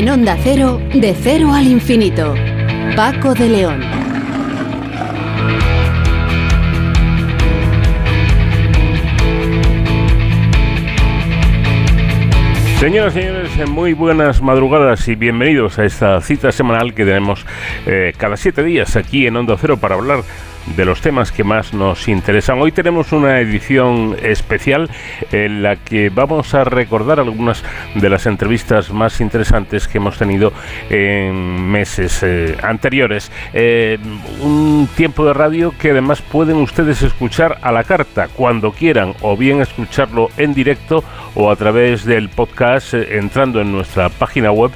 En Onda Cero, de cero al infinito. Paco de León. Señoras y señores, muy buenas madrugadas y bienvenidos a esta cita semanal que tenemos eh, cada siete días aquí en Onda Cero para hablar de los temas que más nos interesan. Hoy tenemos una edición especial en la que vamos a recordar algunas de las entrevistas más interesantes que hemos tenido en meses eh, anteriores. Eh, un tiempo de radio que además pueden ustedes escuchar a la carta cuando quieran o bien escucharlo en directo o a través del podcast eh, entrando en nuestra página web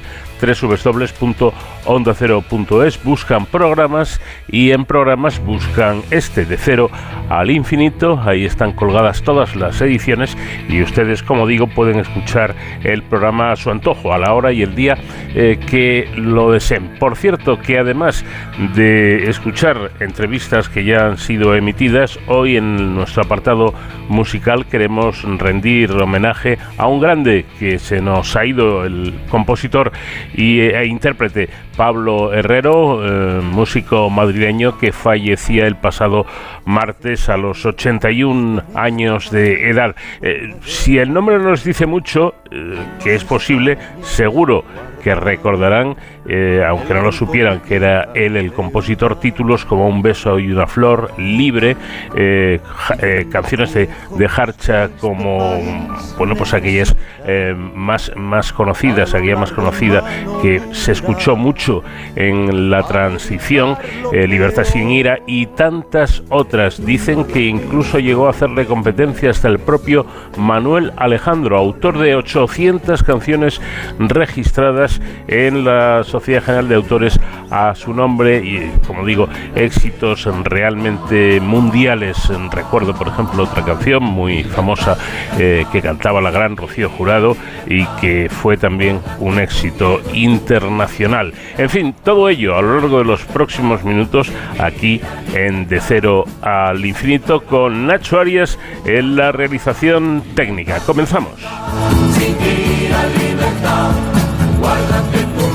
www.ondacero.es, buscan programas y en programas buscan este de cero al infinito, ahí están colgadas todas las ediciones y ustedes, como digo, pueden escuchar el programa a su antojo, a la hora y el día eh, que lo deseen. Por cierto, que además de escuchar entrevistas que ya han sido emitidas, hoy en nuestro apartado musical queremos rendir homenaje a un grande que se nos ha ido, el compositor y, e intérprete Pablo Herrero, eh, músico madrileño que fallecía el pasado martes a los 81 años de edad. Eh, si el nombre nos dice mucho, eh, que es posible, seguro que recordarán, aunque no lo supieran, que era él el compositor, títulos como Un beso y una flor, Libre, canciones de, de Harcha como, bueno, pues aquellas más, más conocidas, aquella más conocida que se escuchó mucho en la transición, eh, Libertad sin ira y tantas otras. Dicen que incluso llegó a hacerle competencia hasta el propio Manuel Alejandro, autor de 800 canciones registradas en la Sociedad General de Autores a su nombre y, como digo, éxitos realmente mundiales. Recuerdo, por ejemplo, otra canción muy famosa eh, que cantaba la gran Rocío Jurado y que fue también un éxito internacional. En fin, todo ello a lo largo de los próximos minutos aquí en De Cero al Infinito con Nacho Arias en la realización técnica. Comenzamos.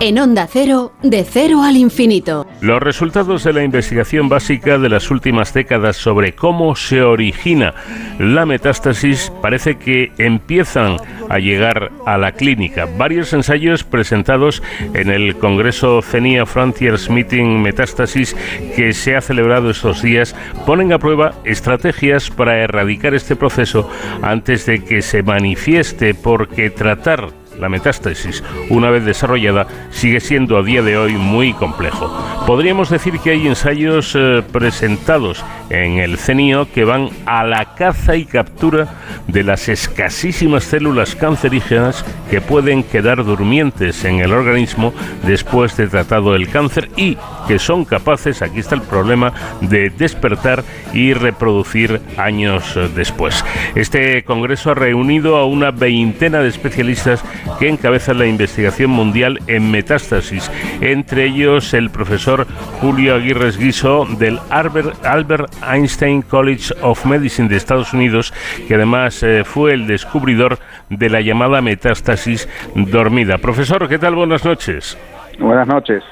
En Onda Cero, de cero al infinito. Los resultados de la investigación básica de las últimas décadas sobre cómo se origina la metástasis parece que empiezan a llegar a la clínica. Varios ensayos presentados en el Congreso CENIA Frontiers Meeting Metástasis que se ha celebrado estos días ponen a prueba estrategias para erradicar este proceso antes de que se manifieste porque tratar la metástasis, una vez desarrollada, sigue siendo a día de hoy muy complejo. Podríamos decir que hay ensayos eh, presentados en el CENIO que van a la caza y captura de las escasísimas células cancerígenas que pueden quedar durmientes en el organismo después de tratado el cáncer y que son capaces, aquí está el problema, de despertar y reproducir años eh, después. Este congreso ha reunido a una veintena de especialistas que encabezan la investigación mundial en metástasis, entre ellos el profesor Julio Aguirre Guiso del Albert, Einstein College of Medicine de Estados Unidos, que además eh, fue el descubridor de la llamada metástasis dormida. Profesor, ¿qué tal? Buenas noches. Buenas noches.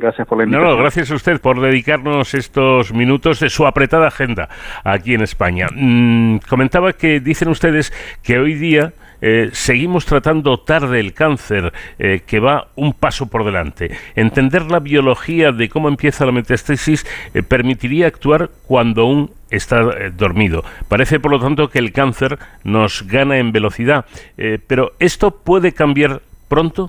Gracias por la invitación. No, no, gracias a usted por dedicarnos estos minutos de su apretada agenda aquí en España. Mm, comentaba que dicen ustedes que hoy día eh, seguimos tratando tarde el cáncer, eh, que va un paso por delante. Entender la biología de cómo empieza la metástasis eh, permitiría actuar cuando aún está dormido. Parece, por lo tanto, que el cáncer nos gana en velocidad. pero ¿esto puede cambiar pronto?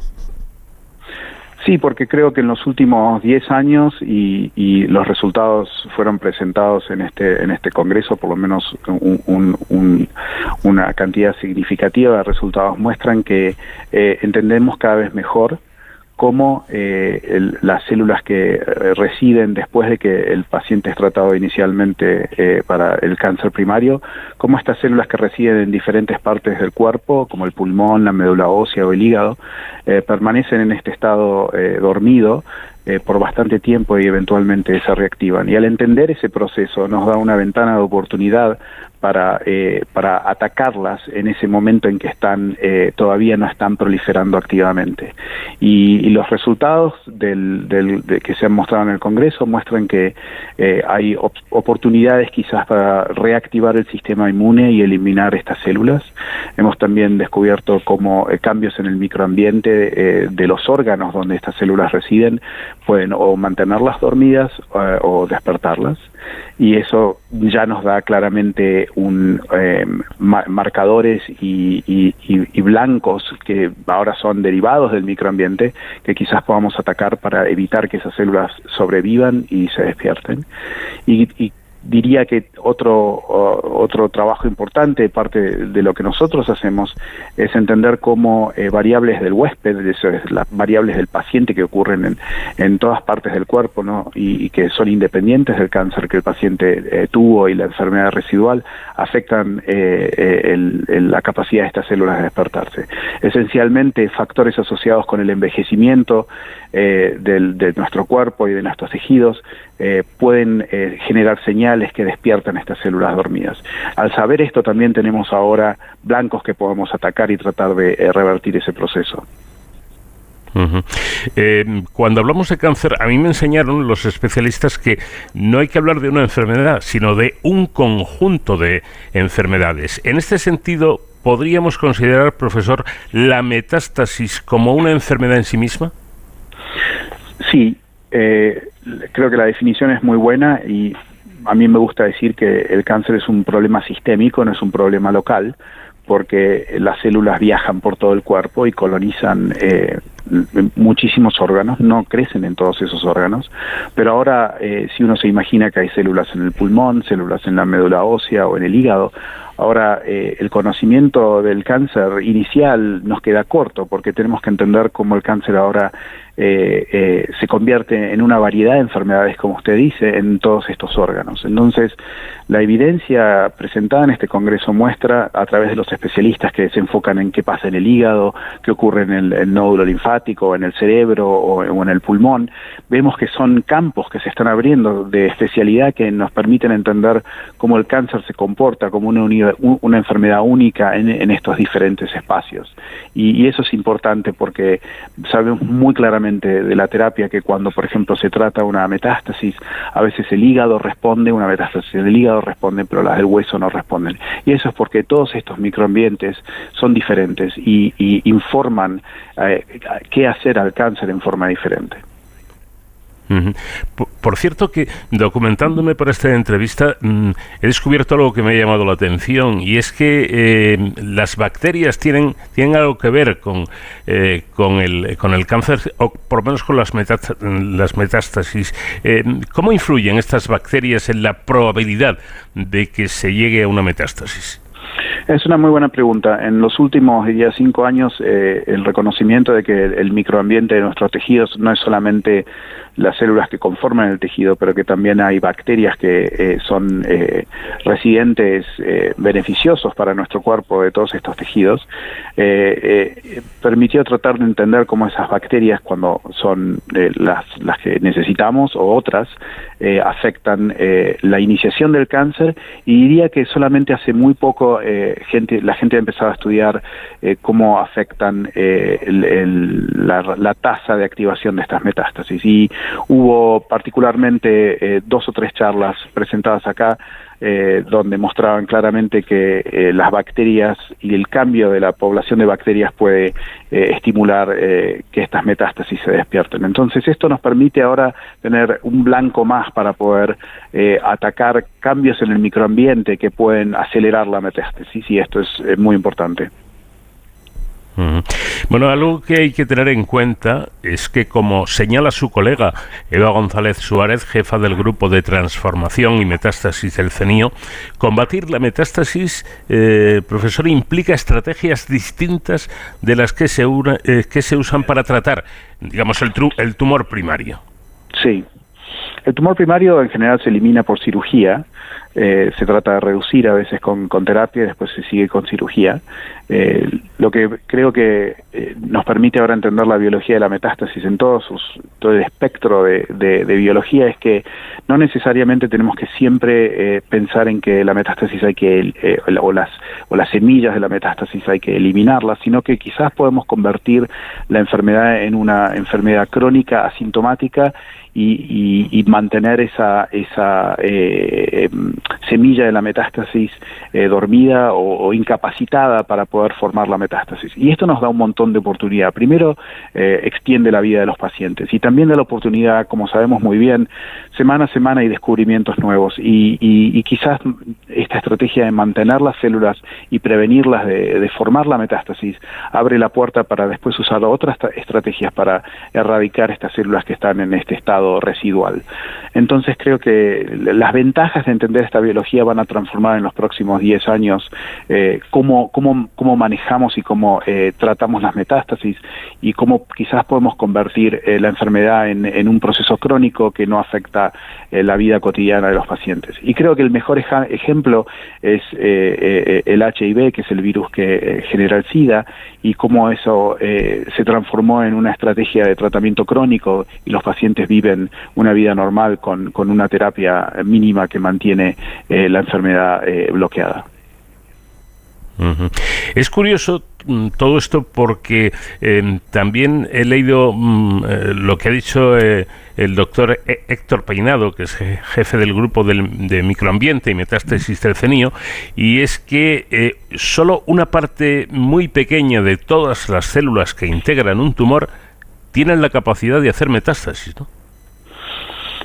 Sí, porque creo que en los últimos 10 años y, y, los resultados fueron presentados en este en este congreso, por lo menos un, una cantidad significativa de resultados muestran que eh, entendemos cada vez mejor cómo eh, las células que eh, residen después de que el paciente es tratado inicialmente eh, para el cáncer primario, cómo estas células que residen en diferentes partes del cuerpo, como el pulmón, la médula ósea o el hígado, permanecen en este estado dormido por bastante tiempo y eventualmente se reactivan. Y al entender ese proceso nos da una ventana de oportunidad para, eh, para atacarlas en ese momento en que están eh, todavía no están proliferando activamente. Y, los resultados del, del, de que se han mostrado en el Congreso muestran que eh, hay oportunidades quizás para reactivar el sistema inmune y eliminar estas células. Hemos también descubierto cómo cambios en el microambiente de los órganos donde estas células residen pueden o mantenerlas dormidas o despertarlas y eso ya nos da claramente un eh, marcadores y, blancos que ahora son derivados del microambiente que quizás podamos atacar para evitar que esas células sobrevivan y se despierten. Y diría que otro, otro trabajo importante, parte de lo que nosotros hacemos, es entender cómo eh, variables del huésped, las variables del paciente que ocurren en, en todas partes del cuerpo ¿no? y, que son independientes del cáncer que el paciente eh, tuvo y la enfermedad residual, afectan eh, la capacidad de estas células de despertarse. Esencialmente, factores asociados con el envejecimiento del, de nuestro cuerpo y de nuestros tejidos pueden generar señales que despiertan estas células dormidas. Al saber esto también tenemos ahora blancos que podemos atacar y tratar de eh, revertir ese proceso. Eh, cuando hablamos de cáncer, a mí me enseñaron los especialistas que no hay que hablar de una enfermedad, sino de un conjunto de enfermedades. En este sentido, ¿podríamos considerar, profesor, la metástasis como una enfermedad en sí misma? Sí, eh, creo que la definición es muy buena y a mí me gusta decir que el cáncer es un problema sistémico, no es un problema local, porque las células viajan por todo el cuerpo y colonizan eh, muchísimos órganos, no crecen en todos esos órganos, pero ahora eh, si uno se imagina que hay células en el pulmón, células en la médula ósea o en el hígado, ahora eh, el conocimiento del cáncer inicial nos queda corto porque tenemos que entender cómo el cáncer ahora eh, eh, se convierte en una variedad de enfermedades, como usted dice, en todos estos órganos. Entonces, la evidencia presentada en este Congreso muestra, a través de los especialistas que se enfocan en qué pasa en el hígado, qué ocurre en el, nódulo linfático, en el cerebro o, en el pulmón, vemos que son campos que se están abriendo de especialidad que nos permiten entender cómo el cáncer se comporta como una, una enfermedad única en, estos diferentes espacios. y eso es importante porque sabemos muy claramente de la terapia que cuando, por ejemplo, se trata una metástasis, a veces el hígado responde, una metástasis del hígado responde, pero las del hueso no responden. Y eso es porque todos estos microambientes son diferentes y, informan eh, qué hacer al cáncer en forma diferente. Por, cierto que documentándome para esta entrevista mm, he descubierto algo que me ha llamado la atención y es que eh, las bacterias tienen, tienen algo que ver con, eh, con, el, con el cáncer o por lo menos con las, las metástasis. Eh, ¿Cómo influyen estas bacterias en la probabilidad de que se llegue a una metástasis? Es una muy buena pregunta. En los últimos ya cinco años, el reconocimiento de que el microambiente de nuestros tejidos no es solamente las células que conforman el tejido, pero que también hay bacterias que eh, son eh, residentes eh, beneficiosos para nuestro cuerpo de todos estos tejidos, permitió tratar de entender cómo esas bacterias, cuando son las, las que necesitamos o otras, afectan la iniciación del cáncer y diría que solamente hace muy poco gente, la gente ha empezado a estudiar cómo afectan la, la tasa de activación de estas metástasis. Y Hubo particularmente eh, dos o tres charlas presentadas acá eh, donde mostraban claramente que eh, las bacterias y el cambio de la población de bacterias puede estimular que estas metástasis se despierten. Entonces esto nos permite ahora tener un blanco más para poder atacar cambios en el microambiente que pueden acelerar la metástasis y esto es muy importante. Bueno, algo que hay que tener en cuenta es que, como señala su colega Eva González Suárez, jefa del grupo de transformación y metástasis del CENIO, combatir la metástasis, eh, profesor, implica estrategias distintas de las que se, eh, que se usan para tratar, digamos, el, el tumor primario. Sí. El tumor primario en general se elimina por cirugía, eh, se trata de reducir a veces con, terapia y después se sigue con cirugía. Eh, lo que creo que eh, nos permite ahora entender la biología de la metástasis en todo, todo el espectro de, de, biología es que no necesariamente tenemos que siempre pensar en que la metástasis hay que, o, las, o las semillas de la metástasis hay que eliminarlas, sino que quizás podemos convertir la enfermedad en una enfermedad crónica asintomática y, y, mantener esa, esa eh, semilla de la metástasis eh, dormida o, incapacitada para poder formar la metástasis. Y esto nos da un montón de oportunidad. Primero, eh, extiende la vida de los pacientes y también da la oportunidad, como sabemos muy bien, semana a semana hay descubrimientos nuevos y, y, quizás esta estrategia de mantener las células y prevenirlas de, de, formar la metástasis abre la puerta para después usar otras estrategias para erradicar estas células que están en este estado residual. Entonces creo que las ventajas de entender esta biología van a transformar en los próximos 10 años eh, cómo, cómo, cómo, manejamos y cómo eh, tratamos las metástasis y cómo quizás podemos convertir eh, la enfermedad en, un proceso crónico que no afecta la vida cotidiana de los pacientes. Y creo que el mejor ejemplo es el HIV, que es el virus que genera el SIDA, y cómo eso se transformó en una estrategia de tratamiento crónico y los pacientes viven una vida normal con, con una terapia mínima que mantiene eh, la enfermedad eh, bloqueada. Es curioso mm, todo esto porque em, también he leído mm, eh, lo que ha dicho el doctor Héctor Peinado, que es jefe del grupo de microambiente y metástasis del CENIO, y es que solo una parte muy pequeña de todas las células que integran un tumor tienen la capacidad de hacer metástasis, ¿no?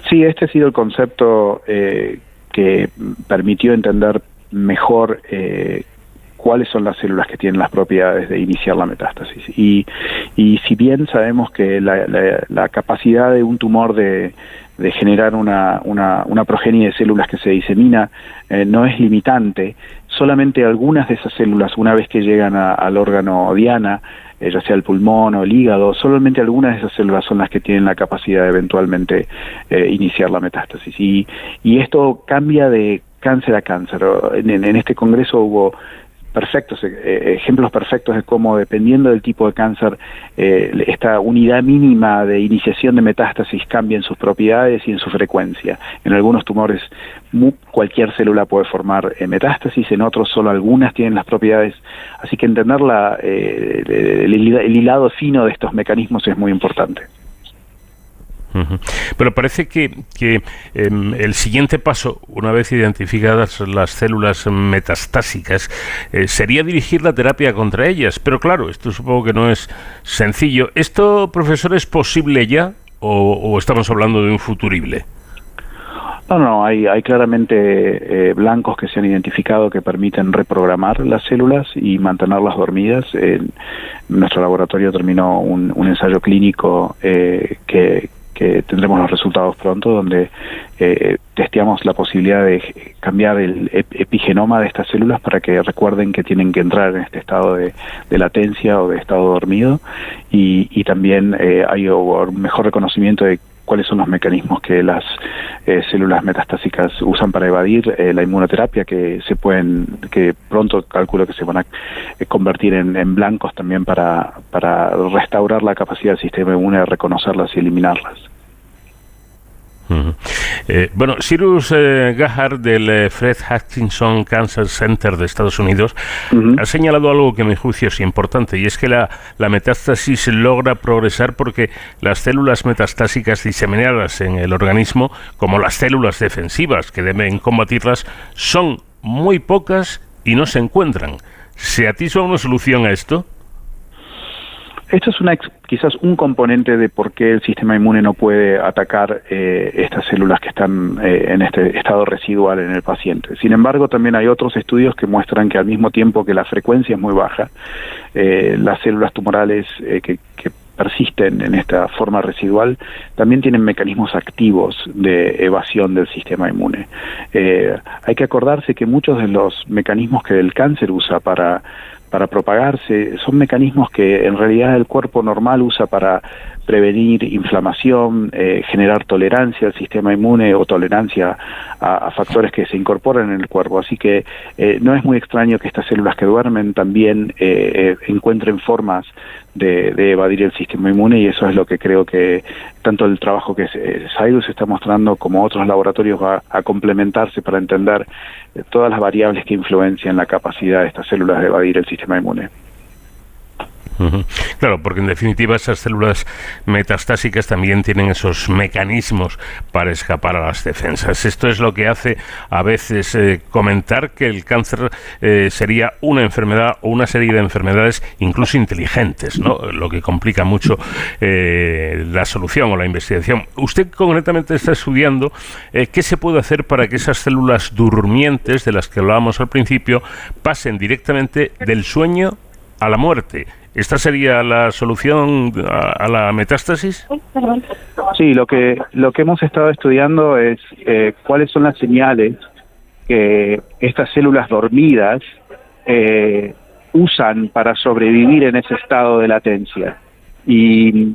Sí, este ha sido el concepto eh, que permitió entender mejor eh, cuáles son las células que tienen las propiedades de iniciar la metástasis. Y, y si bien sabemos que la, capacidad de un tumor de, generar una, una, progenie de células que se disemina eh, no es limitante, solamente algunas de esas células, una vez que llegan al órgano diana, eh, ya sea el pulmón o el hígado, solamente algunas de esas células son las que tienen la capacidad de eventualmente eh, iniciar la metástasis. Y, y esto cambia de cáncer a cáncer. En, en este congreso hubo perfectos, eh, ejemplos perfectos de cómo dependiendo del tipo de cáncer, eh, esta unidad mínima de iniciación de metástasis cambia en sus propiedades y en su frecuencia. En algunos tumores cualquier célula puede formar eh, metástasis, en otros solo algunas tienen las propiedades, así que entender el hilado fino de estos mecanismos es muy importante. Pero parece que, em, el siguiente paso, una vez identificadas las células metastásicas, eh, sería dirigir la terapia contra ellas. Pero claro, esto supongo que no es sencillo. ¿Esto, profesor, es posible ya o, estamos hablando de un futurible? No, no, hay, hay claramente eh, blancos que se han identificado que permiten reprogramar las células y mantenerlas dormidas. nuestro laboratorio terminó un, ensayo clínico eh, que, que tendremos los resultados pronto, donde eh, testeamos la posibilidad de cambiar el epigenoma de estas células para que recuerden que tienen que entrar en este estado de, latencia o de estado dormido. Y, y también eh, hay un mejor reconocimiento de cuáles son los mecanismos que las eh, células metastásicas usan para evadir eh, la inmunoterapia que se pueden que pronto calculo que se van a eh, convertir en, en, blancos también para para restaurar la capacidad del sistema inmune de reconocerlas y eliminarlas. Eh, bueno, Cyrus eh, Gahar del eh, Fred Hutchinson Cancer Center de Estados Unidos ha señalado algo que a mi juicio es importante y es que la, la, metástasis logra progresar porque las células metastásicas diseminadas en el organismo, como las células defensivas que deben combatirlas, son muy pocas y no se encuentran. ¿Se atisba una solución a esto? Esto es una, quizás un componente de por qué el sistema inmune no puede atacar eh, estas células que están eh, en este estado residual en el paciente. Sin embargo, también hay otros estudios que muestran que al mismo tiempo que la frecuencia es muy baja, eh, las células tumorales que, que persisten en esta forma residual, también tienen mecanismos activos de evasión del sistema inmune. Eh, hay que acordarse que muchos de los mecanismos que el cáncer usa para para propagarse, son mecanismos que en realidad el cuerpo normal usa para prevenir inflamación, eh, generar tolerancia al sistema inmune o tolerancia a, factores que se incorporan en el cuerpo. Así que eh, no es muy extraño que estas células que duermen también eh, encuentren formas de, evadir el sistema inmune y eso es lo que creo que tanto el trabajo que Saidus está mostrando como otros laboratorios va a complementarse para entender todas las variables que influencian la capacidad de estas células de evadir el sistema inmune. Claro, porque en definitiva esas células metastásicas también tienen esos mecanismos para escapar a las defensas. Esto es lo que hace a veces eh, comentar que el cáncer eh, sería una enfermedad o una serie de enfermedades incluso inteligentes, ¿no? lo que complica mucho eh, la solución o la investigación. Usted concretamente está estudiando qué se puede hacer para que esas células durmientes de las que hablábamos al principio pasen directamente del sueño a la muerte ¿Esta sería la solución a, la metástasis? Sí, lo que, lo que hemos estado estudiando es eh, cuáles son las señales que estas células dormidas eh, usan para sobrevivir en ese estado de latencia. Y,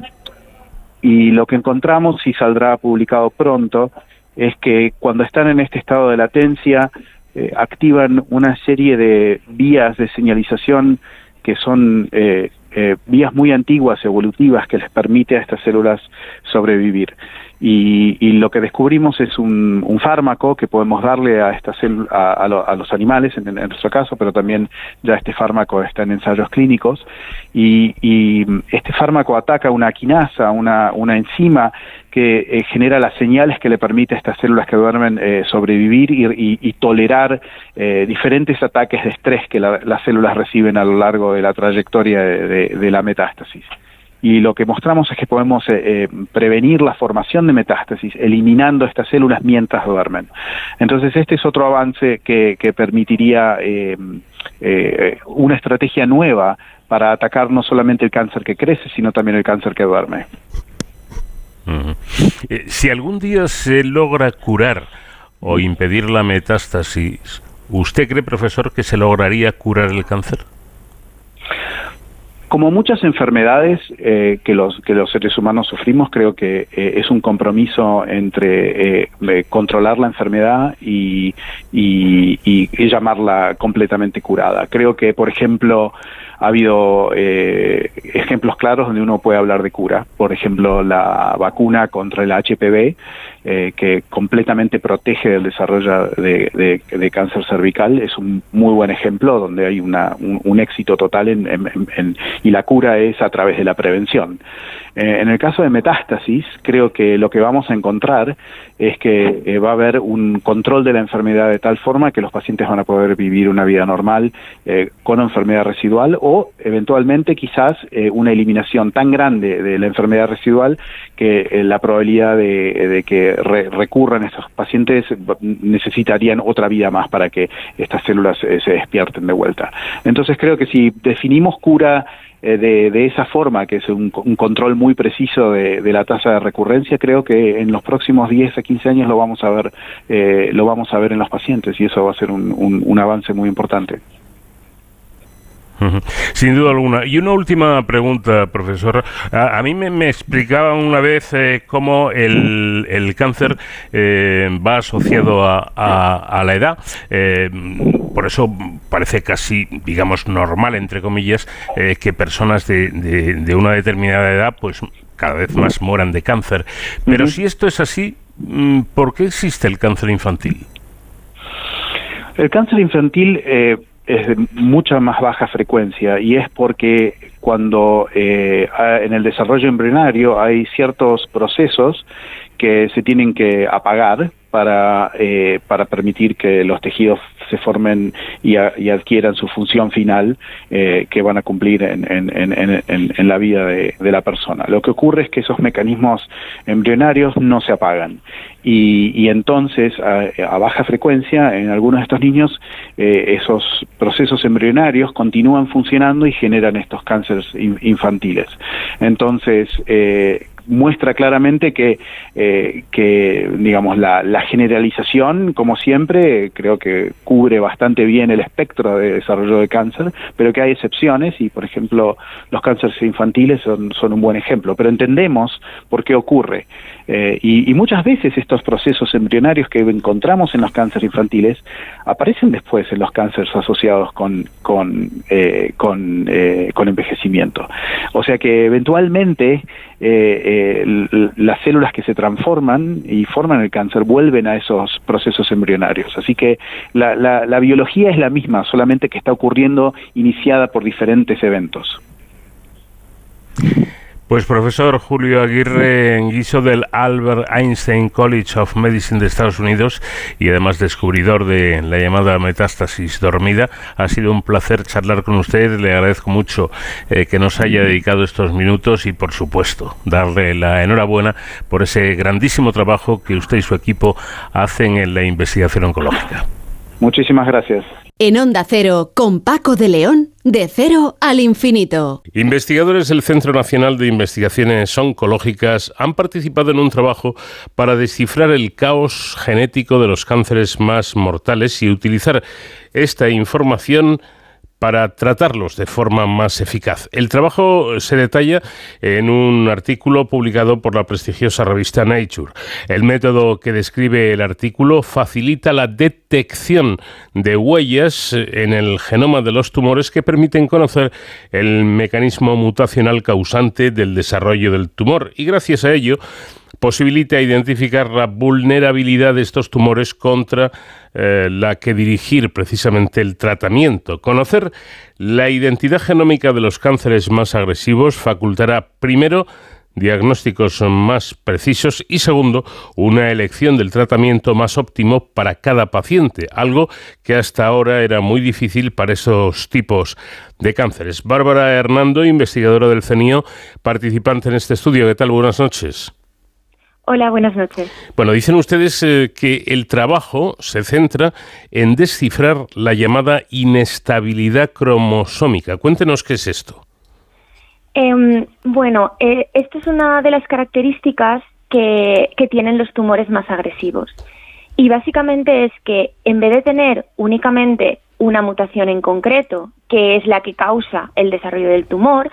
y lo que encontramos, y saldrá publicado pronto, es que cuando están en este estado de latencia, eh, activan una serie de vías de señalización que son eh, eh, vías muy antiguas, evolutivas, que les permite a estas células sobrevivir. Y, lo que descubrimos es un, fármaco que podemos darle a, estas a, a, los animales, en, nuestro caso, pero también ya este fármaco está en ensayos clínicos. Y, este fármaco ataca una quinasa, una, una enzima que eh, genera las señales que le permite a estas células que duermen eh, sobrevivir y, tolerar eh, diferentes ataques de estrés que las células reciben a lo largo de la trayectoria de la metástasis y lo que mostramos es que podemos eh, eh, prevenir la formación de metástasis eliminando estas células mientras duermen. Entonces este es otro avance que, permitiría eh, una estrategia nueva para atacar no solamente el cáncer que crece, sino también el cáncer que duerme. si algún día se logra curar o impedir la metástasis, ¿usted cree, profesor, que se lograría curar el cáncer? Como muchas enfermedades eh, que, los, que los seres humanos sufrimos, creo que eh, es un compromiso entre eh, controlar la enfermedad y, y, llamarla completamente curada. Creo que, por ejemplo, ha habido ejemplos claros donde uno puede hablar de cura. Por ejemplo, la vacuna contra el HPV, que completamente protege del desarrollo de, cáncer cervical, es un muy buen ejemplo donde hay una, un, éxito total en, en y la cura es a través de la prevención. Eh, en el caso de metástasis, creo que lo que vamos a encontrar es que eh, va a haber un control de la enfermedad de tal forma que los pacientes van a poder vivir una vida normal eh, con enfermedad residual o eventualmente quizás una eliminación tan grande de la enfermedad residual que la probabilidad de, que recurran estos pacientes necesitarían otra vida más para que estas células se despierten de vuelta. Entonces creo que si definimos cura eh, de, esa forma, que es un, control muy preciso de, la tasa de recurrencia, creo que en los próximos 10 a 15 años lo vamos a ver, eh, lo vamos a ver en los pacientes y eso va a ser un avance muy importante. Sin duda alguna. Y una última pregunta, profesor. A, mí me, me, explicaban una vez eh, cómo el, el cáncer eh, va asociado a, a, la edad. Eh, por eso parece casi, digamos, normal, entre comillas, que personas de, de, una determinada edad, pues cada vez más mueran de cáncer. Pero si esto es así, mm, ¿por qué existe el cáncer infantil? El cáncer infantil es de mucha más baja frecuencia y es porque cuando eh, en el desarrollo embrionario hay ciertos procesos que se tienen que apagar para, eh, para permitir que los tejidos se formen y, adquieran su función final eh, que van a cumplir en, en, la vida de, la persona. Lo que ocurre es que esos mecanismos embrionarios no se apagan y, entonces a, baja frecuencia en algunos de estos niños eh, esos procesos embrionarios continúan funcionando y generan estos cánceres infantiles. Entonces, muestra claramente que, eh, que digamos, la, generalización, como siempre, creo que cubre bastante bien el espectro de desarrollo de cáncer, pero que hay excepciones y, por ejemplo, los cánceres infantiles son, son un buen ejemplo. Pero entendemos por qué ocurre. Eh, y, muchas veces estos procesos embrionarios que encontramos en los cánceres infantiles aparecen después en los cánceres asociados con, con, eh, con, con envejecimiento. O sea que eventualmente eh, las células que se transforman y forman el cáncer vuelven a esos procesos embrionarios. Así que la, la biología es la misma, solamente que está ocurriendo iniciada por diferentes eventos. Pues profesor Julio Aguirre en guiso del Albert Einstein College of Medicine de Estados Unidos y además descubridor de la llamada metástasis dormida, ha sido un placer charlar con usted. Le agradezco mucho eh, que nos haya dedicado estos minutos y por supuesto darle la enhorabuena por ese grandísimo trabajo que usted y su equipo hacen en la investigación oncológica. Muchísimas gracias. En Onda Cero, con Paco de León, de cero al infinito. Investigadores del Centro Nacional de Investigaciones Oncológicas han participado en un trabajo para descifrar el caos genético de los cánceres más mortales y utilizar esta información para tratarlos de forma más eficaz. El trabajo se detalla en un artículo publicado por la prestigiosa revista Nature. El método que describe el artículo facilita la detección de huellas en el genoma de los tumores que permiten conocer el mecanismo mutacional causante del desarrollo del tumor y gracias a ello posibilita identificar la vulnerabilidad de estos tumores contra eh, la que dirigir precisamente el tratamiento. Conocer la identidad genómica de los cánceres más agresivos facultará primero diagnósticos más precisos y segundo, una elección del tratamiento más óptimo para cada paciente, algo que hasta ahora era muy difícil para esos tipos de cánceres. Bárbara Hernando, investigadora del CENIO, participante en este estudio. ¿Qué tal? Buenas noches. Hola, buenas noches. Bueno, dicen ustedes eh, que el trabajo se centra en descifrar la llamada inestabilidad cromosómica. Cuéntenos qué es esto. Em, bueno, eh, esto es una de las características que, que tienen los tumores más agresivos. Y básicamente es que en vez de tener únicamente una mutación en concreto, que es la que causa el desarrollo del tumor,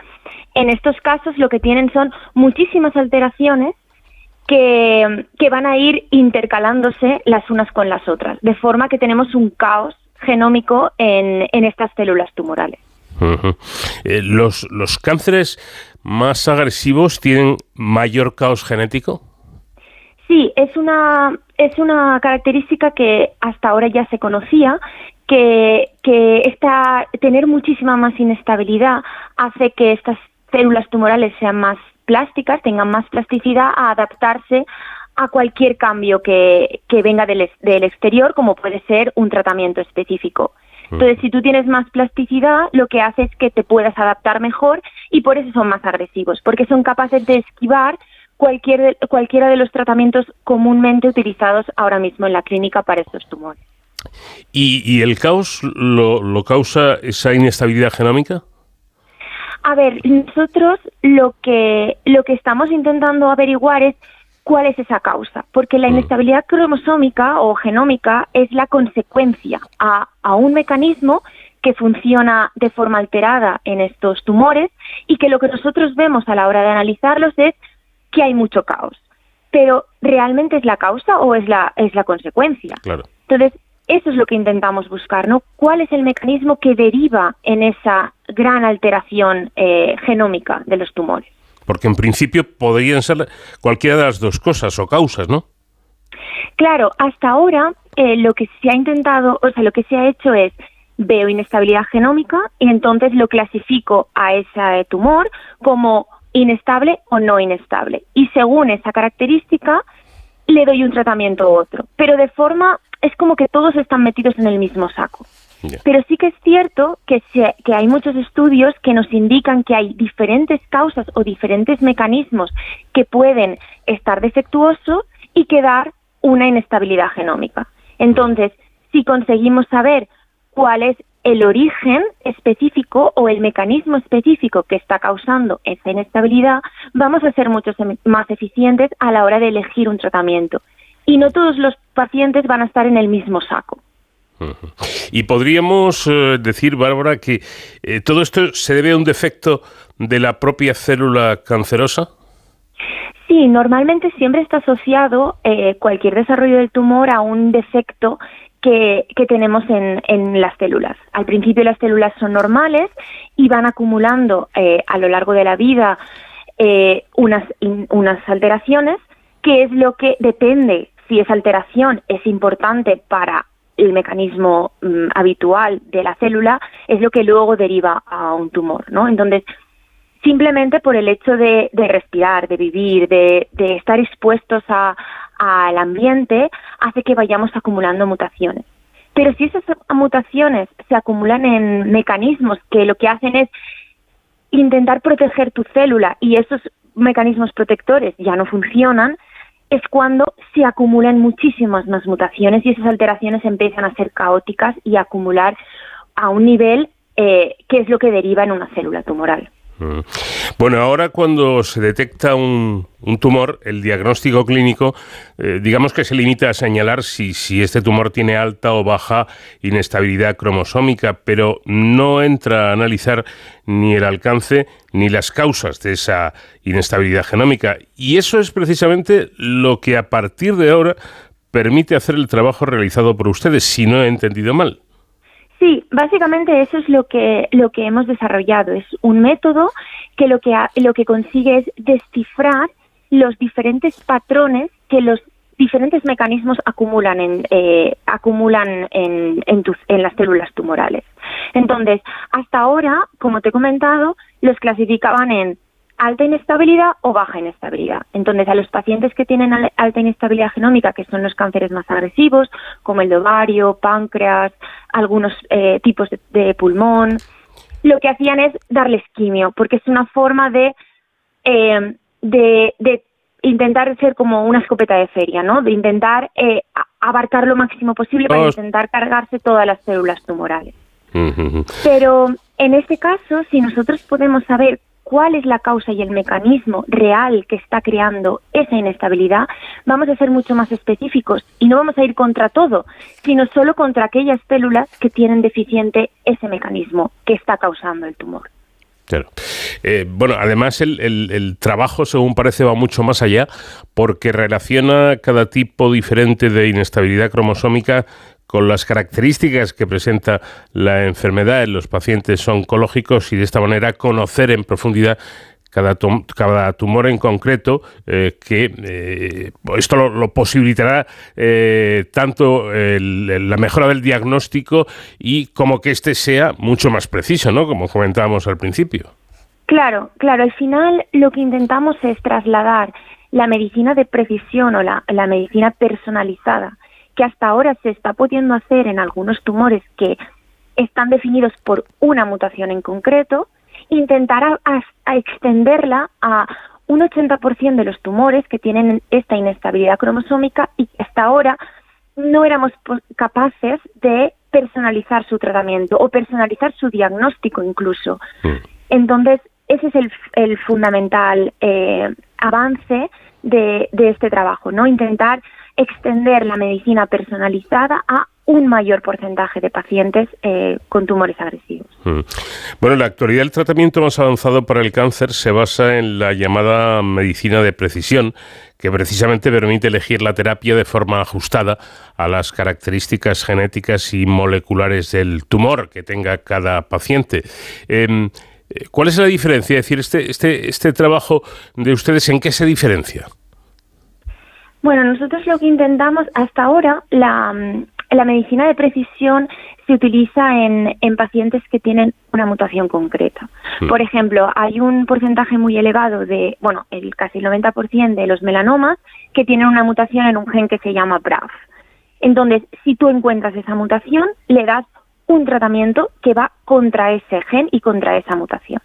en estos casos lo que tienen son muchísimas alteraciones que, van a ir intercalándose las unas con las otras, de forma que tenemos un caos genómico en, en estas células tumorales. Eh, ¿Los, ¿Los cánceres más agresivos tienen mayor caos genético? Sí, es una, es una característica que hasta ahora ya se conocía, que, que esta, tener muchísima más inestabilidad hace que estas células tumorales sean más plásticas tengan más plasticidad a adaptarse a cualquier cambio que, que venga del, del, exterior, como puede ser un tratamiento específico. Entonces, si tú tienes más plasticidad, lo que hace es que te puedas adaptar mejor y por eso son más agresivos, porque son capaces de esquivar cualquier, cualquiera de los tratamientos comúnmente utilizados ahora mismo en la clínica para estos tumores. ¿Y, y el caos lo, lo causa esa inestabilidad genómica? A ver, nosotros lo que, lo que estamos intentando averiguar es cuál es esa causa, porque la mm. inestabilidad cromosómica o genómica es la consecuencia a, a un mecanismo que funciona de forma alterada en estos tumores y que lo que nosotros vemos a la hora de analizarlos es que hay mucho caos. Pero ¿realmente es la causa o es la, es la consecuencia? Claro. Entonces, eso es lo que intentamos buscar, ¿no? ¿Cuál es el mecanismo que deriva en esa gran alteración eh, genómica de los tumores? Porque en principio podrían ser cualquiera de las dos cosas o causas, ¿no? Claro, hasta ahora eh, lo que se ha intentado, o sea, lo que se ha hecho es veo inestabilidad genómica y entonces lo clasifico a ese tumor como inestable o no inestable. Y según esa característica, le doy un tratamiento u otro. Pero de forma, es como que todos están metidos en el mismo saco. Pero sí que es cierto que, que hay muchos estudios que nos indican que hay diferentes causas o diferentes mecanismos que pueden estar defectuosos y que dar una inestabilidad genómica. Entonces, si conseguimos saber cuál es el origen específico o el mecanismo específico que está causando esa inestabilidad, vamos a ser mucho más eficientes a la hora de elegir un tratamiento. Y no todos los pacientes van a estar en el mismo saco. Y podríamos eh, decir, Bárbara, que eh, todo esto se debe a un defecto de la propia célula cancerosa. Sí, normalmente siempre está asociado eh, cualquier desarrollo del tumor a un defecto que, tenemos en, las células. Al principio las células son normales y van acumulando eh, a lo largo de la vida eh, unas, unas alteraciones, que es lo que depende si esa alteración es importante para el mecanismo mm, habitual de la célula, es lo que luego deriva a un tumor, ¿no? Entonces, simplemente por el hecho de, respirar, de vivir, de, estar expuestos al ambiente, hace que vayamos acumulando mutaciones. Pero si esas mutaciones se acumulan en mecanismos que lo que hacen es intentar proteger tu célula y esos mecanismos protectores ya no funcionan, es cuando se acumulan muchísimas más mutaciones y esas alteraciones empiezan a ser caóticas y a acumular a un nivel eh, que es lo que deriva en una célula tumoral. Mm. Bueno, ahora cuando se detecta un, tumor, el diagnóstico clínico, eh, digamos que se limita a señalar si, si, este tumor tiene alta o baja inestabilidad cromosómica, pero no entra a analizar ni el alcance ni las causas de esa inestabilidad genómica. Y eso es precisamente lo que a partir de ahora permite hacer el trabajo realizado por ustedes, si no he entendido mal. Sí, básicamente eso es lo que lo que hemos desarrollado. Es un método que lo que lo que consigue es descifrar los diferentes patrones que los diferentes mecanismos acumulan en eh, acumulan en en, tus, en las células tumorales. Entonces, hasta ahora, como te he comentado, los clasificaban en alta inestabilidad o baja inestabilidad. Entonces, a los pacientes que tienen alta inestabilidad genómica, que son los cánceres más agresivos, como el de ovario, páncreas, algunos eh, tipos de, pulmón, lo que hacían es darles quimio, porque es una forma de, eh, de, intentar ser como una escopeta de feria, ¿no? De intentar eh, abarcar lo máximo posible para intentar cargarse todas las células tumorales. Pero en este caso, si nosotros podemos saber cuál es la causa y el mecanismo real que está creando esa inestabilidad, vamos a ser mucho más específicos y no vamos a ir contra todo, sino solo contra aquellas células que tienen deficiente ese mecanismo que está causando el tumor. Claro. Eh, bueno, además el, el, trabajo, según parece, va mucho más allá porque relaciona cada tipo diferente de inestabilidad cromosómica con las características que presenta la enfermedad en los pacientes oncológicos y de esta manera conocer en profundidad cada, cada tumor en concreto, eh, que eh, esto lo, posibilitará eh, tanto la mejora del diagnóstico y como que éste sea mucho más preciso, ¿no? Como comentábamos al principio. Claro, claro. Al final lo que intentamos es trasladar la medicina de precisión o la medicina personalizada que hasta ahora se está pudiendo hacer en algunos tumores que están definidos por una mutación en concreto, intentar a, extenderla a un 80% de los tumores que tienen esta inestabilidad cromosómica y que hasta ahora no éramos capaces de personalizar su tratamiento o personalizar su diagnóstico incluso. Mm. Entonces, ese es el, fundamental eh, avance de, de, este trabajo, ¿no? Intentar extender la medicina personalizada a un mayor porcentaje de pacientes eh, con tumores agresivos. Mm. Bueno, en la actualidad el tratamiento más avanzado para el cáncer se basa en la llamada medicina de precisión, que precisamente permite elegir la terapia de forma ajustada a las características genéticas y moleculares del tumor que tenga cada paciente. Em, eh, ¿Cuál es la diferencia? Es decir, este, este, este trabajo de ustedes, ¿en qué se diferencia? Bueno, nosotros lo que intentamos hasta ahora, la, la medicina de precisión se utiliza en, en pacientes que tienen una mutación concreta. Mm. Por ejemplo, hay un porcentaje muy elevado de, bueno, el casi el 90% de los melanomas que tienen una mutación en un gen que se llama BRAF. Entonces, si tú encuentras esa mutación, le das un tratamiento que va contra ese gen y contra esa mutación.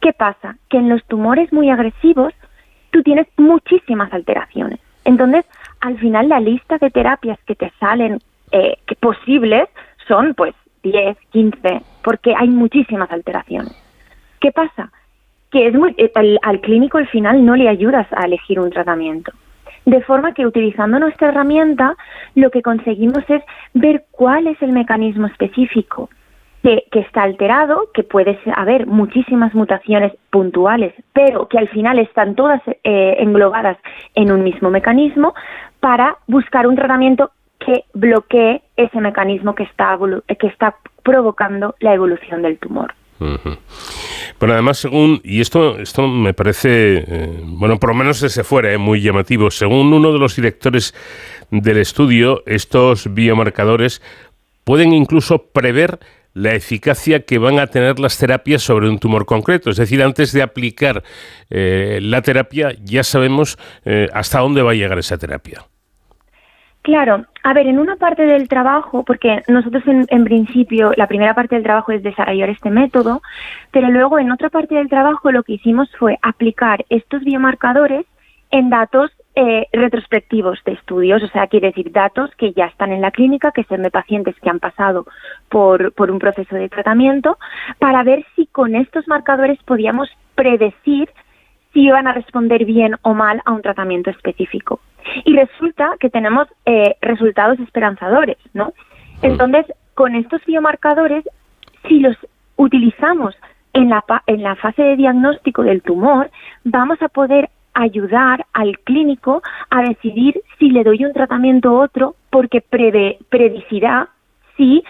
¿Qué pasa? Que en los tumores muy agresivos tú tienes muchísimas alteraciones. Entonces, al final la lista de terapias que te salen eh, posibles son pues 10, 15, porque hay muchísimas alteraciones. ¿Qué pasa? Que es muy, eh, al, clínico al final no le ayudas a elegir un tratamiento. De forma que utilizando nuestra herramienta lo que conseguimos es ver cuál es el mecanismo específico que, está alterado, que puede haber muchísimas mutaciones puntuales, pero que al final están todas eh, englobadas en un mismo mecanismo para buscar un tratamiento que bloquee ese mecanismo que está, que está provocando la evolución del tumor. Bueno, además, según, y esto, esto me parece, eh, bueno, por lo menos ese fuera, eh, muy llamativo, según uno de los directores del estudio, estos biomarcadores pueden incluso prever la eficacia que van a tener las terapias sobre un tumor concreto. Es decir, antes de aplicar eh, la terapia, ya sabemos hasta dónde va a llegar esa terapia. Claro, a ver, en una parte del trabajo, porque nosotros en, principio la primera parte del trabajo es desarrollar este método, pero luego en otra parte del trabajo lo que hicimos fue aplicar estos biomarcadores en datos eh, retrospectivos de estudios, o sea, quiere decir datos que ya están en la clínica, que son de pacientes que han pasado por, por un proceso de tratamiento, para ver si con estos marcadores podíamos predecir si iban a responder bien o mal a un tratamiento específico. Y resulta que tenemos eh, resultados esperanzadores, ¿no? Entonces, con estos biomarcadores, si los utilizamos en la, en la fase de diagnóstico del tumor, vamos a poder ayudar al clínico a decidir si le doy un tratamiento u otro porque preve, predicirá si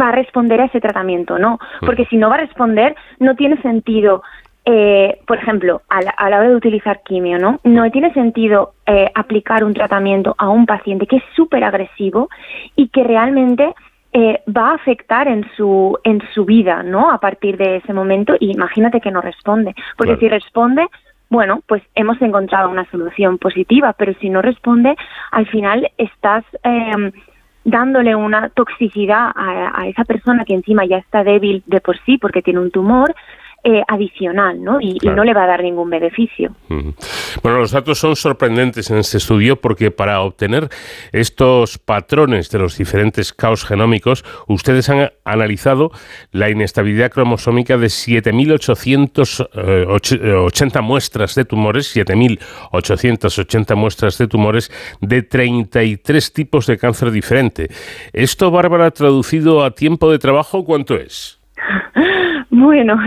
va a responder a ese tratamiento o no. Porque si no va a responder, no tiene sentido eh, por ejemplo, a la, hora de utilizar quimio, ¿no? No tiene sentido eh, aplicar un tratamiento a un paciente que es súper agresivo y que realmente eh, va a afectar en su, en su vida, ¿no? A partir de ese momento y imagínate que no responde, porque si responde, bueno, pues hemos encontrado una solución positiva, pero si no responde, al final estás em, dándole una toxicidad a, esa persona que encima ya está débil de por sí porque tiene un tumor, eh, adicional, ¿no? Y, no le va a dar ningún beneficio. Bueno, los datos son sorprendentes en este estudio porque para obtener estos patrones de los diferentes caos genómicos, ustedes han analizado la inestabilidad cromosómica de 7.880 muestras de tumores, 7.880 muestras de tumores de 33 tipos de cáncer diferente. ¿Esto, Bárbara, traducido a tiempo de trabajo, cuánto es? Bueno,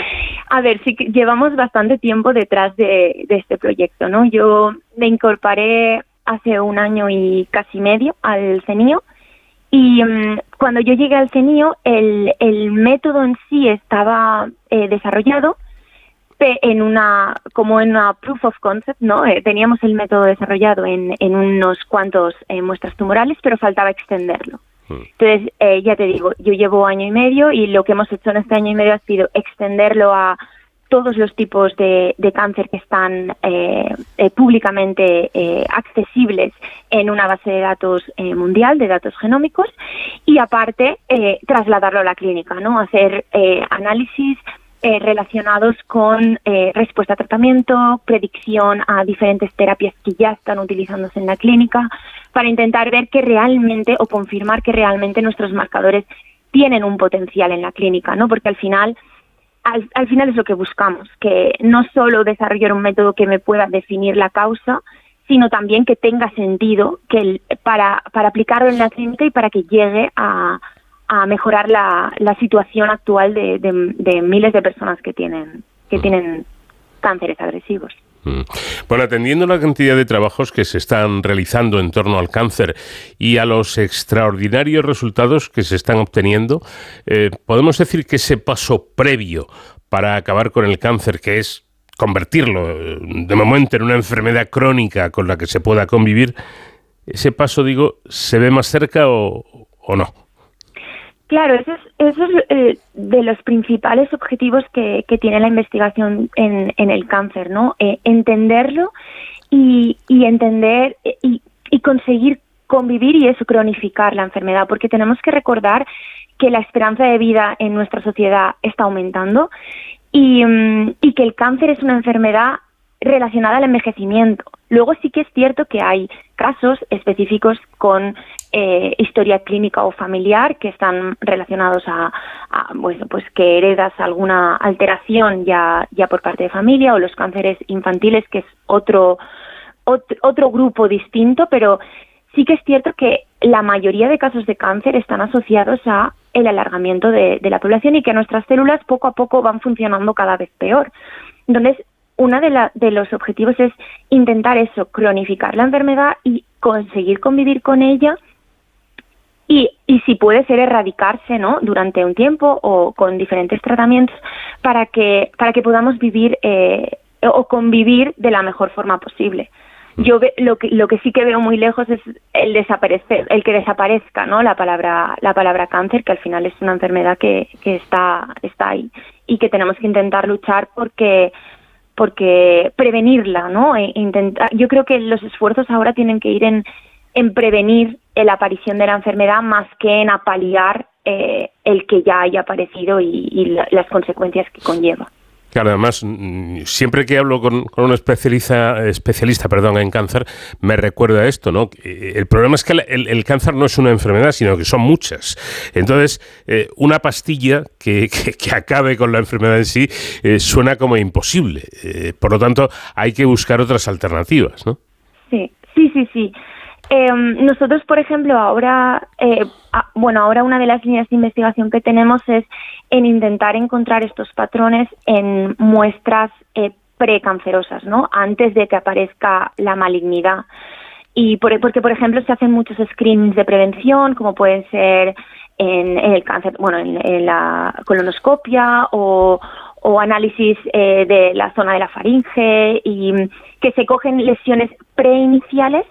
a ver, sí que llevamos bastante tiempo detrás de, este proyecto, ¿no? Yo me incorporé hace un año y casi medio al CENIO y mm, cuando yo llegué al CENIO el, el método en sí estaba eh, desarrollado en una como en una proof of concept, ¿no? Eh, teníamos el método desarrollado en, en unos cuantos eh, muestras tumorales, pero faltaba extenderlo. Entonces, eh, ya te digo, yo llevo año y medio y lo que hemos hecho en este año y medio ha sido extenderlo a todos los tipos de, cáncer que están eh, eh, públicamente accesibles en una base de datos mundial, de datos genómicos, y aparte trasladarlo a la clínica, ¿no? Hacer análisis relacionados con respuesta a tratamiento, predicción a diferentes terapias que ya están utilizándose en la clínica, para intentar ver que realmente o confirmar que realmente nuestros marcadores tienen un potencial en la clínica, ¿no? Porque al final al, final es lo que buscamos, que no solo desarrollar un método que me pueda definir la causa, sino también que tenga sentido que para, para aplicarlo en la clínica y para que llegue a, a mejorar la, la situación actual de, de, miles de personas que tienen, que tienen cánceres agresivos. Mm. Bueno, atendiendo la cantidad de trabajos que se están realizando en torno al cáncer y a los extraordinarios resultados que se están obteniendo, eh, podemos decir que ese paso previo para acabar con el cáncer, que es convertirlo eh, de momento en una enfermedad crónica con la que se pueda convivir, ese paso, digo, se ve más cerca o, no? Claro, eso es, eso es eh, de los principales objetivos que, tiene la investigación en, el cáncer, ¿no? Eh, entenderlo y, entender y, y conseguir convivir y eso, cronificar la enfermedad, porque tenemos que recordar que la esperanza de vida en nuestra sociedad está aumentando y, mm, y que el cáncer es una enfermedad relacionada al envejecimiento. Luego sí que es cierto que hay casos específicos con eh, historia clínica o familiar que están relacionados a, bueno, pues que heredas alguna alteración ya, ya por parte de familia o los cánceres infantiles que es otro, otro grupo distinto, pero sí que es cierto que la mayoría de casos de cáncer están asociados a el alargamiento de, la población y que nuestras células poco a poco van funcionando cada vez peor. Entonces, uno de, de los objetivos es intentar eso, cronificar la enfermedad y conseguir convivir con ella. Y, y si puede ser erradicarse ¿no? durante un tiempo o con diferentes tratamientos para que, para que podamos vivir eh, o convivir de la mejor forma posible. Yo lo que lo que sí que veo muy lejos es el desaparecer el que desaparezca no la palabra la palabra cáncer que al final es una enfermedad que, que está está ahí y que tenemos que intentar luchar porque porque prevenirla no e intentar yo creo que los esfuerzos ahora tienen que ir en en prevenir la aparición de la enfermedad más que en apaliar eh, el que ya haya aparecido y las consecuencias que conlleva Claro, además, siempre que hablo con, un especialista, especialista perdón, en cáncer, me recuerda esto, ¿no? El problema es que el, cáncer no es una enfermedad, sino que son muchas. Entonces, eh, una pastilla que, acabe con la enfermedad en sí eh, suena como imposible. Eh, por lo tanto, hay que buscar otras alternativas, ¿no? Sí, sí, sí, sí. Em, nosotros, por ejemplo, ahora, eh, bueno, ahora una de las líneas de investigación que tenemos es en intentar encontrar estos patrones en muestras eh, precancerosas, ¿no? Antes de que aparezca la malignidad. Y por, porque, por ejemplo, se hacen muchos screenings de prevención, como pueden ser en, el cáncer, bueno, en, la colonoscopia o, o análisis eh, de la zona de la faringe y que se cogen lesiones preiniciales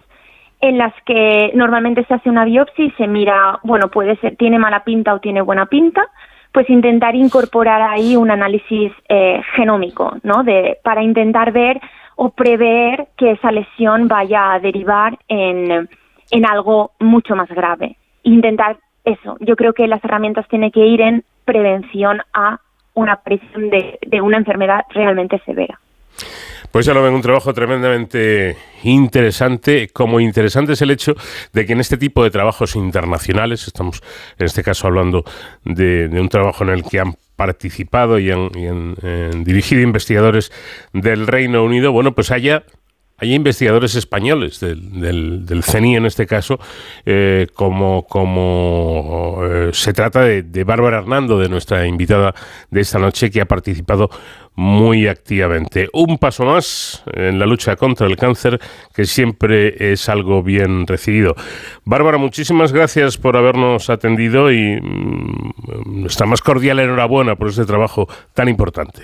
en las que normalmente se hace una biopsia y se mira, bueno, puede ser, tiene mala pinta o tiene buena pinta, pues intentar incorporar ahí un análisis eh, genómico, ¿no? De, para intentar ver o prever que esa lesión vaya a derivar en, en algo mucho más grave. Intentar eso. Yo creo que las herramientas tienen que ir en prevención a una aparición de, de una enfermedad realmente severa. Pues ya lo ven, un trabajo tremendamente interesante. Como interesante es el hecho de que en este tipo de trabajos internacionales, estamos en este caso hablando de, un trabajo en el que han participado y han, dirigido investigadores del Reino Unido, bueno, pues haya hay investigadores españoles del, del, CENI en este caso, eh, como, como eh, se trata de, de Bárbara Hernando, de nuestra invitada de esta noche, que ha participado muy activamente. Un paso más en la lucha contra el cáncer, que siempre es algo bien recibido. Bárbara, muchísimas gracias por habernos atendido y mm, nuestra más cordial enhorabuena por este trabajo tan importante.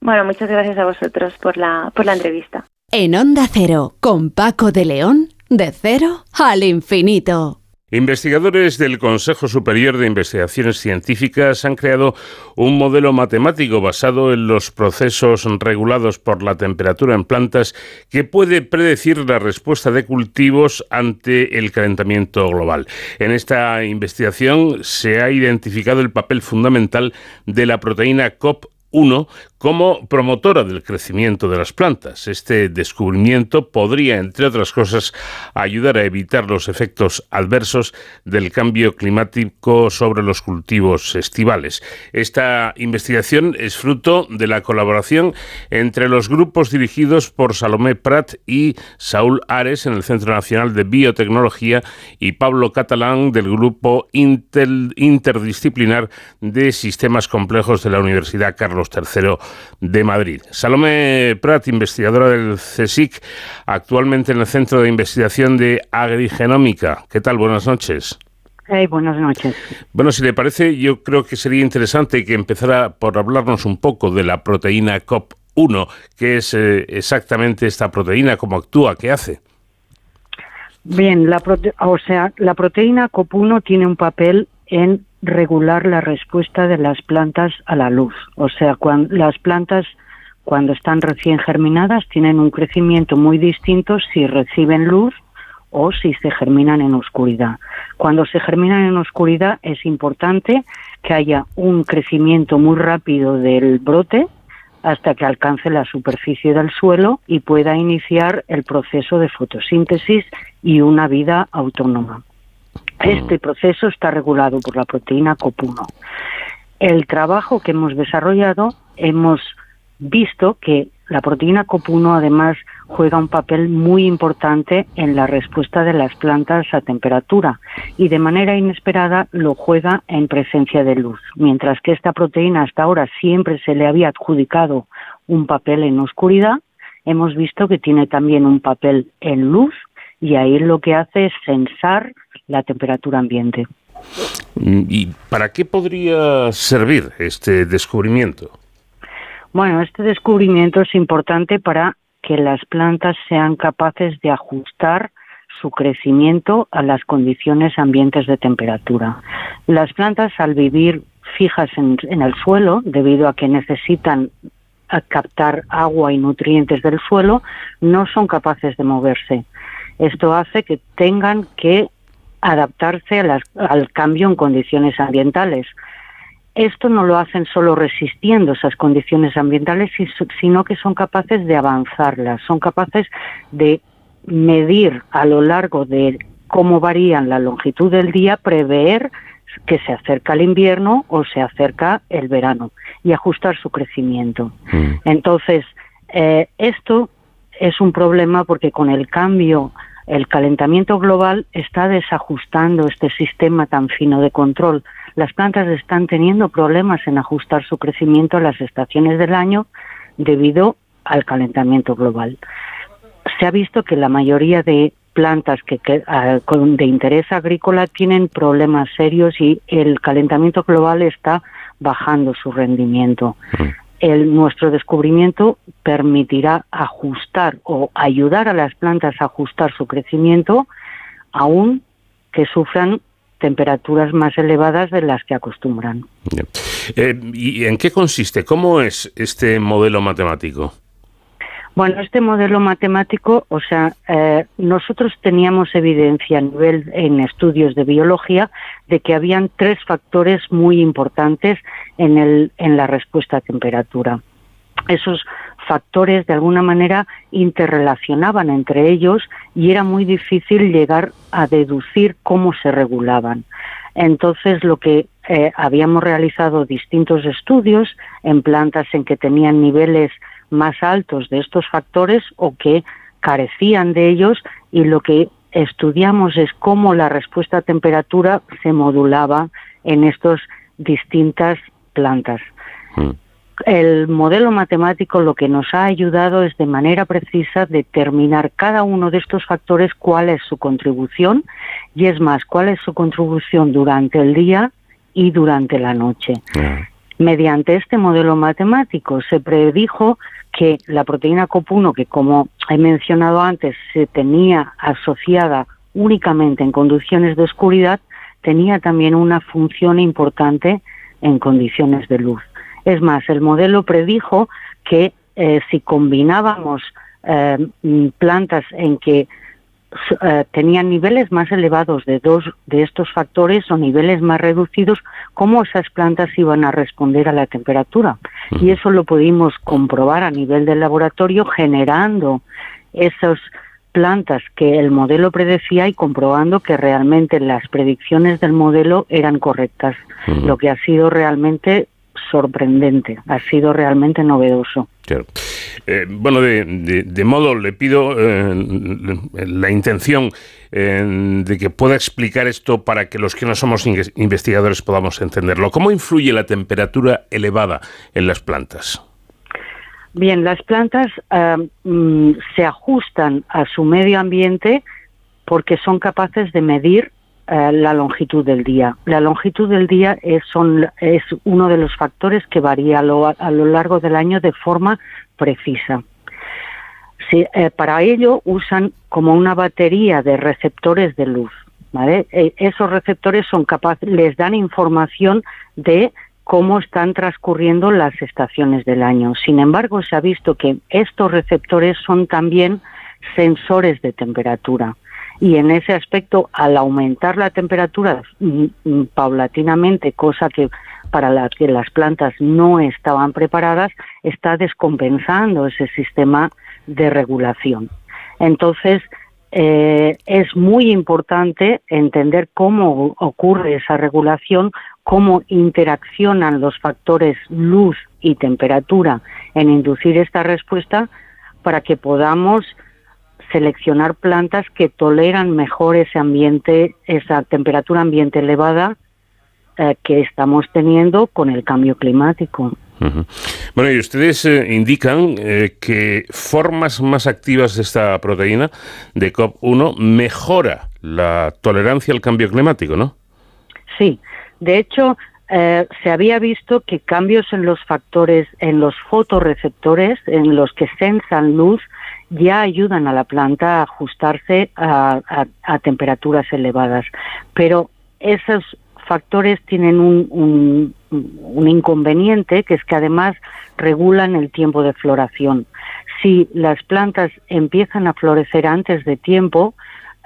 Bueno, muchas gracias a vosotros por la, por la entrevista. En Onda Cero, con Paco de León, de cero al infinito. Investigadores del Consejo Superior de Investigaciones Científicas han creado un modelo matemático basado en los procesos regulados por la temperatura en plantas que puede predecir la respuesta de cultivos ante el calentamiento global. En esta investigación se ha identificado el papel fundamental de la proteína COP 1 como promotora del crecimiento de las plantas. Este descubrimiento podría, entre otras cosas, ayudar a evitar los efectos adversos del cambio climático sobre los cultivos estivales. Esta investigación es fruto de la colaboración entre los grupos dirigidos por Salomé Prat y Saúl Ares en el Centro Nacional de Biotecnología y Pablo Catalán del Grupo Interdisciplinar de Sistemas Complejos de la Universidad Carlos III de Madrid. Salomé Prat, investigadora del CSIC, actualmente en el Centro de Investigación de Agrigenómica. ¿Qué tal? Buenas noches. buenas noches. Bueno, si le parece, yo creo que sería interesante que empezara por hablarnos un poco de la proteína COP1, que es eh, exactamente esta proteína, cómo actúa, qué hace. Bien, la o sea, la proteína COP1 tiene un papel en regular la respuesta de las plantas a la luz. O sea, cuando las plantas cuando están recién germinadas tienen un crecimiento muy distinto si reciben luz o si se germinan en oscuridad. Cuando se germinan en oscuridad es importante que haya un crecimiento muy rápido del brote hasta que alcance la superficie del suelo y pueda iniciar el proceso de fotosíntesis y una vida autónoma. Este proceso está regulado por la proteína COP1. El trabajo que hemos desarrollado hemos visto que la proteína COP1 además juega un papel muy importante en la respuesta de las plantas a temperatura y de manera inesperada lo juega en presencia de luz, mientras que esta proteína hasta ahora siempre se le había adjudicado un papel en oscuridad, hemos visto que tiene también un papel en luz y ahí lo que hace es sensar la temperatura ambiente. ¿Y para qué podría servir este descubrimiento? Bueno, este descubrimiento es importante para que las plantas sean capaces de ajustar su crecimiento a las condiciones ambientes de temperatura. Las plantas al vivir fijas en, el suelo, debido a que necesitan captar agua y nutrientes del suelo, no son capaces de moverse. Esto hace que tengan que adaptarse al cambio en condiciones ambientales esto no lo hacen solo resistiendo esas condiciones ambientales, sino que son capaces de avanzarlas, son capaces de medir a lo largo de cómo varían la longitud del día, prever que se acerca el invierno o se acerca el verano y ajustar su crecimiento. Mm. Entonces, eh, esto es un problema porque con el cambio, el calentamiento global está desajustando este sistema tan fino de control las plantas están teniendo problemas en ajustar su crecimiento a las estaciones del año debido al calentamiento global. Se ha visto que la mayoría de plantas que, ah, de interés agrícola tienen problemas serios y el calentamiento global está bajando su rendimiento. El, nuestro descubrimiento permitirá ajustar o ayudar a las plantas a ajustar su crecimiento aún que sufran temperaturas más elevadas de las que acostumbran. Eh, ¿Y en qué consiste? ¿Cómo es este modelo matemático? Bueno, este modelo matemático, o sea, eh, nosotros teníamos evidencia a nivel en estudios de biología de que habían tres factores muy importantes en, el, en la respuesta a temperatura. Esos factores de alguna manera interrelacionaban entre ellos y era muy difícil llegar a deducir cómo se regulaban. Entonces, lo que eh, habíamos realizado distintos estudios en plantas en que tenían niveles más altos de estos factores o que carecían de ellos y lo que estudiamos es cómo la respuesta a temperatura se modulaba en estas distintas plantas. Mm el modelo matemático lo que nos ha ayudado es de manera precisa determinar cada uno de estos factores cuál es su contribución y es más, cuál es su contribución durante el día y durante la noche. Mediante este modelo matemático se predijo que la proteína COP1, que como he mencionado antes se tenía asociada únicamente en condiciones de oscuridad, tenía también una función importante en condiciones de luz. Es más, el modelo predijo que eh, si combinábamos eh, plantas en que eh, tenían niveles más elevados de dos de estos factores o niveles más reducidos, cómo esas plantas iban a responder a la temperatura. Y eso lo pudimos comprobar a nivel del laboratorio generando esas plantas que el modelo predecía y comprobando que realmente las predicciones del modelo eran correctas, lo que ha sido realmente sorprendente, ha sido realmente novedoso. Eh, bueno, de, modo le pido eh, la intención eh, de que pueda explicar esto para que los que no somos investigadores podamos entenderlo. ¿Cómo influye la temperatura elevada en las plantas? Bien, las plantas mm, se ajustan a su medio ambiente porque son capaces de medir la longitud del día. La longitud del día es uno de los factores que varía a lo, largo del año de forma precisa. Eh, para ello usan como una batería de receptores de luz. E, esos receptores son capaces, les dan información de cómo están transcurriendo las estaciones del año. Sin embargo, se ha visto que estos receptores son también sensores de temperatura. Y en ese aspecto, al aumentar la temperatura mm, mm, paulatinamente, cosa que para la que las plantas no estaban preparadas, está descompensando ese sistema de regulación. Entonces, eh, es muy importante entender cómo ocurre esa regulación, cómo interaccionan los factores luz y temperatura en inducir esta respuesta para que podamos seleccionar plantas que toleran mejor ese ambiente, esa temperatura ambiente elevada eh, que estamos teniendo con el cambio climático. Bueno, y ustedes eh, indican eh, que formas más activas de esta proteína de COP1 mejora la tolerancia al cambio climático, ¿no? Sí, de hecho, se había visto que cambios en los factores, en los fotorreceptores, en los que sensan luz, ya ayudan a la planta a ajustarse a, temperaturas elevadas. Pero esos factores tienen un, un, inconveniente, que es que además regulan el tiempo de floración. Si las plantas empiezan a florecer antes de tiempo,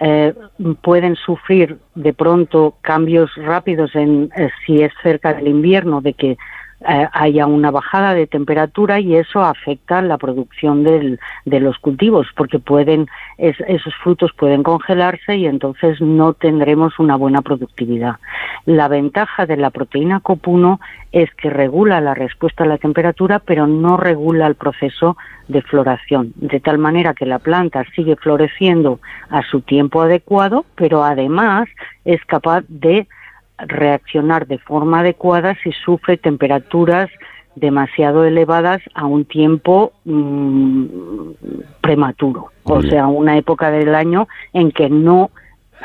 eh, pueden sufrir de pronto cambios rápidos en eh, si es cerca del invierno, de que eh, haya una bajada de temperatura y eso afecta la producción del, de los cultivos porque pueden esos frutos pueden congelarse y entonces no tendremos una buena productividad. La ventaja de la proteína COP1 es que regula la respuesta a la temperatura pero no regula el proceso de floración, de tal manera que la planta sigue floreciendo a su tiempo adecuado, pero además es capaz de reaccionar de forma adecuada si sufre temperaturas demasiado elevadas a un tiempo mm, prematuro, o sea, una época del año en que no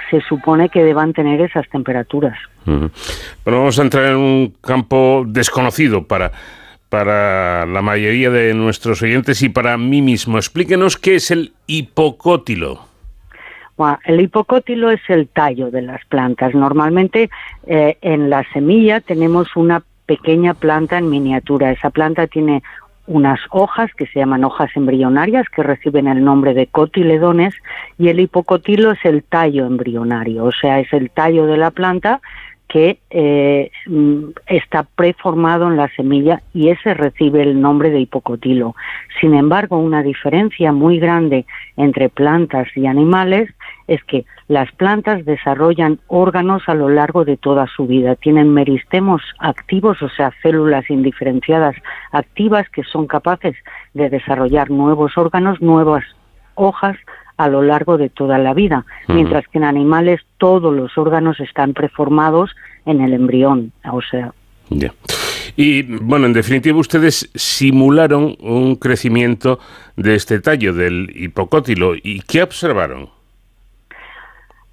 se supone que deban tener esas temperaturas. Bueno, vamos a entrar en un campo desconocido para, para la mayoría de nuestros oyentes y para mí mismo. Explíquenos qué es el hipocótilo el hipocótilo es el tallo de las plantas. Normalmente eh, en la semilla tenemos una pequeña planta en miniatura. Esa planta tiene unas hojas que se llaman hojas embrionarias que reciben el nombre de cotiledones y el hipocotilo es el tallo embrionario, o sea, es el tallo de la planta que eh, mm, está preformado en la semilla y ese recibe el nombre de hipocotilo. Sin embargo, una diferencia muy grande entre plantas y animales es que las plantas desarrollan órganos a lo largo de toda su vida. Tienen meristemos activos, o sea, células indiferenciadas activas que son capaces de desarrollar nuevos órganos, nuevas hojas, a lo largo de toda la vida, mientras que en animales todos los órganos están preformados en el embrión, o sea. Y bueno, en definitiva, ustedes simularon un crecimiento de este tallo del hipocótilo. ¿Y qué observaron?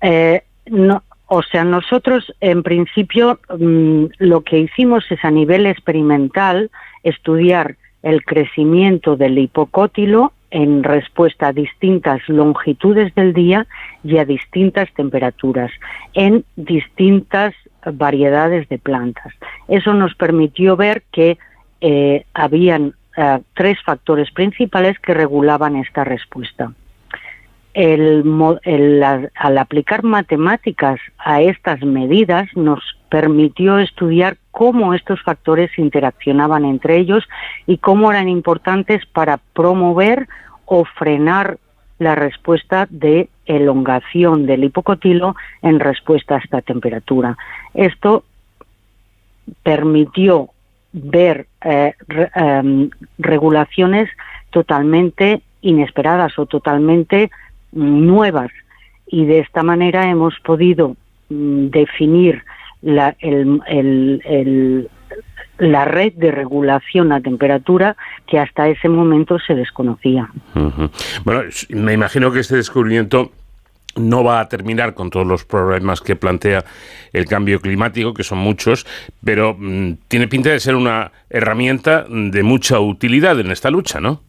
Eh, no, o sea, nosotros en principio mm, lo que hicimos es a nivel experimental estudiar el crecimiento del hipocótilo en respuesta a distintas longitudes del día y a distintas temperaturas, en distintas variedades de plantas. Eso nos permitió ver que eh, habían eh, tres factores principales que regulaban esta respuesta. al aplicar matemáticas a estas medidas nos permitió estudiar cómo estos factores interaccionaban entre ellos y cómo eran importantes para promover o frenar la respuesta de elongación del hipocotilo en respuesta a esta temperatura. Esto permitió ver eh, em, regulaciones totalmente inesperadas o totalmente nuevas y de esta manera hemos podido mm, definir la, el, la red de regulación a temperatura que hasta ese momento se desconocía. Bueno, me imagino que este descubrimiento no va a terminar con todos los problemas que plantea el cambio climático, que son muchos, pero mm, tiene pinta de ser una herramienta de mucha utilidad en esta lucha, ¿no?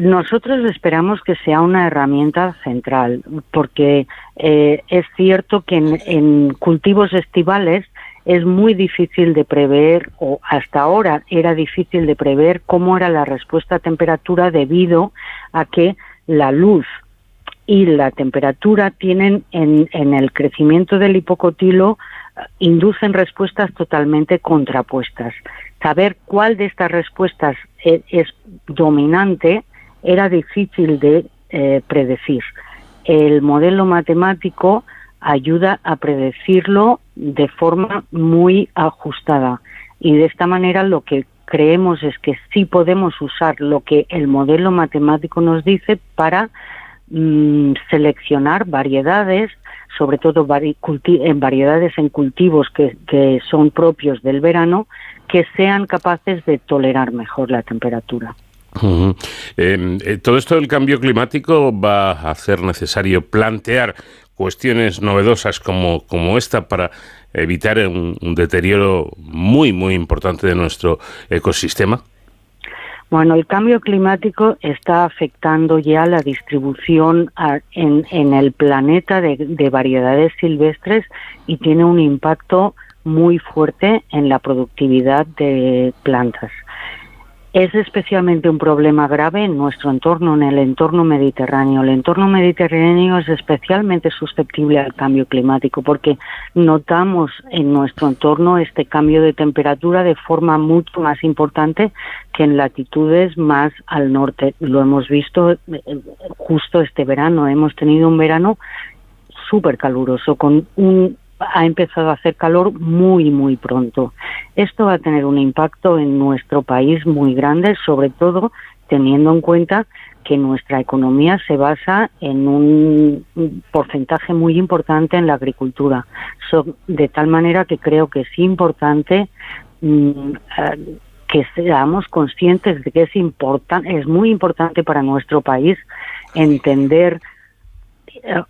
Nosotros esperamos que sea una herramienta central, porque eh, es cierto que en, cultivos estivales es muy difícil de prever, o hasta ahora era difícil de prever cómo era la respuesta a temperatura debido a que la luz y la temperatura tienen en, en el crecimiento del hipocotilo inducen respuestas totalmente contrapuestas. Saber cuál de estas respuestas e, es, dominante era difícil de eh, predecir. El modelo matemático ayuda a predecirlo de forma muy ajustada y de esta manera lo que creemos es que sí podemos usar lo que el modelo matemático nos dice para mm, seleccionar variedades sobre todo en variedades en cultivos que, son propios del verano, que sean capaces de tolerar mejor la temperatura. Em, eh, todo esto del cambio climático va a hacer necesario plantear cuestiones novedosas como, como esta para evitar un deterioro muy, muy importante de nuestro ecosistema. Bueno, el cambio climático está afectando ya la distribución en, el planeta de variedades silvestres y tiene un impacto muy fuerte en la productividad de plantas. Es especialmente un problema grave en nuestro entorno, en el entorno mediterráneo. El entorno mediterráneo es especialmente susceptible al cambio climático porque notamos en nuestro entorno este cambio de temperatura de forma mucho más importante que en latitudes más al norte. Lo hemos visto eh, justo este verano. Hemos tenido un verano súper caluroso con un ha empezado a hacer calor muy, muy pronto. Esto va a tener un impacto en nuestro país muy grande, sobre todo teniendo en cuenta que nuestra economía se basa en un porcentaje muy importante en la agricultura. de tal manera que creo que es importante mm, eh, que seamos conscientes de que es muy importante para nuestro país entender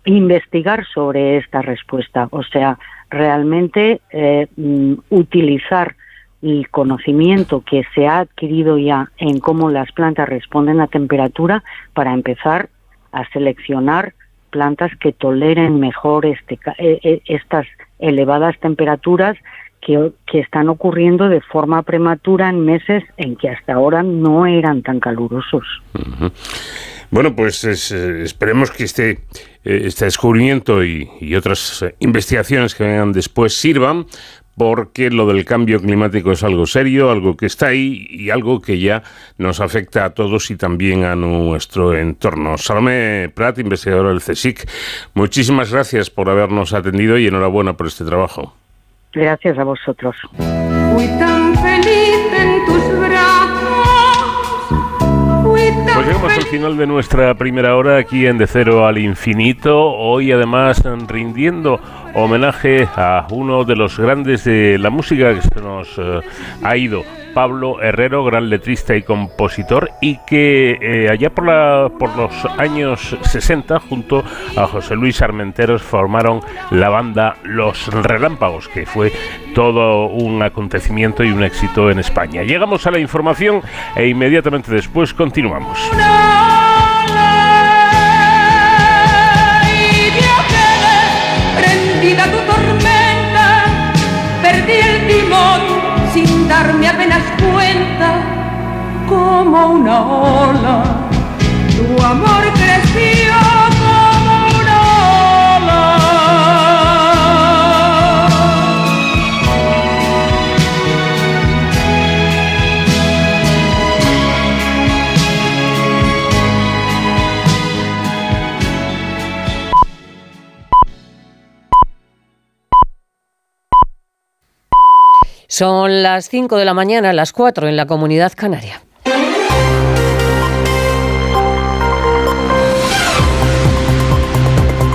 investigar sobre esta respuesta, o sea, realmente eh, mm, utilizar el conocimiento que se ha adquirido ya en cómo las plantas responden a temperatura para empezar a seleccionar plantas que toleren mejor este, eh, estas elevadas temperaturas que, están ocurriendo de forma prematura en meses en que hasta ahora no eran tan calurosos. Bueno, pues eh, esperemos que este, eh, este descubrimiento y, otras eh, investigaciones que vengan después sirvan porque lo del cambio climático es algo serio, algo que está ahí y algo que ya nos afecta a todos y también a nuestro entorno. Salome Prat, investigadora del CSIC, muchísimas gracias por habernos atendido y enhorabuena por este trabajo. Gracias a vosotros. Llegamos al final de nuestra primera hora aquí en De Cero al Infinito. Hoy además rindiendo homenaje a uno de los grandes de la música que se nos eh, ha ido, Pablo Herrero, gran letrista y compositor, y que eh, allá por, la, por los años 60, junto a José Luis Armenteros, formaron la banda Los Relámpagos, que fue todo un acontecimiento y un éxito en España. Llegamos a la información e inmediatamente después continuamos. Como una ola, tu amor creció. Son las 5 de la mañana, las 4 en la comunidad canaria.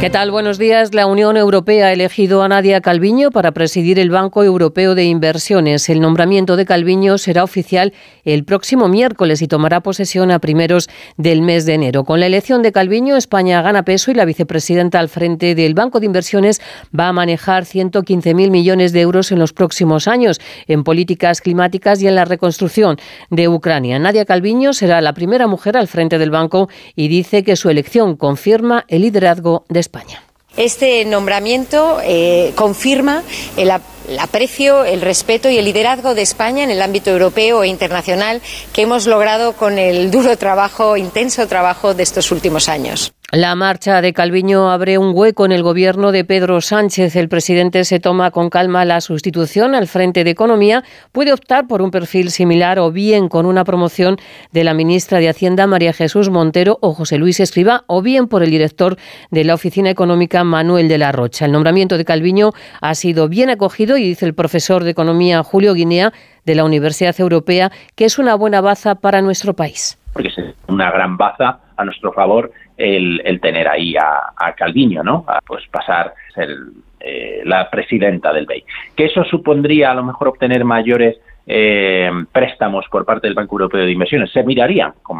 ¿Qué tal? Buenos días. La Unión Europea ha elegido a Nadia Calviño para presidir el Banco Europeo de Inversiones. El nombramiento de Calviño será oficial el próximo miércoles y tomará posesión a primeros del mes de enero. Con la elección de Calviño, España gana peso y la vicepresidenta al frente del Banco de Inversiones va a manejar 115.000 millones de euros en los próximos años en políticas climáticas y en la reconstrucción de Ucrania. Nadia Calviño será la primera mujer al frente del banco y dice que su elección confirma el liderazgo de España. Este nombramiento eh, confirma el aprecio, el respeto y el liderazgo de España en el ámbito europeo e internacional que hemos logrado con el duro trabajo, intenso trabajo de estos últimos años. La marcha de Calviño abre un hueco en el gobierno de Pedro Sánchez. El presidente se toma con calma la sustitución al frente de Economía. Puede optar por un perfil similar o bien con una promoción de la ministra de Hacienda María Jesús Montero o José Luis Escriba o bien por el director de la Oficina Económica Manuel de la Rocha. El nombramiento de Calviño ha sido bien acogido y dice el profesor de Economía Julio Guinea de la Universidad Europea que es una buena baza para nuestro país. Porque es una gran baza a nuestro favor el, tener ahí a, Calviño, ¿no? A, pues pasar ser eh, la presidenta del BEI. Que eso supondría a lo mejor obtener mayores eh, préstamos por parte del Banco Europeo de Inversiones. Se mirarían con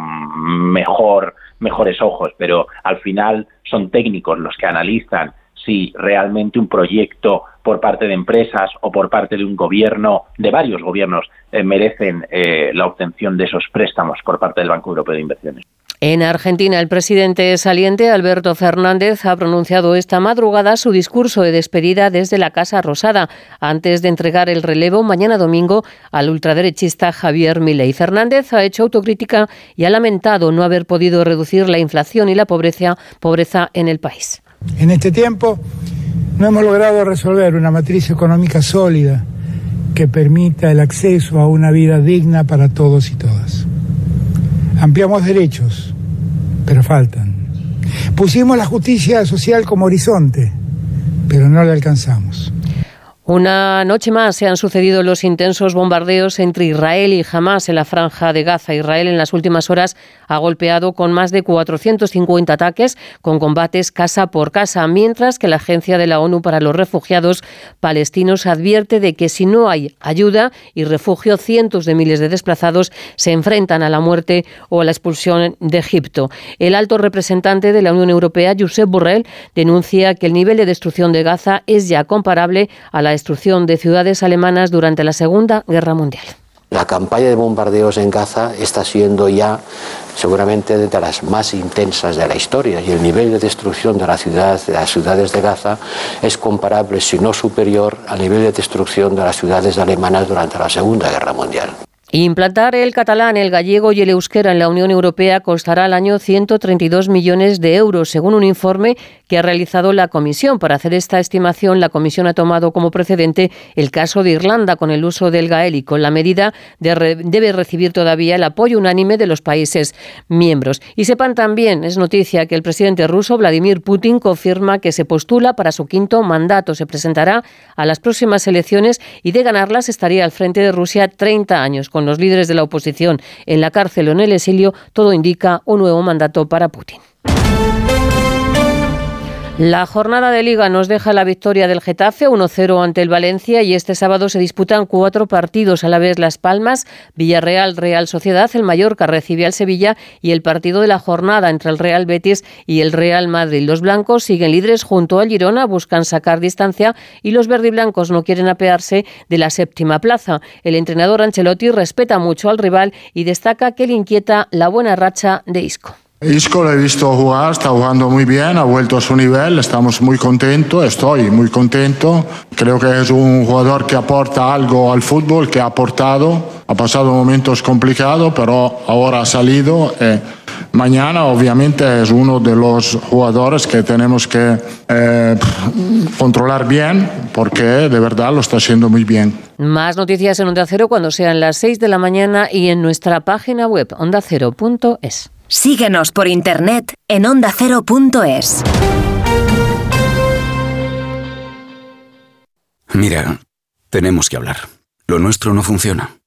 mejor, mejores ojos, pero al final son técnicos los que analizan si realmente un proyecto por parte de empresas o por parte de un gobierno, de varios gobiernos, eh, merecen la obtención de esos préstamos por parte del Banco Europeo de Inversiones. En Argentina, el presidente saliente Alberto Fernández ha pronunciado esta madrugada su discurso de despedida desde la Casa Rosada, antes de entregar el relevo mañana domingo al ultraderechista Javier Milei. Fernández ha hecho autocrítica y ha lamentado no haber podido reducir la inflación y la pobreza, pobreza en el país. En este tiempo no hemos logrado resolver una matriz económica sólida que permita el acceso a una vida digna para todos y todas. Ampliamos derechos, pero faltan. Pusimos la justicia social como horizonte, pero no la alcanzamos. Una noche más se han sucedido los intensos bombardeos entre Israel y Hamas en la franja de Gaza. Israel en las últimas horas ha golpeado con más de 450 ataques con combates casa por casa, mientras que la Agencia de la ONU para los Refugiados Palestinos advierte de que si no hay ayuda y refugio, cientos de miles de desplazados se enfrentan a la muerte o a la expulsión de Egipto. El alto representante de la Unión Europea, Josep Borrell, denuncia que el nivel de destrucción de Gaza es ya comparable a la destrucción de ciudades alemanas durante la Segunda Guerra Mundial. La campaña de bombardeos en Gaza está siendo ya seguramente de las más intensas de la historia y el nivel de destrucción de, la ciudad, de las ciudades de Gaza es comparable, si no superior, al nivel de destrucción de las ciudades alemanas durante la Segunda Guerra Mundial. Implantar el catalán, el gallego y el euskera en la Unión Europea costará al año 132 millones de euros, según un informe que ha realizado la Comisión. Para hacer esta estimación, la Comisión ha tomado como precedente el caso de Irlanda con el uso del gaélico. La medida debe recibir todavía el apoyo unánime de los países miembros. Y sepan también, es noticia, que el presidente ruso Vladimir Putin confirma que se postula para su quinto mandato. Se presentará a las próximas elecciones y de ganarlas estaría al frente de Rusia 30 años los líderes de la oposición en la cárcel o en el exilio, todo indica un nuevo mandato para Putin. La jornada de liga nos deja la victoria del Getafe 1-0 ante el Valencia y este sábado se disputan cuatro partidos a la vez Las Palmas, Villarreal, Real Sociedad, el Mallorca recibe al Sevilla y el partido de la jornada entre el Real Betis y el Real Madrid. Los blancos siguen líderes junto al Girona, buscan sacar distancia y los verdiblancos no quieren apearse de la séptima plaza. El entrenador Ancelotti respeta mucho al rival y destaca que le inquieta la buena racha de Isco. Isco lo he visto jugar, está jugando muy bien, ha vuelto a su nivel, estamos muy contentos, estoy muy contento. Creo que es un jugador que aporta algo al fútbol, que ha aportado, ha pasado momentos complicados, pero ahora ha salido. Eh, mañana obviamente es uno de los jugadores que tenemos que eh, controlar bien, porque de verdad lo está haciendo muy bien. Más noticias en Onda Cero cuando sean las 6 de la mañana y en nuestra página web ondacero.es. Síguenos por internet en ondacero.es. Mira, tenemos que hablar. Lo nuestro no funciona.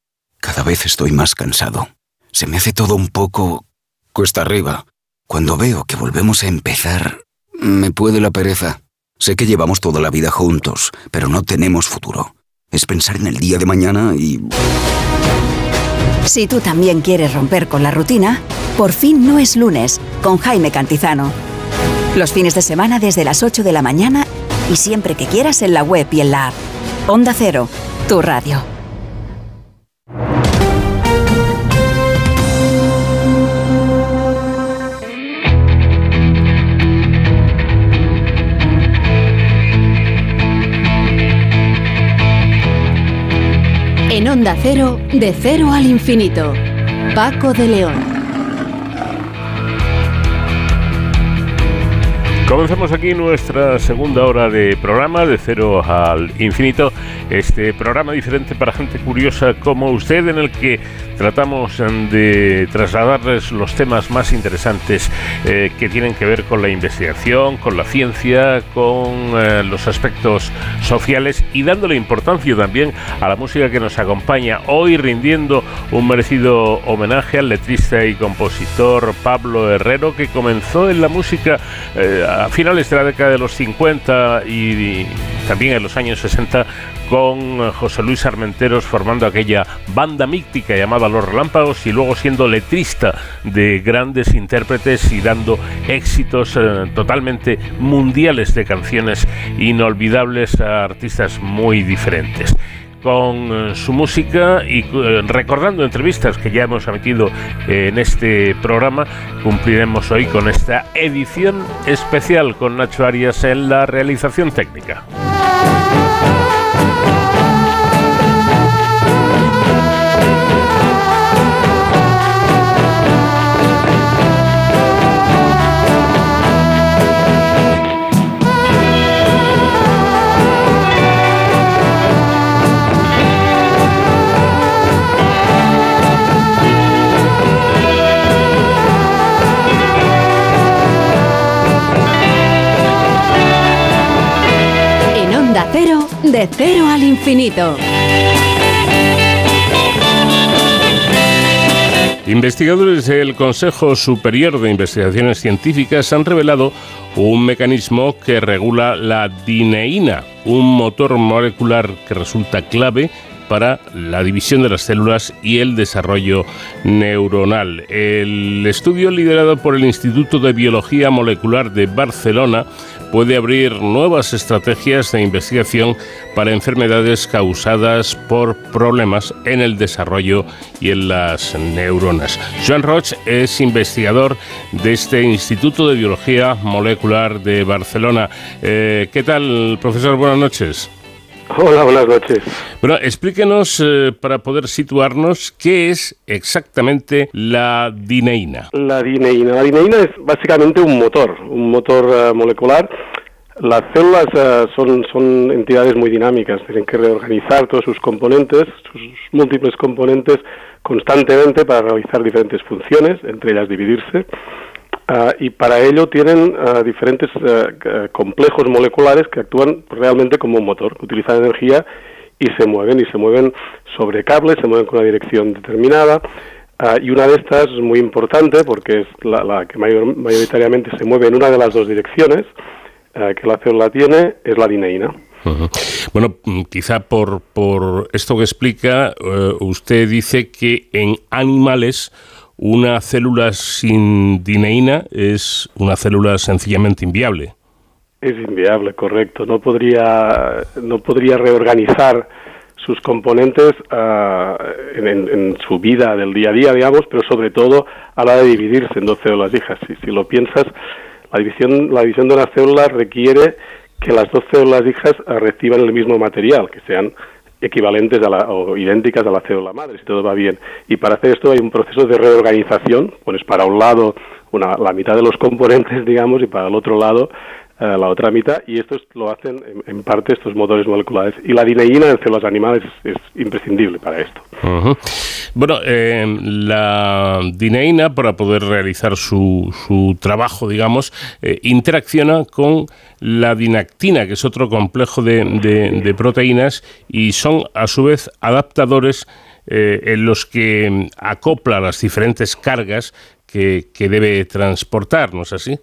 Cada vez estoy más cansado. Se me hace todo un poco cuesta arriba. Cuando veo que volvemos a empezar, Me puede la pereza. Sé que llevamos toda la vida juntos, pero no tenemos futuro. Es pensar en el día de mañana y... Si tú también quieres romper con la rutina, por fin no es lunes, con Jaime Cantizano. Los fines de semana desde las 8 de la mañana y siempre que quieras en la web y en la app. Onda Cero, tu radio. Onda Cero, de cero al infinito. Paco de León. Comenzamos aquí nuestra segunda hora de programa de cero al infinito. Este programa diferente para gente curiosa como usted en el que tratamos de trasladarles los temas más interesantes eh, que tienen que ver con la investigación, con la ciencia, con eh, los aspectos sociales y dándole importancia también a la música que nos acompaña. Hoy rindiendo un merecido homenaje al letrista y compositor Pablo Herrero que comenzó en la música eh, a finales de la década de los 50 y, también en los años 60 con José Luis Armenteros formando aquella banda mítica llamada Los Relámpagos y luego siendo letrista de grandes intérpretes y dando éxitos eh, totalmente mundiales de canciones inolvidables a artistas muy diferentes con eh, su música y eh, recordando entrevistas que ya hemos emitido en este programa, cumpliremos hoy con esta edición especial con Nacho Arias en la realización técnica. De cero al infinito. Investigadores del Consejo Superior de Investigaciones Científicas han revelado un mecanismo que regula la dineína, un motor molecular que resulta clave para la división de las células y el desarrollo neuronal. El estudio liderado por el Instituto de Biología Molecular de Barcelona puede abrir nuevas estrategias de investigación para enfermedades causadas por problemas en el desarrollo y en las neuronas. Joan Roch es investigador de este Instituto de Biología Molecular de Barcelona. Eh, ¿Qué tal, profesor? Buenas noches. Hola, buenas noches. Bueno, explíquenos, eh, para poder situarnos, qué es exactamente la dineína. La dineína. La dineína es básicamente un motor, un motor eh, molecular. Las células eh, son, son entidades muy dinámicas, tienen que reorganizar todos sus componentes, sus múltiples componentes, constantemente para realizar diferentes funciones, entre ellas dividirse. Ah, y para ello tienen ah, diferentes ah, complejos moleculares que actúan realmente como un motor, utilizan energía y se mueven, y se mueven sobre cables, se mueven con una dirección determinada. y una de estas, muy importante, porque es la, que mayoritariamente se mueve en una de las dos direcciones que la célula tiene, es la dineína. Bueno, mm, quizá por, por esto que explica, eh, usted dice que en animales una célula sin dineína es una célula sencillamente inviable. Es inviable, correcto. No podría, no podría reorganizar sus componentes ah, en, su vida del día a día, digamos, pero sobre todo a la de dividirse en dos células hijas. Si, si lo piensas, la división, la división de una célula requiere que las dos células hijas reciban el mismo material, que sean equivalentes a la, o idénticas a la célula madre, si todo va bien. Y para hacer esto hay un proceso de reorganización, pones para un lado una, la mitad de los componentes, digamos, y para el otro lado eh, la otra mitad, y esto lo hacen en, parte estos motores moleculares. Y la dineína en células animales es, imprescindible para esto. Bueno, eh, la dineína, para poder realizar su, su trabajo, digamos, eh, interacciona con la dinactina, que es otro complejo de, de, proteínas, y son a su vez adaptadores en los que acopla las diferentes cargas que, que debe transportar, ¿no es así?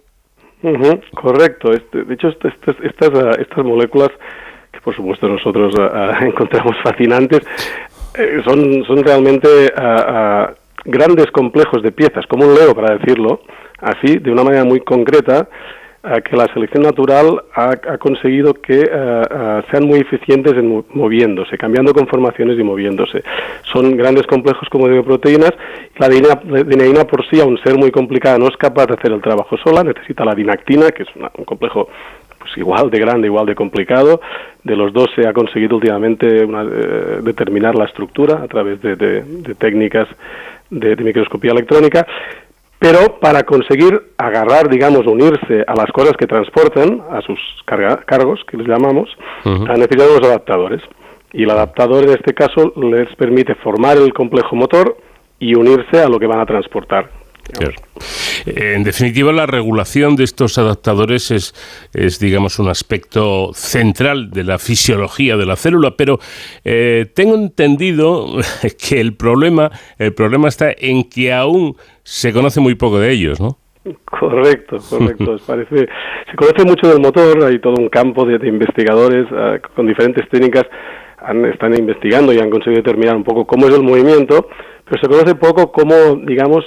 Correcto. Este, de hecho, estas, estas, estas moléculas, que por supuesto nosotros encontramos fascinantes, eh, son, son realmente grandes complejos de piezas, como un Lego, para decirlo así, de una manera muy concreta, que la selección natural ha, conseguido que eh, sean muy eficientes en moviéndose, cambiando conformaciones y moviéndose. Son grandes complejos como de proteínas. La dineína por sí, aun ser muy complicada, no es capaz de hacer el trabajo sola, necesita la dinactina, que es un complejo pues igual de grande, igual de complicado. De los dos se ha conseguido últimamente eh, determinar la estructura a través de, técnicas de, microscopía electrónica pero para conseguir agarrar, digamos, unirse a las cosas que transportan, a sus cargos, que les llamamos, han necesitado los adaptadores. Y el adaptador, en este caso, les permite formar el complejo motor y unirse a lo que van a transportar. Eh, en definitiva, la regulación de estos adaptadores es, es, digamos, un aspecto central de la fisiología de la célula, pero eh, tengo entendido que el problema, el problema está en que aún se conoce muy poco de ellos, ¿no? Correcto, correcto. Parece, se conoce mucho del motor, hay todo un campo de, investigadores ah, con diferentes técnicas han, están investigando y han conseguido determinar un poco cómo es el movimiento, pero se conoce poco cómo, digamos,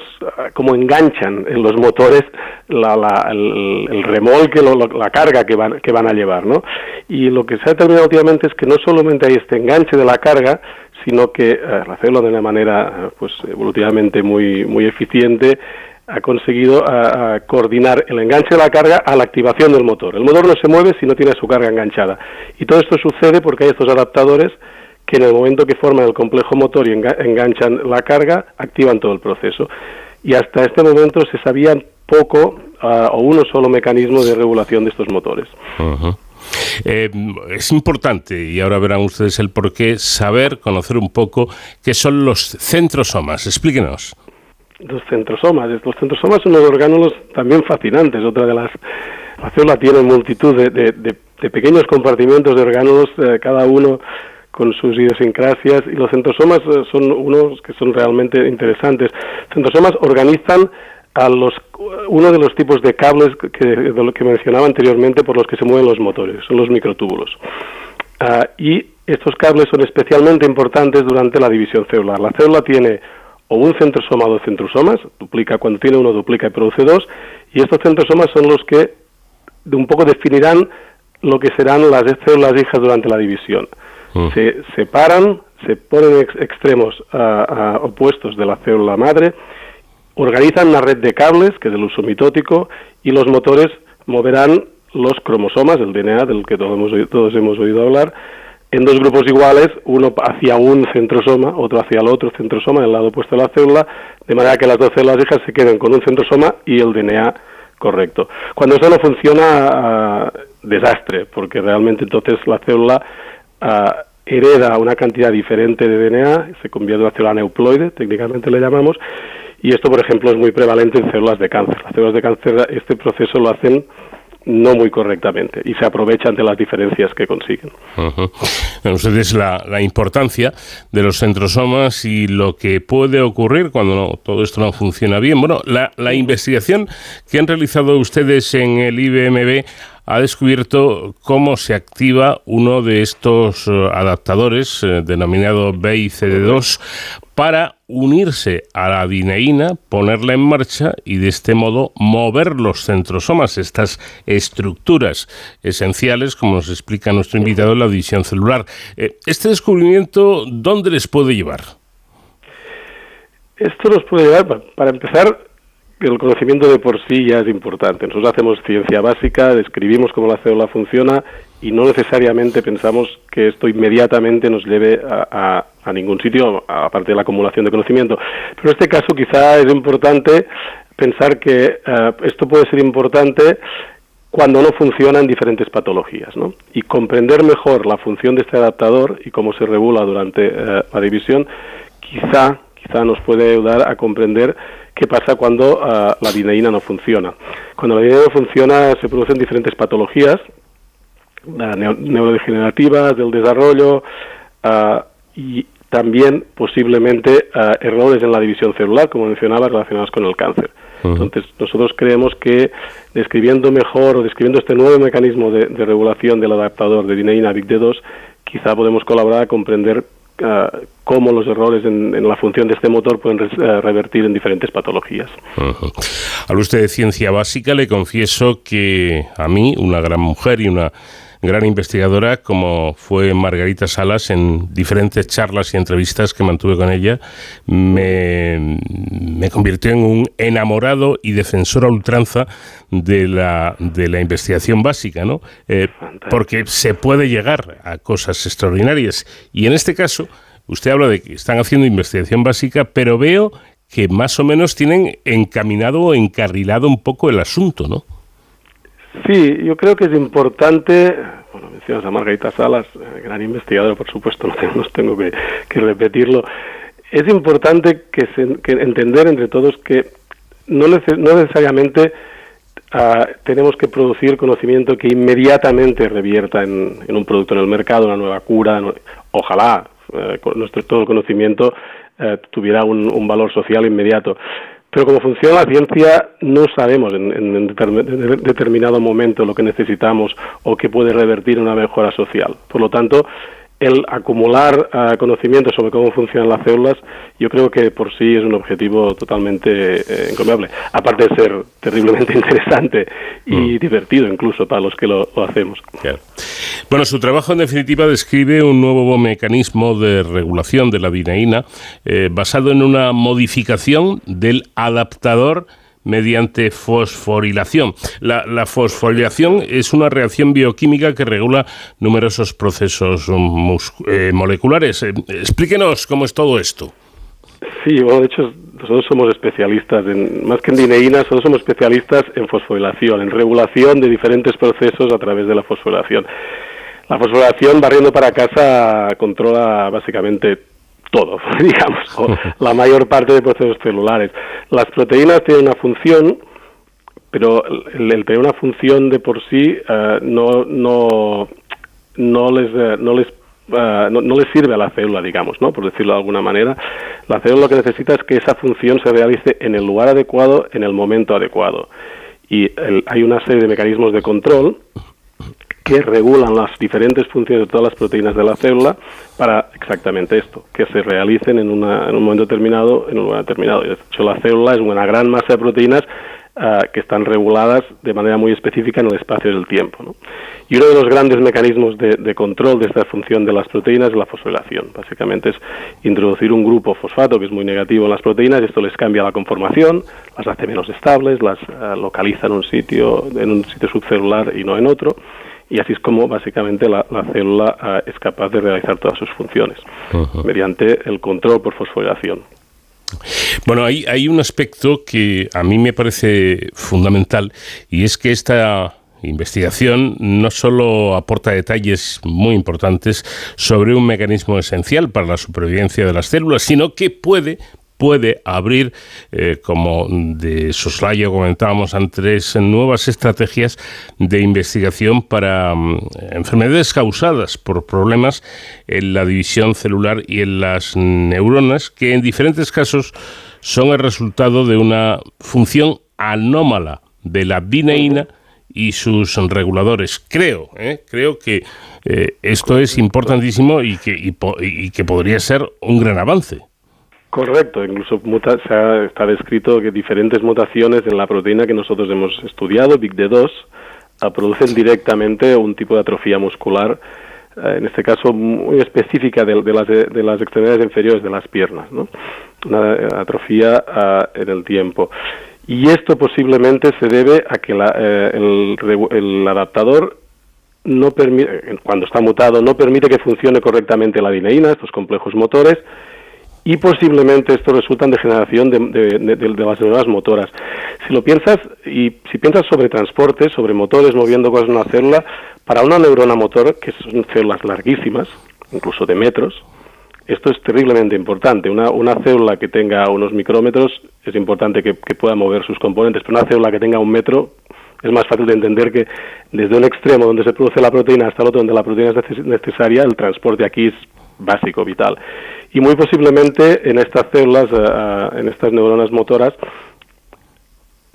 cómo enganchan en los motores la, la, el, remolque, la carga que van, que van a llevar, ¿no? Y lo que se ha determinado últimamente es que no solamente hay este enganche de la carga, sino que eh, la célula de una manera, pues, evolutivamente muy, muy eficiente, ha conseguido coordinar el enganche de la carga a la activación del motor. El motor no se mueve si no tiene su carga enganchada. Y todo esto sucede porque hay estos adaptadores que en el momento que forman el complejo motor y enganchan la carga, activan todo el proceso. Y hasta este momento se sabía poco ah, o uno solo mecanismo de regulación de estos motores. Eh, es importante, y ahora verán ustedes el porqué, saber, conocer un poco qué son los centrosomas. Explíquenos. Los centrosomas. Los centrosomas son unos orgánulos también fascinantes. Otra de las. La célula tiene multitud de, pequeños compartimentos de orgánulos, eh, cada uno con sus idiosincrasias y los centrosomas eh, son unos que son realmente interesantes. Centrosomas organizan a los uno de los tipos de cables que, mencionaba anteriormente por los que se mueven los motores, son los microtúbulos. Ah, y estos cables son especialmente importantes durante la división celular. La célula tiene o un centrosoma o dos centrosomas, duplica cuando tiene uno duplica y produce dos, y estos centrosomas son los que un poco definirán lo que serán las células hijas durante la división. Mm. Se separan, se ponen extremos opuestos de la célula madre, organizan una red de cables, que es el uso mitótico, y los motores moverán los cromosomas, el DNA del que todos hemos, todos hemos oído hablar, en dos grupos iguales, uno hacia un centrosoma, otro hacia el otro centrosoma, en el lado opuesto de la célula, de manera que las dos células hijas se queden con un centrosoma y el DNA correcto. Cuando eso no funciona, ah, desastre, porque realmente entonces la célula hereda una cantidad diferente de DNA, se convierte en célula neuploide, técnicamente le llamamos, y esto, por ejemplo, es muy prevalente en células de cáncer. Las células de cáncer este proceso lo hacen no muy correctamente y se aprovechan de las diferencias que consiguen. ustedes la, la, importancia de los centrosomas y lo que puede ocurrir cuando todo esto no funciona bien. Bueno, la, la investigación que han realizado ustedes en el IBMB ha descubierto cómo se activa uno de estos eh, adaptadores eh, denominado BICD2 para unirse a la dineína, ponerla en marcha y de este modo mover los centrosomas, estas estructuras esenciales, como nos explica nuestro invitado en la división celular. Eh, ¿Este descubrimiento dónde les puede llevar? Esto nos puede llevar, para empezar, el conocimiento de por sí ya es importante. Nosotros hacemos ciencia básica, describimos cómo la célula funciona y no necesariamente pensamos que esto inmediatamente nos lleve a, ningún sitio, aparte de la acumulación de conocimiento. Pero en este caso quizá es importante pensar que eh, esto puede ser importante cuando no funciona en diferentes patologías, ¿no? Y comprender mejor la función de este adaptador y cómo se regula durante eh, la división, quizá, quizá nos puede ayudar a comprender qué pasa cuando ah, la dineína no funciona. Cuando la dineína no funciona se producen diferentes patologías uh, neurodegenerativas, del desarrollo ah, y también posiblemente errores en la división celular, como mencionaba, relacionados con el cáncer. Entonces, nosotros creemos que describiendo mejor o describiendo este nuevo mecanismo de, regulación del adaptador de dineína BIC-D2, quizá podemos colaborar a comprender uh, cómo los errores en, la función de este motor pueden uh, revertir en diferentes patologías. Habla usted de ciencia básica, le confieso que a mí, una gran mujer y una gran investigadora como fue Margarita Salas en diferentes charlas y entrevistas que mantuve con ella, me, convirtió en un enamorado y defensor a ultranza de la, de la investigación básica, ¿no? Eh, porque se puede llegar a cosas extraordinarias. Y en este caso, usted habla de que están haciendo investigación básica, pero veo que más o menos tienen encaminado o encarrilado un poco el asunto, ¿no? Sí, yo creo que es importante, bueno, mencionas a Margarita Salas, eh, gran investigadora, por supuesto, no tengo, que, repetirlo. Es importante que, entender entre todos que no, necesariamente ah, tenemos que producir conocimiento que inmediatamente revierta en, un producto en el mercado, una nueva cura. ojalá eh, nuestro todo el conocimiento eh, tuviera un valor social inmediato pero como funciona la ciencia, no sabemos en, determinado momento lo que necesitamos o que puede revertir una mejora social. Por lo tanto, el acumular uh, conocimiento sobre cómo funcionan las células, yo creo que por sí es un objetivo totalmente eh, encomiable, aparte de ser terriblemente interesante y mm. divertido incluso para los que lo, hacemos. Bueno, su trabajo en definitiva describe un nuevo mecanismo de regulación de la dineína eh, basado en una modificación del adaptador mediante fosforilación. La, fosforilación es una reacción bioquímica que regula numerosos procesos eh, moleculares. Eh, explíquenos cómo es todo esto. Sí, bueno, de hecho nosotros somos especialistas, en, más que en dineína, nosotros somos especialistas en fosforilación, en regulación de diferentes procesos a través de la fosforilación. La fosforilación, barriendo para casa, controla básicamente todo, digamos, la mayor parte de procesos celulares. Las proteínas tienen una función, pero el, tener una función de por sí eh, no, no, no les, eh, no les eh, no, les sirve a la célula, digamos, ¿no? por decirlo de alguna manera. La célula lo que necesita es que esa función se realice en el lugar adecuado, en el momento adecuado. Y hay una serie de mecanismos de control que regulan las diferentes funciones de todas las proteínas de la célula para exactamente esto, que se realicen en, un momento determinado, en un lugar determinado. De hecho, la célula es una gran masa de proteínas ah, que están reguladas de manera muy específica en el espacio y el tiempo. Y uno de los grandes mecanismos de, control de esta función de las proteínas es la fosforilación. Básicamente es introducir un grupo fosfato que es muy negativo en las proteínas y esto les cambia la conformación, las hace menos estables, las ah, localiza en un sitio, en un sitio subcelular y no en otro y así es como básicamente la, célula ah, es capaz de realizar todas sus funciones mediante el control por fosforilación. Bueno, hay, hay un aspecto que a mí me parece fundamental y es que esta investigación no solo aporta detalles muy importantes sobre un mecanismo esencial para la supervivencia de las células, sino que puede puede abrir, eh, como de soslayo comentábamos antes, nuevas estrategias de investigación para mm, enfermedades causadas por problemas en la división celular y en las neuronas, que en diferentes casos son el resultado de una función anómala de la dineína y sus reguladores. Creo, ¿eh? creo que eh, esto es importantísimo y que, y que podría ser un gran avance. Correcto, incluso se ha, está descrito que diferentes mutaciones en la proteína que nosotros hemos estudiado, BICD2, ah, producen directamente un tipo de atrofía muscular, eh, en este caso muy específica de, las, de, las, extremidades inferiores de las piernas, ¿no? una eh, atrofía ah, en el tiempo. Y esto posiblemente se debe a que eh, el, el adaptador no permite, cuando está mutado, no permite que funcione correctamente la dineína, estos complejos motores, y posiblemente esto resulta en degeneración de, de, las neuronas motoras. Si lo piensas, y si piensas sobre transporte, sobre motores moviendo cosas en una célula, para una neurona motor, que son células larguísimas, incluso de metros, esto es terriblemente importante. Una, una célula que tenga unos micrómetros es importante que, pueda mover sus componentes, pero una célula que tenga un metro es más fácil de entender que desde un extremo donde se produce la proteína hasta el otro donde la proteína es necesaria, el transporte aquí es básico, vital. Y muy posiblemente en estas células, eh, eh, en estas neuronas motoras,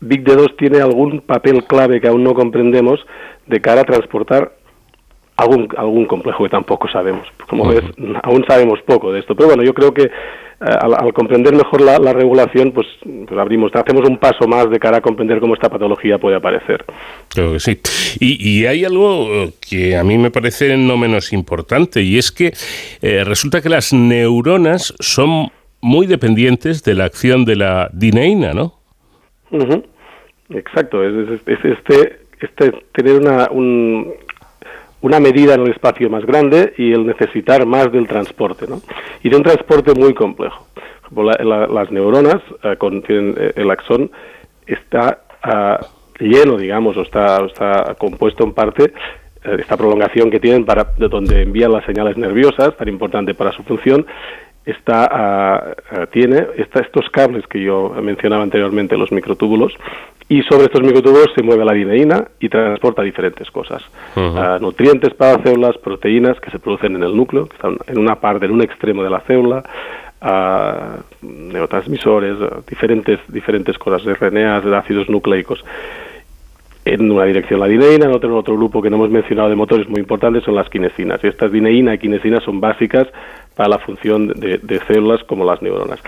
Big D2 tiene algún papel clave que aún no comprendemos de cara a transportar algún, algún complejo que tampoco sabemos. Como ves, aún sabemos poco de esto. Pero bueno, yo creo que eh, al, comprender mejor la, regulación, pues, pues, abrimos, hacemos un paso más de cara a comprender cómo esta patología puede aparecer. Creo que sí. Y, hay algo que a mí me parece no menos importante, y es que eh, resulta que las neuronas son muy dependientes de la acción de la dineína, ¿no? Exacto, es, este, este tener una, una medida en el espacio más grande y el necesitar más del transporte, ¿no? Y de un transporte muy complejo. las neuronas eh, contienen eh, el axón está ah, lleno, digamos, o está, está compuesto en parte eh, esta prolongación que tienen para de donde envían las señales nerviosas, tan importante para su función, está, ah, tiene está estos cables que yo mencionaba anteriormente, los microtúbulos, y sobre estos microtúbulos se mueve la dineína y transporta diferentes cosas. Ah, nutrientes para células, proteínas que se producen en el núcleo, que están en una parte, en un extremo de la célula, neurotransmisores, diferentes, diferentes cosas, RNAs, ácidos nucleicos en una dirección la dineína, en otro, en otro grupo que no hemos mencionado de motores muy importantes son las quinesinas. Y estas dineína y quinesinas son básicas para la función de, células como las neuronas.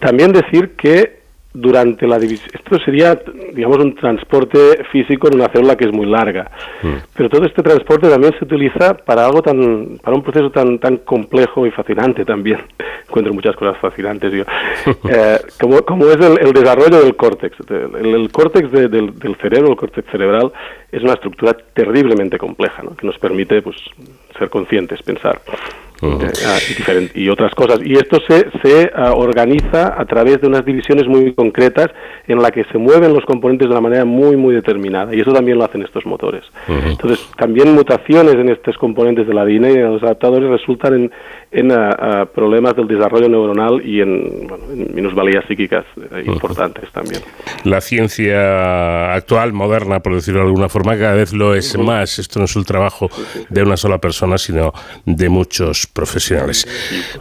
También decir que durante la división, esto sería, digamos, un transporte físico en una célula que es muy larga, mm. pero todo este transporte también se utiliza para algo tan, para un proceso tan, tan complejo y fascinante también. Encuentro muchas cosas fascinantes yo. Eh, como, como, es el, desarrollo del córtex. El, córtex del, del, cerebro, el córtex cerebral, es una estructura terriblemente compleja, ¿no? que nos permite, pues, ser conscientes, pensar. Eh, ah, y, otras cosas. Y esto se, se ah, organiza a través de unas divisiones muy concretas en la que se mueven los componentes de una manera muy, muy determinada. Y eso también lo hacen estos motores. Entonces, también mutaciones en estos componentes de la ADN y en los adaptadores resultan en, en ah, problemas del desarrollo neuronal y en, bueno, en minusvalías psíquicas eh, importantes también. La ciencia actual, moderna, por decirlo de alguna forma, cada vez lo es más. Esto no es un trabajo de una sola persona, sino de muchos profesionales.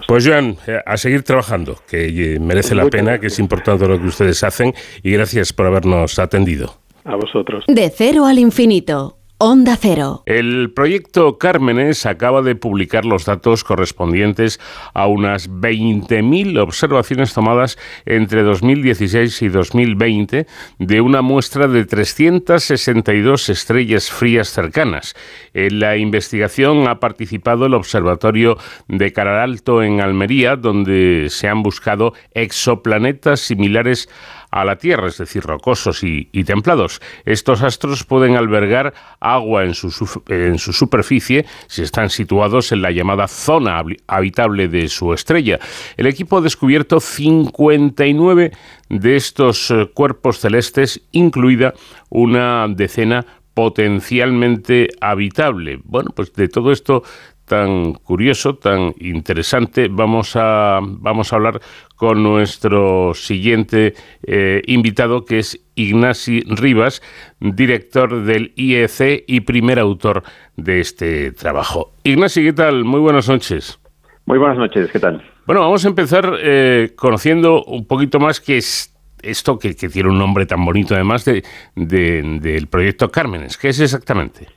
Pues Joan, eh, a seguir trabajando, que eh, merece la pena, que es importante lo que ustedes hacen y gracias por habernos atendido. A vosotros. De cero al infinito. Onda Cero. El proyecto Cármenes acaba de publicar los datos correspondientes a unas 20.000 observaciones tomadas entre 2016 y 2020 de una muestra de 362 estrellas frías cercanas. En la investigación ha participado el Observatorio de Caralto en Almería, donde se han buscado exoplanetas similares a la Tierra, es decir, rocosos y, templados. Estos astros pueden albergar agua en su, en su superficie si están situados en la llamada zona habitable de su estrella. El equipo ha descubierto 59 de estos eh, cuerpos celestes, incluida una decena potencialmente habitable. Bueno, pues de todo esto tan curioso, tan interesante, vamos a, vamos a hablar con nuestro siguiente eh, invitado, que es Ignasi Rivas, director del IEC y primer autor de este trabajo. Ignasi, ¿qué tal? Muy buenas noches. Muy buenas noches, ¿qué tal? Bueno, vamos a empezar eh, conociendo un poquito más qué es esto que, tiene un nombre tan bonito además de, del proyecto Cármenes. ¿Qué es exactamente?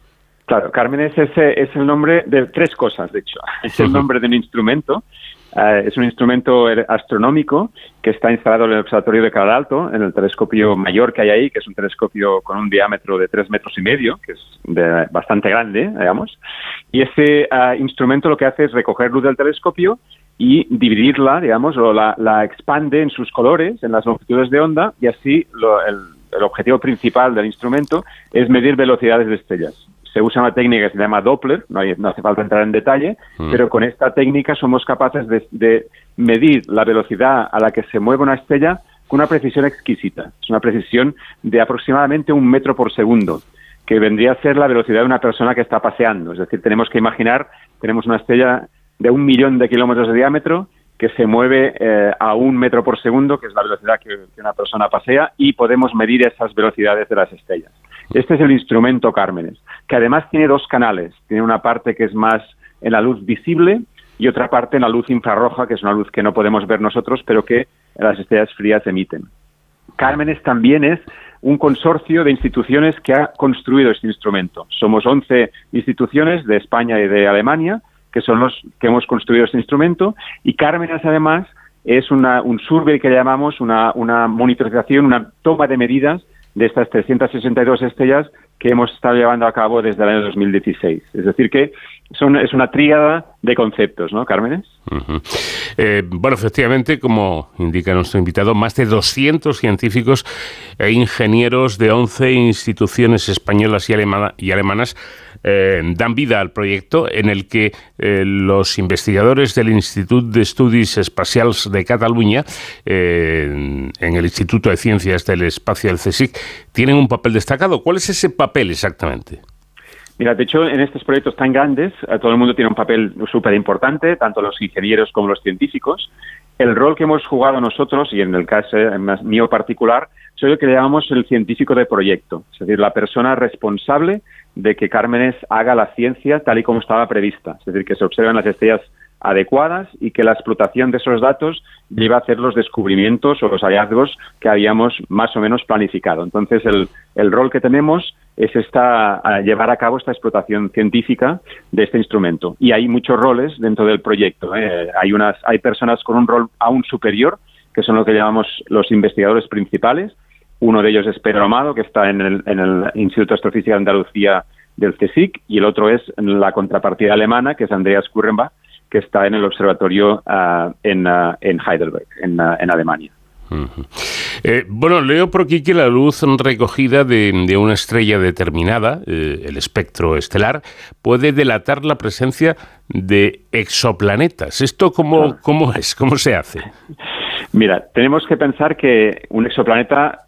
Claro, Cármenes es, es el nombre de tres cosas, de hecho. Es el nombre de un instrumento eh, es un instrumento er, astronómico que está instalado en el Observatorio de Calar Alto, en el telescopio mayor que hay ahí, que es un telescopio con un diámetro de tres metros y medio, que es bastante grande, digamos. Y ese eh, instrumento lo que hace es recoger luz del telescopio y dividirla, digamos, o la, expande en sus colores, en las longitudes de onda, y así el objetivo principal del instrumento es medir velocidades de estrellas se usa una técnica que se llama Doppler, no, hace falta entrar en detalle, mm. pero con esta técnica somos capaces de, medir la velocidad a la que se mueve una estrella con una precisión exquisita. Es una precisión de aproximadamente un metro por segundo, que vendría a ser la velocidad de una persona que está paseando. Es decir, tenemos que imaginar, tenemos una estrella de un millón de kilómetros de diámetro que se mueve eh, a un metro por segundo, que es la velocidad que una persona pasea, y podemos medir esas velocidades de las estrellas. Este es el instrumento Cármenes, que además tiene dos canales. Tiene una parte que es más en la luz visible y otra parte en la luz infrarroja, que es una luz que no podemos ver nosotros, pero que las estrellas frías emiten. Cármenes también es un consorcio de instituciones que ha construido este instrumento. Somos 11 instituciones de España y de Alemania que son los que hemos construido este instrumento y Cármenes además es una, un survey que llamamos una, una monitorización, una toma de medidas de estas 362 estrellas que hemos estado llevando a cabo desde el año 2016. Es decir, que son, es una tríada de conceptos, ¿no, Cármenes? Eh, bueno, efectivamente, como indica nuestro invitado, más de 200 científicos e ingenieros de 11 instituciones españolas y alemanas eh, dan vida al proyecto en el que eh, los investigadores del Instituto de Estudios Espaciales de Cataluña, en el Instituto de Ciencias del Espacio del CSIC, tienen un papel destacado. ¿Cuál es ese papel exactamente? Mira, de hecho, en estos proyectos tan grandes, eh, todo el mundo tiene un papel súper importante, tanto los ingenieros como los científicos. El rol que hemos jugado nosotros, y en el caso mío particular, soy el que llamamos el científico de proyecto, es decir, la persona responsable de que Cármenes haga la ciencia tal y como estaba prevista, es decir, que se observen las estrellas adecuadas y que la explotación de esos datos lleve a hacer los descubrimientos o los hallazgos que habíamos más o menos planificado. Entonces, el, el rol que tenemos es esta, llevar a cabo esta explotación científica de este instrumento. Y hay muchos roles dentro del proyecto. ¿eh? Hay, unas, hay personas con un rol aún superior, que son lo que llamamos los investigadores principales. Uno de ellos es Pedro Amado, que está en el, en el Instituto de Astrofísica de Andalucía del CSIC, y el otro es la contrapartida alemana, que es Andreas Kurrenbach, que está en el observatorio ah, en, ah, en, Heidelberg, en, ah, en Alemania. Eh, bueno, leo por aquí que la luz recogida de, una estrella determinada, eh, el espectro estelar, puede delatar la presencia de exoplanetas. ¿Esto cómo, cómo es? ¿Cómo se hace? Mira, tenemos que pensar que un exoplaneta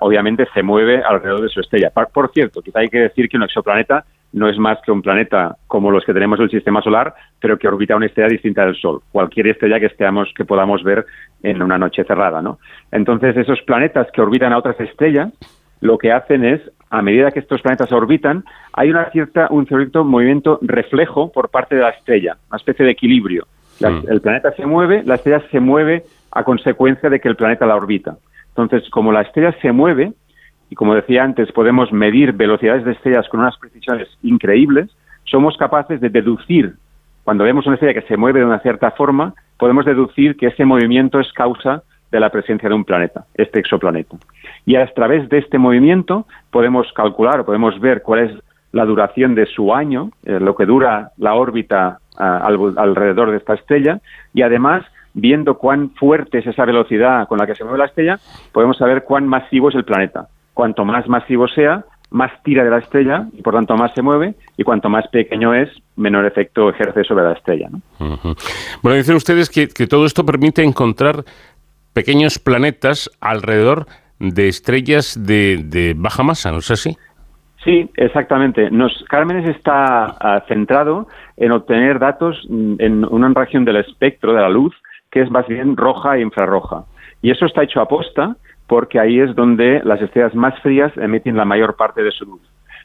obviamente se mueve alrededor de su estrella. Por, cierto, quizá hay que decir que un exoplaneta no es más que un planeta como los que tenemos en el sistema solar, pero que orbita una estrella distinta del Sol, cualquier estrella que estemos, que podamos ver en una noche cerrada, ¿no? Entonces, esos planetas que orbitan a otras estrellas, lo que hacen es, a medida que estos planetas orbitan, hay una cierta, un cierto movimiento reflejo por parte de la estrella, una especie de equilibrio. Mm. El planeta se mueve, la estrella se mueve a consecuencia de que el planeta la orbita. Entonces, como la estrella se mueve, y como decía antes, podemos medir velocidades de estrellas con unas precisiones increíbles, somos capaces de deducir, cuando vemos una estrella que se mueve de una cierta forma, podemos deducir que ese movimiento es causa de la presencia de un planeta, este exoplaneta. Y a través de este movimiento podemos calcular o podemos ver cuál es la duración de su año, eh, lo que dura la órbita alrededor de esta estrella, y además viendo cuán fuerte es esa velocidad con la que se mueve la estrella, podemos saber cuán masivo es el planeta cuanto más masivo sea, más tira de la estrella y por tanto más se mueve y cuanto más pequeño es, menor efecto ejerce sobre la estrella. Bueno, dicen ustedes que, todo esto permite encontrar pequeños planetas alrededor de estrellas de, baja masa, ¿no es así? Sí, exactamente. Nos, Cármenes está ah, centrado en obtener datos en una región del espectro de la luz que es más bien roja e infrarroja. Y eso está hecho a posta porque ahí es donde las estrellas más frías emiten la mayor parte de su luz.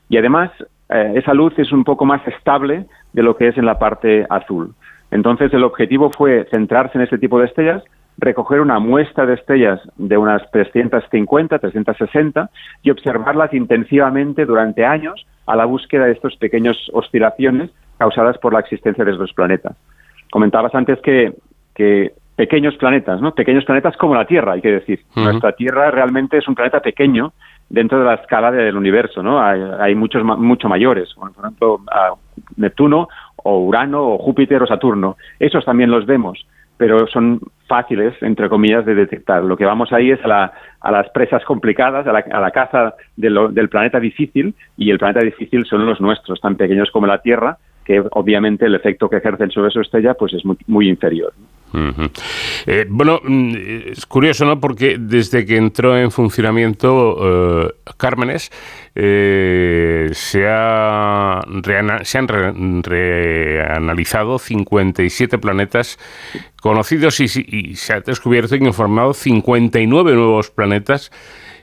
Y además, eh, esa luz es un poco más estable de lo que es en la parte azul. Entonces, el objetivo fue centrarse en este tipo de estrellas, recoger una muestra de estrellas de unas 350, 360 y observarlas intensivamente durante años a la búsqueda de estas pequeñas oscilaciones causadas por la existencia de estos planetas. Comentabas antes que, que pequeños planetas, ¿no? Pequeños planetas como la Tierra, hay que decir. Nuestra Tierra realmente es un planeta pequeño dentro de la escala del universo, ¿no? Hay, muchos mucho mayores, por ejemplo, Neptuno o Urano o Júpiter o Saturno. Esos también los vemos, pero son fáciles, entre comillas, de detectar. Lo que vamos ahí es a, las presas complicadas, a la, caza del planeta difícil, y el planeta difícil son los nuestros, tan pequeños como la Tierra, que obviamente el efecto que ejercen sobre su estrella pues es muy, muy inferior. Eh, bueno, mm, es curioso, ¿no? Porque desde que entró en funcionamiento eh, Cármenes, eh, se, ha se han reanalizado 57 planetas conocidos y, se ha descubierto y informado 59 nuevos planetas,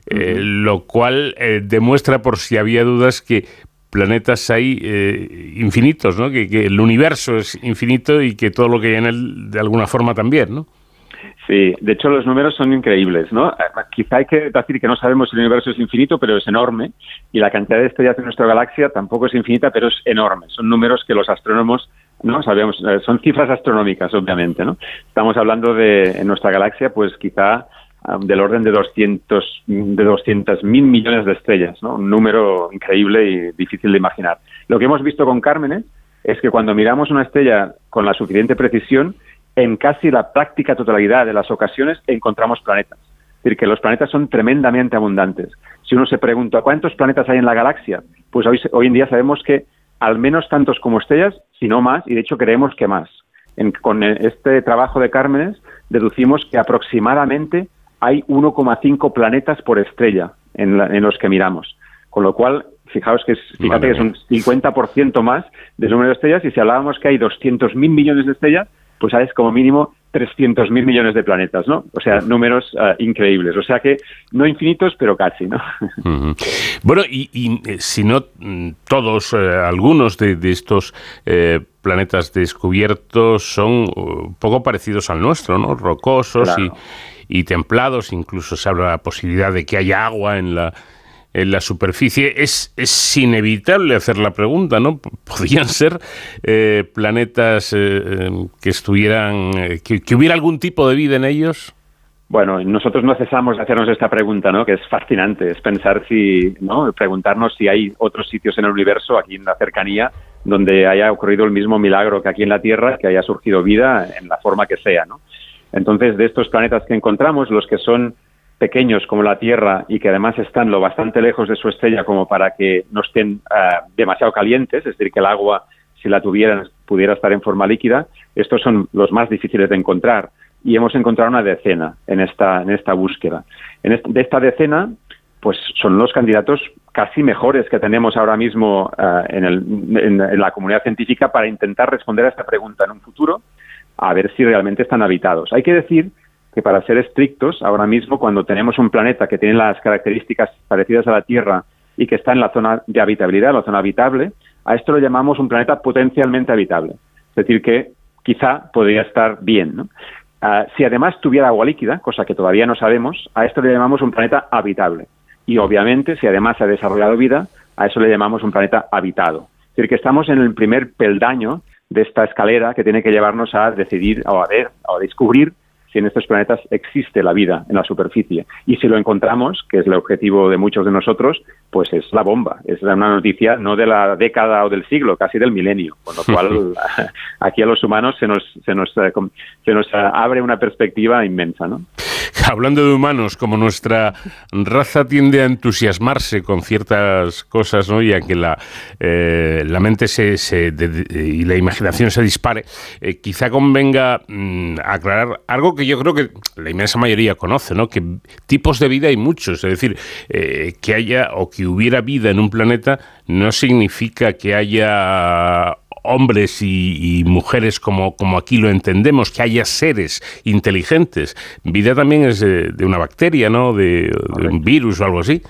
lo cual demuestra, por si había dudas, que planetas hay eh, infinitos, ¿no? Que, el universo es infinito y que todo lo que hay en él de alguna forma también, ¿no? Sí, de hecho los números son increíbles, ¿no? Eh, quizá hay que decir que no sabemos si el universo es infinito, pero es enorme, y la cantidad de estrellas en nuestra galaxia tampoco es infinita, pero es enorme. Son números que los astrónomos no sabemos, eh, son cifras astronómicas, obviamente, ¿no? Estamos hablando de en nuestra galaxia, pues quizá del orden de 200 de 200 mil millones de estrellas. Un número increíble y difícil de imaginar. Lo que hemos visto con Cármenes es que cuando miramos una estrella con la suficiente precisión en casi la práctica totalidad de las ocasiones encontramos planetas. Es decir, que los planetas son tremendamente abundantes. Si uno se pregunta cuántos planetas hay en la galaxia, pues hoy, hoy en día sabemos que al menos tantos como estrellas, si no más, y de hecho creemos que más. con este trabajo de Cármenes deducimos que aproximadamente hay 1,5 planetas por estrella en, los que miramos. Con lo cual, fijaos que es, fíjate que es un 50% más del número de estrellas y si hablábamos que hay 200.000 millones de estrellas, pues sabes como mínimo 300.000 millones de planetas, ¿no? O sea, números uh, increíbles. O sea que no infinitos, pero casi, ¿no? Uh -huh. Bueno, y, y, eh, si no mm, todos, eh, algunos de, de estos eh, planetas descubiertos son uh, poco parecidos al nuestro, ¿no? Rocosos claro. y, y templados. Incluso se habla de la posibilidad de que haya agua en la en la superficie, es, es inevitable hacer la pregunta, ¿no? ¿Podrían ser eh, planetas eh, que estuvieran, eh, que, que, hubiera algún tipo de vida en ellos? Bueno, nosotros no cesamos de hacernos esta pregunta, ¿no? Que es fascinante, es pensar si, ¿no? Preguntarnos si hay otros sitios en el universo, aquí en la cercanía, donde haya ocurrido el mismo milagro que aquí en la Tierra, que haya surgido vida en la forma que sea, ¿no? Entonces, de estos planetas que encontramos, los que son pequeños como la Tierra y que además están lo bastante lejos de su estrella como para que no estén uh, demasiado calientes, es decir, que el agua, si la tuvieran, pudiera estar en forma líquida, estos son los más difíciles de encontrar. Y hemos encontrado una decena en esta, en esta búsqueda. En de esta decena, pues son los candidatos casi mejores que tenemos ahora mismo el, en, en la comunidad científica para intentar responder a esta pregunta en un futuro, a ver si realmente están habitados. Hay que decir que para ser estrictos, ahora mismo cuando tenemos un planeta que tiene las características parecidas a la Tierra y que está en la zona de habitabilidad, la zona habitable, a esto lo llamamos un planeta potencialmente habitable. Es decir, que quizá podría estar bien. ¿no? Uh, si además tuviera agua líquida, cosa que todavía no sabemos, a esto le llamamos un planeta habitable. Y obviamente, si además ha desarrollado vida, a eso le llamamos un planeta habitado. Es decir, que estamos en el primer peldaño de esta escalera que tiene que llevarnos a decidir o a ver o a descubrir si en estos planetas existe la vida en la superficie. Y si lo encontramos, que es el objetivo de muchos de nosotros, pues es la bomba. Es una noticia no de la década o del siglo, casi del milenio. Con lo cual, aquí a los humanos se nos, se nos, se nos abre una perspectiva inmensa, ¿no? Hablando de humanos, como nuestra raza tiende a entusiasmarse con ciertas cosas, ¿no? Y a que la, eh, la mente se, se y la imaginación se dispare, eh, quizá convenga mmm, aclarar algo que yo creo que la inmensa mayoría conoce, ¿no? Que tipos de vida hay muchos, es decir, eh, que haya o que hubiera vida en un planeta no significa que haya hombres y, y, mujeres como, como aquí lo entendemos, que haya seres inteligentes. Vida también es de, de una bacteria, ¿no? De, de, un virus o algo así.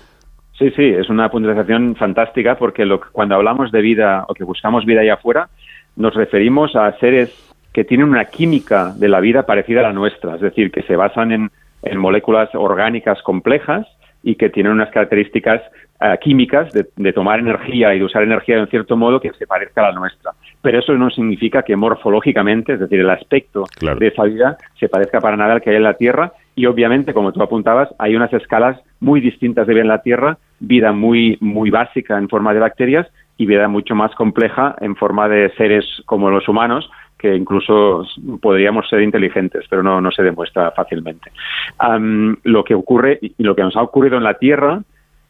Sí, sí, es una puntualización fantástica porque lo, cuando hablamos de vida o que buscamos vida allá afuera, nos referimos a seres que tienen una química de la vida parecida a la nuestra, es decir, que se basan en, en moléculas orgánicas complejas y que tienen unas características uh, químicas de, de, tomar energía y de usar energía de un cierto modo que se parezca a la nuestra. Pero eso no significa que morfológicamente, es decir, el aspecto claro. de esa vida se parezca para nada al que hay en la Tierra y obviamente, como tú apuntabas, hay unas escalas muy distintas de vida en la Tierra, vida muy, muy básica en forma de bacterias y vida mucho más compleja en forma de seres como los humanos, que incluso podríamos ser inteligentes, pero no, no se demuestra fácilmente. Um, lo que ocurre y lo que nos ha ocurrido en la Tierra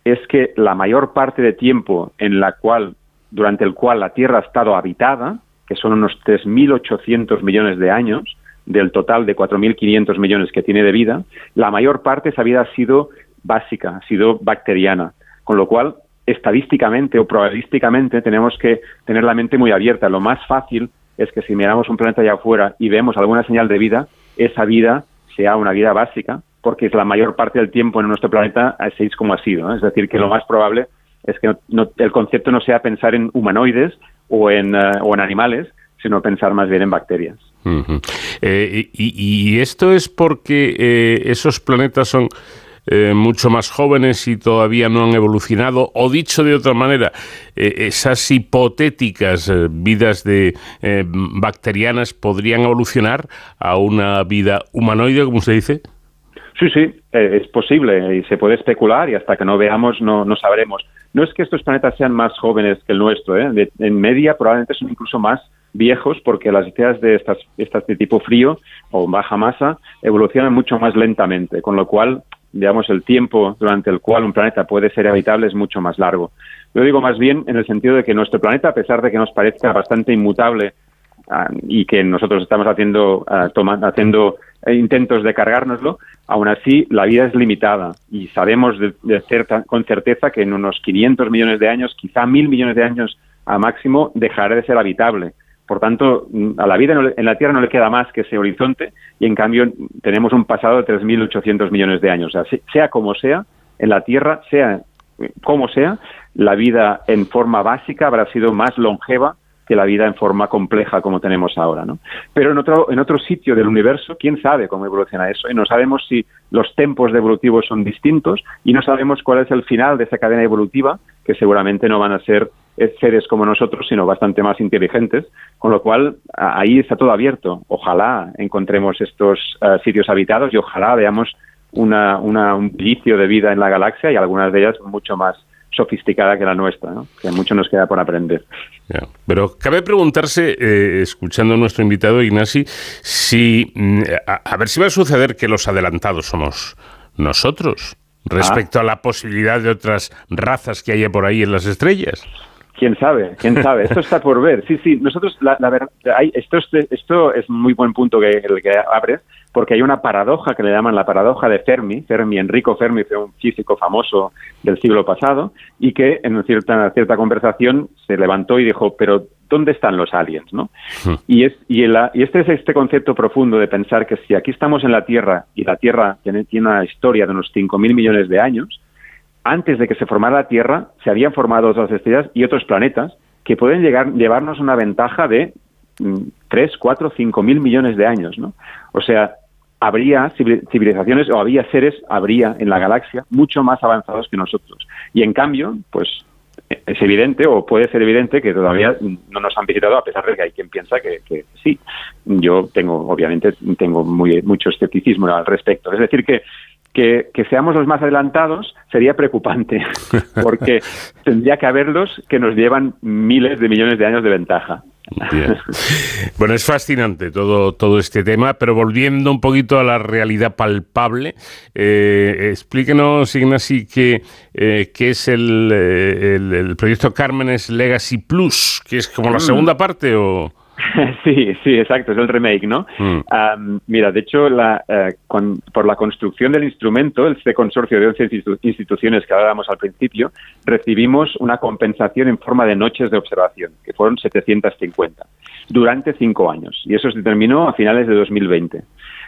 es que la mayor parte de tiempo en la cual, durante el cual la Tierra ha estado habitada, que son unos 3.800 millones de años, del total de 4.500 millones que tiene de vida, la mayor parte de esa vida ha sido básica, ha sido bacteriana, con lo cual estadísticamente o probabilísticamente tenemos que tener la mente muy abierta. Lo más fácil es que si miramos un planeta allá afuera y vemos alguna señal de vida, esa vida sea una vida básica, porque es la mayor parte del tiempo en nuestro planeta así es como ha sido. ¿no? Es decir, que lo más probable es que no, no, el concepto no sea pensar en humanoides o en, uh, o en animales, sino pensar más bien en bacterias. Eh, y, esto es porque eh, esos planetas son eh, mucho más jóvenes y todavía no han evolucionado, o dicho de otra manera, esas hipotéticas vidas de bacterianas podrían evolucionar a una vida humanoide, como se dice. Sí, sí, es posible y se puede especular y hasta que no veamos no, no sabremos. No es que estos planetas sean más jóvenes que el nuestro, en media probablemente son incluso más viejos porque las estrellas de estas, estas de tipo frío o baja masa evolucionan mucho más lentamente, con lo cual, digamos, el tiempo durante el cual un planeta puede ser habitable es mucho más largo. Yo digo más bien en el sentido de que nuestro planeta, a pesar de que nos parezca bastante inmutable ah, y que nosotros estamos haciendo, ah, haciendo intentos de cargárnoslo, aún así la vida es limitada y sabemos de, con certeza que en unos 500 millones de años, quizá mil millones de años a máximo, dejará de ser habitable. Por tanto, a la vida en la Tierra no le queda más que ese horizonte y en cambio tenemos un pasado de 3.800 millones de años. Sea, sea como sea, en la Tierra, sea como sea, la vida en forma básica habrá sido más longeva que la vida en forma compleja como tenemos ahora, ¿no? Pero en otro, en otro sitio del universo, quién sabe cómo evoluciona eso, y no sabemos si los tempos de evolutivos son distintos y no sabemos cuál es el final de esa cadena evolutiva, que seguramente no van a ser seres como nosotros, sino bastante más inteligentes, con lo cual ahí está todo abierto. Ojalá encontremos estos eh, sitios habitados y ojalá veamos una, un vicio de vida en la galaxia y algunas de ellas mucho más sofisticada que la nuestra, que mucho nos queda por aprender. Pero cabe preguntarse, eh, escuchando a nuestro invitado Ignasi, si mm, a, ver si va a suceder que los adelantados somos nosotros respecto a la posibilidad de otras razas que haya por ahí en las estrellas. Quién sabe, quién sabe. Esto está por ver. Sí, sí. Nosotros, la, verdad, esto, es, esto es muy buen punto que el que abres, porque hay una paradoja que le llaman la paradoja de Fermi. Fermi, Enrico Fermi, fue un físico famoso del siglo pasado y que en cierta, cierta conversación se levantó y dijo, pero ¿dónde están los aliens? ¿no? Y, es, y, y este es este concepto profundo de pensar que si aquí estamos en la Tierra y la Tierra tiene, tiene una historia de unos 5.000 millones de años, antes de que se formara la Tierra, se habían formado otras estrellas y otros planetas que pueden llegar, llevarnos una ventaja de 3, 4, 5 mil millones de años. ¿no? O sea, habría civilizaciones o había seres, habría en la galaxia mucho más avanzados que nosotros. Y en cambio, pues es evidente o puede ser evidente que todavía no nos han visitado a pesar de que hay quien piensa que, que sí. Yo tengo, obviamente, tengo muy, mucho escepticismo al respecto. Es decir, que que, seamos los más adelantados sería preocupante, porque tendría que haberlos que nos llevan miles de millones de años de ventaja. Bueno, es fascinante todo, todo este tema, pero volviendo un poquito a la realidad palpable, eh, explíquenos, Ignasi, qué, eh, qué es el, eh, el, el, proyecto Cármenes Legacy Plus, que es como la mm. segunda parte o... Sí, sí, exacto, es el remake, ¿no? Mm. mira, de hecho, la, eh, por la construcción del instrumento, este consorcio de 11 instituciones que hablábamos al principio, recibimos una compensación en forma de noches de observación, que fueron 750, durante cinco años, y eso se terminó a finales de 2020.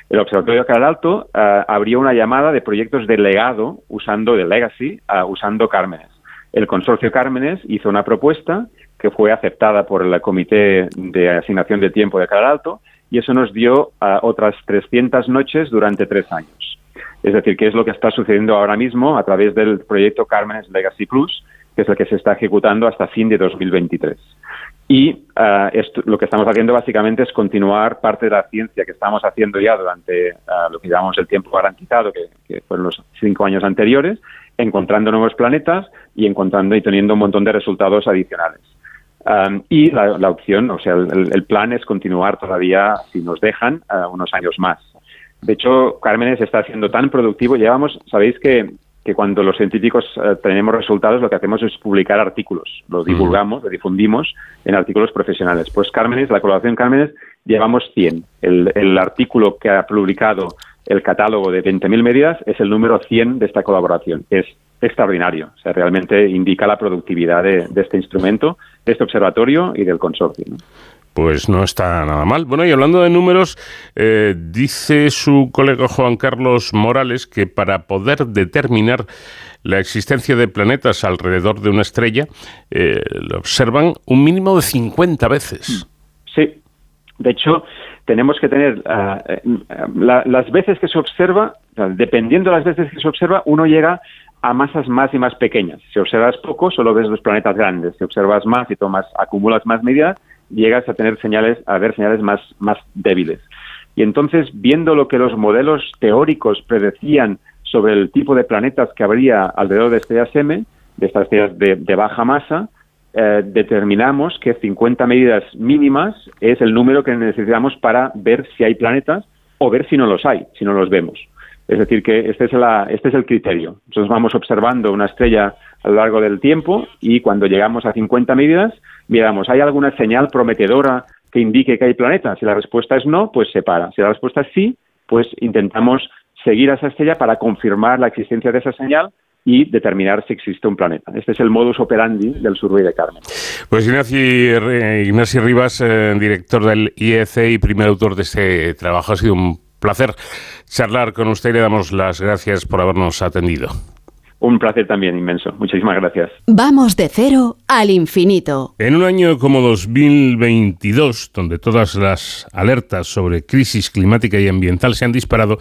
El Observatorio de Alto uh, abrió una llamada de proyectos de legado usando de Legacy, uh, usando Cármenes. El consorcio Cármenes hizo una propuesta que fue aceptada por el Comité de Asignación de Tiempo de Canal Alto y eso nos dio otras 300 noches durante tres años. Es decir, que es lo que está sucediendo ahora mismo a través del proyecto Cármenes Legacy Plus, que es el que se está ejecutando hasta fin de 2023. Y uh, esto, lo que estamos haciendo básicamente es continuar parte de la ciencia que estamos haciendo ya durante uh, lo que llamamos el tiempo garantizado, que, fueron los cinco años anteriores, encontrando nuevos planetas y encontrando y teniendo un montón de resultados adicionales y la, opción, o sea, el, plan es continuar todavía, si nos dejan, unos años más. De hecho, Cármenes está siendo tan productivo. Llevamos, sabéis que, que cuando los científicos eh, tenemos resultados, lo que hacemos es publicar artículos. Lo divulgamos, lo difundimos en artículos profesionales. Pues Cármenes, la colaboración Cármenes, llevamos 100. El, el artículo que ha publicado el catálogo de 20.000 medidas es el número 100 de esta colaboración. Es extraordinario. O sea, realmente indica la productividad de, este instrumento, de este observatorio y del consorcio. Pues no está nada mal. Bueno, y hablando de números, eh, dice su colega Juan Carlos Morales que para poder determinar la existencia de planetas alrededor de una estrella, eh, lo observan un mínimo de 50 veces. Sí, De hecho, tenemos que tener ah, eh, las veces que se observa, dependiendo de las veces que se observa, uno llega a masas más y más pequeñas. Si observas poco, solo ves los planetas grandes. Si observas más y tomas, acumulas más medidas, llegas a tener señales, a ver señales más, más débiles. Y entonces, viendo lo que los modelos teóricos predecían sobre el tipo de planetas que habría alrededor de estrellas M, de estas estrellas de, baja masa, eh, determinamos que 50 medidas mínimas es el número que necesitamos para ver si hay planetas o ver si no los hay, si no los vemos. Es decir, que este es, este es el criterio. Nosotros vamos observando una estrella a lo largo del tiempo y cuando llegamos a 50 medidas, miramos, ¿hay alguna señal prometedora que indique que hay planetas? Si la respuesta es no, pues se para. Si la respuesta es sí, pues intentamos seguir a esa estrella para confirmar la existencia de esa señal y determinar si existe un planeta. Este es el modus operandi del survey de Carmen. Pues Ignacio, Rivas, eh, director del IEC y primer autor de este trabajo, ha sido un placer charlar con usted y le damos las gracias por habernos atendido. Un placer también inmenso. Muchísimas gracias. Vamos de cero al infinito. En un año como 2022, donde todas las alertas sobre crisis climática y ambiental se han disparado,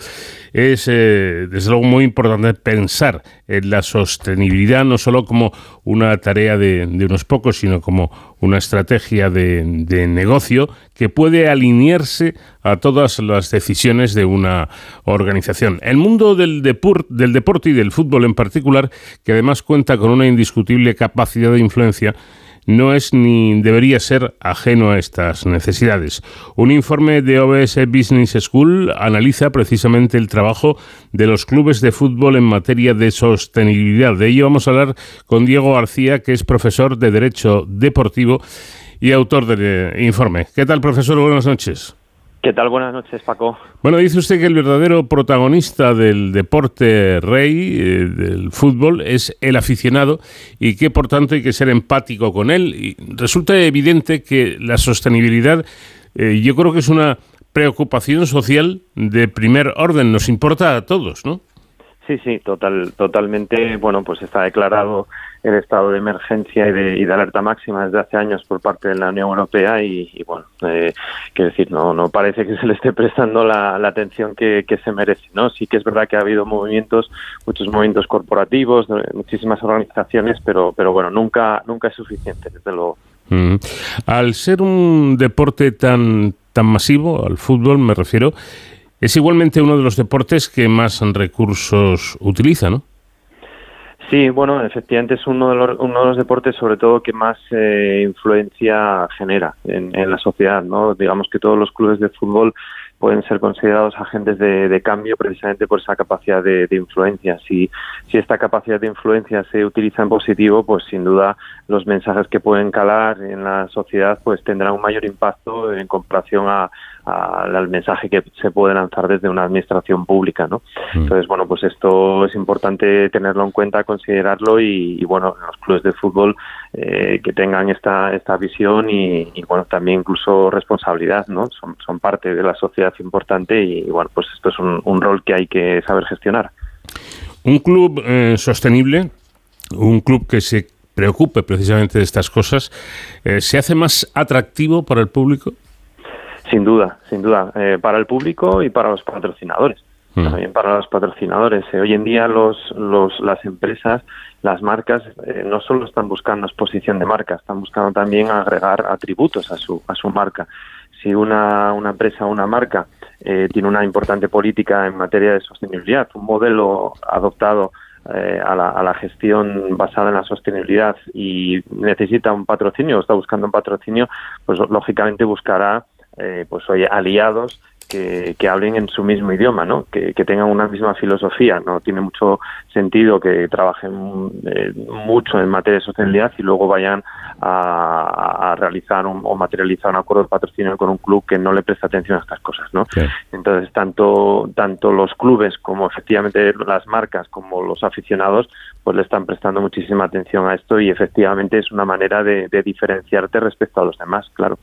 es eh, desde luego muy importante pensar en la sostenibilidad no solo como una tarea de, unos pocos, sino como una estrategia de, de negocio que puede alinearse a todas las decisiones de una organización. El mundo del, del deporte y del fútbol en particular, que además cuenta con una indiscutible capacidad de influencia, no es ni debería ser ajeno a estas necesidades. Un informe de OBS Business School analiza precisamente el trabajo de los clubes de fútbol en materia de sostenibilidad. De ello vamos a hablar con Diego García, que es profesor de Derecho Deportivo y autor del informe. ¿Qué tal, profesor? Buenas noches. ¿Qué tal? Buenas noches, Paco. Bueno, dice usted que el verdadero protagonista del deporte rey, eh, del fútbol, es el aficionado y que por tanto hay que ser empático con él. Y resulta evidente que la sostenibilidad eh, yo creo que es una preocupación social de primer orden, nos importa a todos, ¿no? Sí, sí, total, totalmente. Bueno, pues está declarado el estado de emergencia y de, alerta máxima desde hace años por parte de la Unión Europea y, bueno, eh, quiero decir, no, no parece que se le esté prestando la, atención que, se merece, ¿no? Sí que es verdad que ha habido movimientos, muchos movimientos corporativos, muchísimas organizaciones, pero, pero bueno, nunca, nunca es suficiente, desde luego. Al ser un deporte tan, tan masivo, al fútbol me refiero, es igualmente uno de los deportes que más recursos utiliza, ¿no? Sí, bueno, efectivamente es uno de los, uno de los deportes sobre todo que más eh, influencia genera en, la sociedad, ¿no? Digamos que todos los clubes de fútbol pueden ser considerados agentes de, cambio precisamente por esa capacidad de, influencia. Si, si esta capacidad de influencia se utiliza en positivo, pues sin duda los mensajes que pueden calar en la sociedad pues tendrán un mayor impacto en comparación a, al mensaje que se puede lanzar desde una administración pública, ¿no? Mm. Entonces, bueno, pues esto es importante tenerlo en cuenta, considerarlo y, bueno, los clubes de fútbol eh, que tengan esta, esta visión y, bueno, también incluso responsabilidad, ¿no? Son, son parte de la sociedad importante y, bueno, pues esto es un, un rol que hay que saber gestionar. Un club eh, sostenible, un club que se preocupe precisamente de estas cosas, eh, ¿se hace más atractivo para el público? Sin duda, sin duda, eh, para el público y para los patrocinadores. Mm. También para los patrocinadores. Eh, hoy en día los, los, las empresas, las marcas, eh, no solo están buscando exposición de marca, están buscando también agregar atributos a su, a su marca. Si una, una empresa o una marca tiene una importante política en materia de sostenibilidad, un modelo adoptado a, la, a, la, gestión basada en la sostenibilidad y necesita un patrocinio o está buscando un patrocinio, pues lógicamente buscará eh, pues oye, aliados que, que, hablen en su mismo idioma, ¿no? Que, que, tengan una misma filosofía. No tiene mucho sentido que trabajen eh, mucho en materia de sostenibilidad y luego vayan a, realizar o materializar un acuerdo de patrocinio con un club que no le presta atención a estas cosas, ¿no? Entonces, tanto, tanto los clubes como efectivamente las marcas como los aficionados pues le están prestando muchísima atención a esto y efectivamente es una manera de diferenciarte respecto a los demás, claro.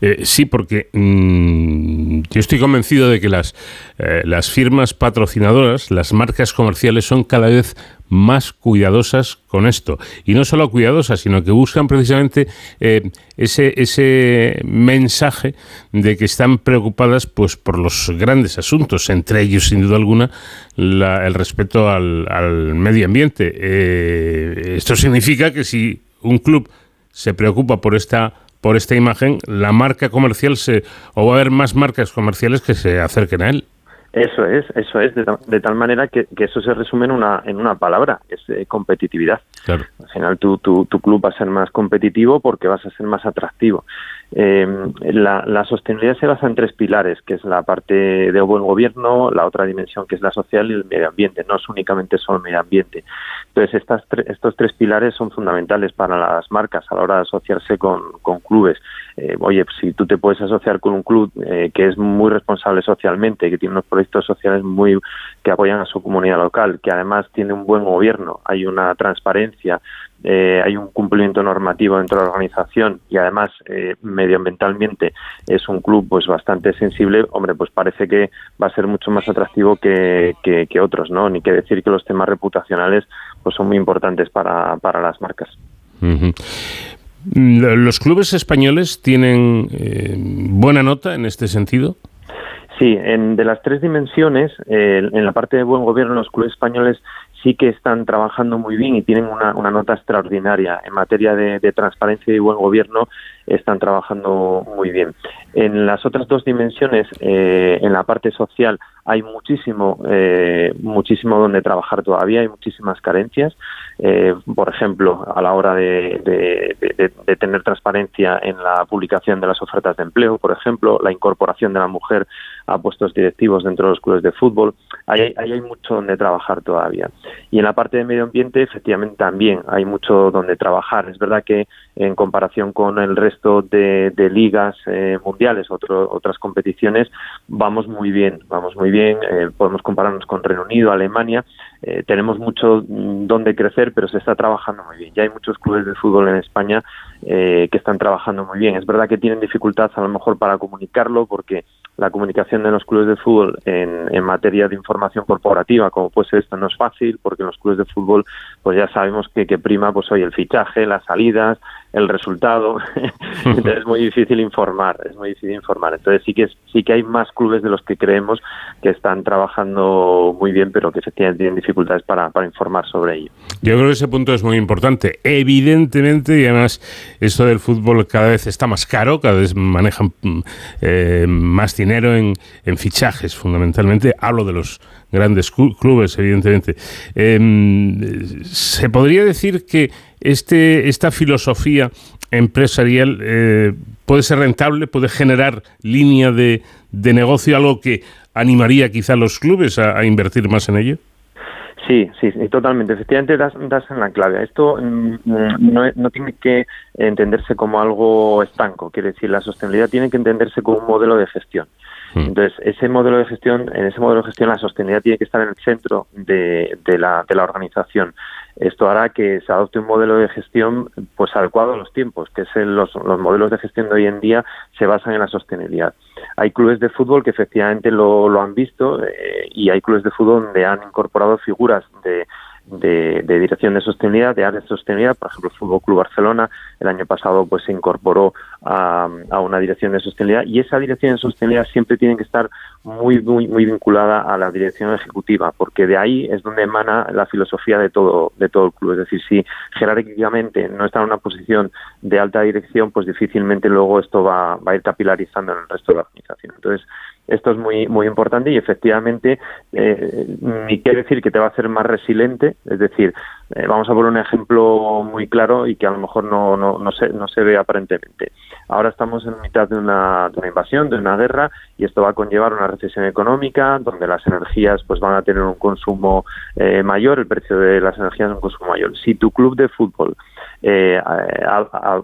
Eh, sí, porque mm, yo estoy convencido de que las, eh, las firmas patrocinadoras, las marcas comerciales son cada vez más cuidadosas con esto. Y no solo cuidadosas, sino que buscan precisamente eh, ese, ese mensaje de que están preocupadas pues, por los grandes asuntos, entre ellos, sin duda alguna, el respeto al, al medio ambiente. esto significa que si un club se preocupa por esta por esta imagen, la marca comercial se o va a haber más marcas comerciales que se acerquen a él. Eso es, eso es, de, tal manera que, eso se resume en una, en una palabra, es eh, competitividad. Al final tu, tu, tu, club va a ser más competitivo porque vas a ser más atractivo. Eh, la, la, sostenibilidad se basa en tres pilares, que es la parte de buen gobierno, la otra dimensión que es la social y el medio ambiente. No es únicamente solo el medio ambiente. Entonces, estas estos tres pilares son fundamentales para las marcas a la hora de asociarse con clubes. Eh, oye, si tú te puedes asociar con un club eh, que es muy responsable socialmente, que tiene unos proyectos sociales muy que apoyan a su comunidad local, que además tiene un buen gobierno, hay una transparencia, eh, hay un cumplimiento normativo dentro de la organización y además medioambientalmente es un club pues bastante sensible, hombre, pues parece que va a ser mucho más atractivo que, que, otros, ¿no? Ni que decir que los temas reputacionales pues son muy importantes para, para las marcas. ¿Los clubes españoles tienen eh, buena nota en este sentido? Sí, en, de las tres dimensiones, eh, en la parte de buen gobierno, los clubes españoles sí que están trabajando muy bien y tienen una, nota extraordinaria. En materia de, transparencia y buen gobierno están trabajando muy bien. En las otras dos dimensiones, eh, en la parte social, hay muchísimo, eh, muchísimo donde trabajar todavía, hay muchísimas carencias. Eh, por ejemplo, a la hora de, tener transparencia en la publicación de las ofertas de empleo, por ejemplo, la incorporación de la mujer a puestos directivos dentro de los clubes de fútbol, ahí, hay mucho donde trabajar todavía. Y en la parte de medio ambiente, efectivamente, también hay mucho donde trabajar. Es verdad que en comparación con el resto de, ligas eh, mundiales, otras competiciones, vamos muy bien, vamos muy bien eh, podemos compararnos con Reino Unido, Alemania, eh, tenemos mucho mm, donde crecer, pero se está trabajando muy bien. Ya hay muchos clubes de fútbol en España que están trabajando muy bien. Es verdad que tienen dificultad a lo mejor para comunicarlo porque la comunicación de los clubes de fútbol en, materia de información corporativa, como puede ser esto, no es fácil, porque los clubes de fútbol, pues ya sabemos que, que prima, pues hoy el fichaje, las salidas, el resultado. Entonces es muy difícil informar, es muy difícil informar. Entonces sí que sí que hay más clubes de los que creemos que están trabajando muy bien, pero que efectivamente tienen dificultades para, para informar sobre ello. Yo creo que ese punto es muy importante. Evidentemente, y además esto del fútbol cada vez está más caro, cada vez manejan eh, más dinero en, en fichajes, fundamentalmente. Hablo de los grandes clubes, evidentemente. Em, ¿Se podría decir que este, esta filosofía empresarial eh, puede ser rentable, puede generar línea de, de, negocio, algo que animaría quizá a los clubes a, invertir más en ello? Sí, sí, totalmente. Efectivamente, das, en la clave. Esto mm, no, no, tiene que entenderse como algo estanco. Quiere decir, la sostenibilidad tiene que entenderse como un modelo de gestión. Hmm. Entonces, ese modelo de gestión, en ese modelo de gestión, la sostenibilidad tiene que estar en el centro de, de, la, de la organización. Esto hará que se adopte un modelo de gestión pues adecuado a los tiempos, que es los, los, modelos de gestión de hoy en día se basan en la sostenibilidad. Hay clubes de fútbol que efectivamente lo, lo han visto eh, y hay clubes de fútbol donde han incorporado figuras de de, dirección de sostenibilidad, de áreas de sostenibilidad. Por ejemplo, el Fútbol Club Barcelona el año pasado pues se incorporó a, una dirección de sostenibilidad y esa dirección de sostenibilidad siempre tiene que estar muy, muy, muy vinculada a la dirección ejecutiva, porque de ahí es donde emana la filosofía de todo, de todo el club. Es decir, si jerárquicamente no está en una posición de alta dirección, pues difícilmente luego esto va, va a ir capilarizando en el resto de la organización. Entonces, esto es muy, muy importante y efectivamente eh, ni quiere decir que te va a hacer más resiliente, es decir, eh, vamos a poner un ejemplo muy claro y que a lo mejor no, no, no, se, no se ve aparentemente. Ahora estamos en mitad de una, de una invasión, de una guerra y esto va a conllevar una recesión económica donde las energías pues van a tener un consumo eh, mayor, el precio de las energías un consumo mayor. Si tu club de fútbol eh,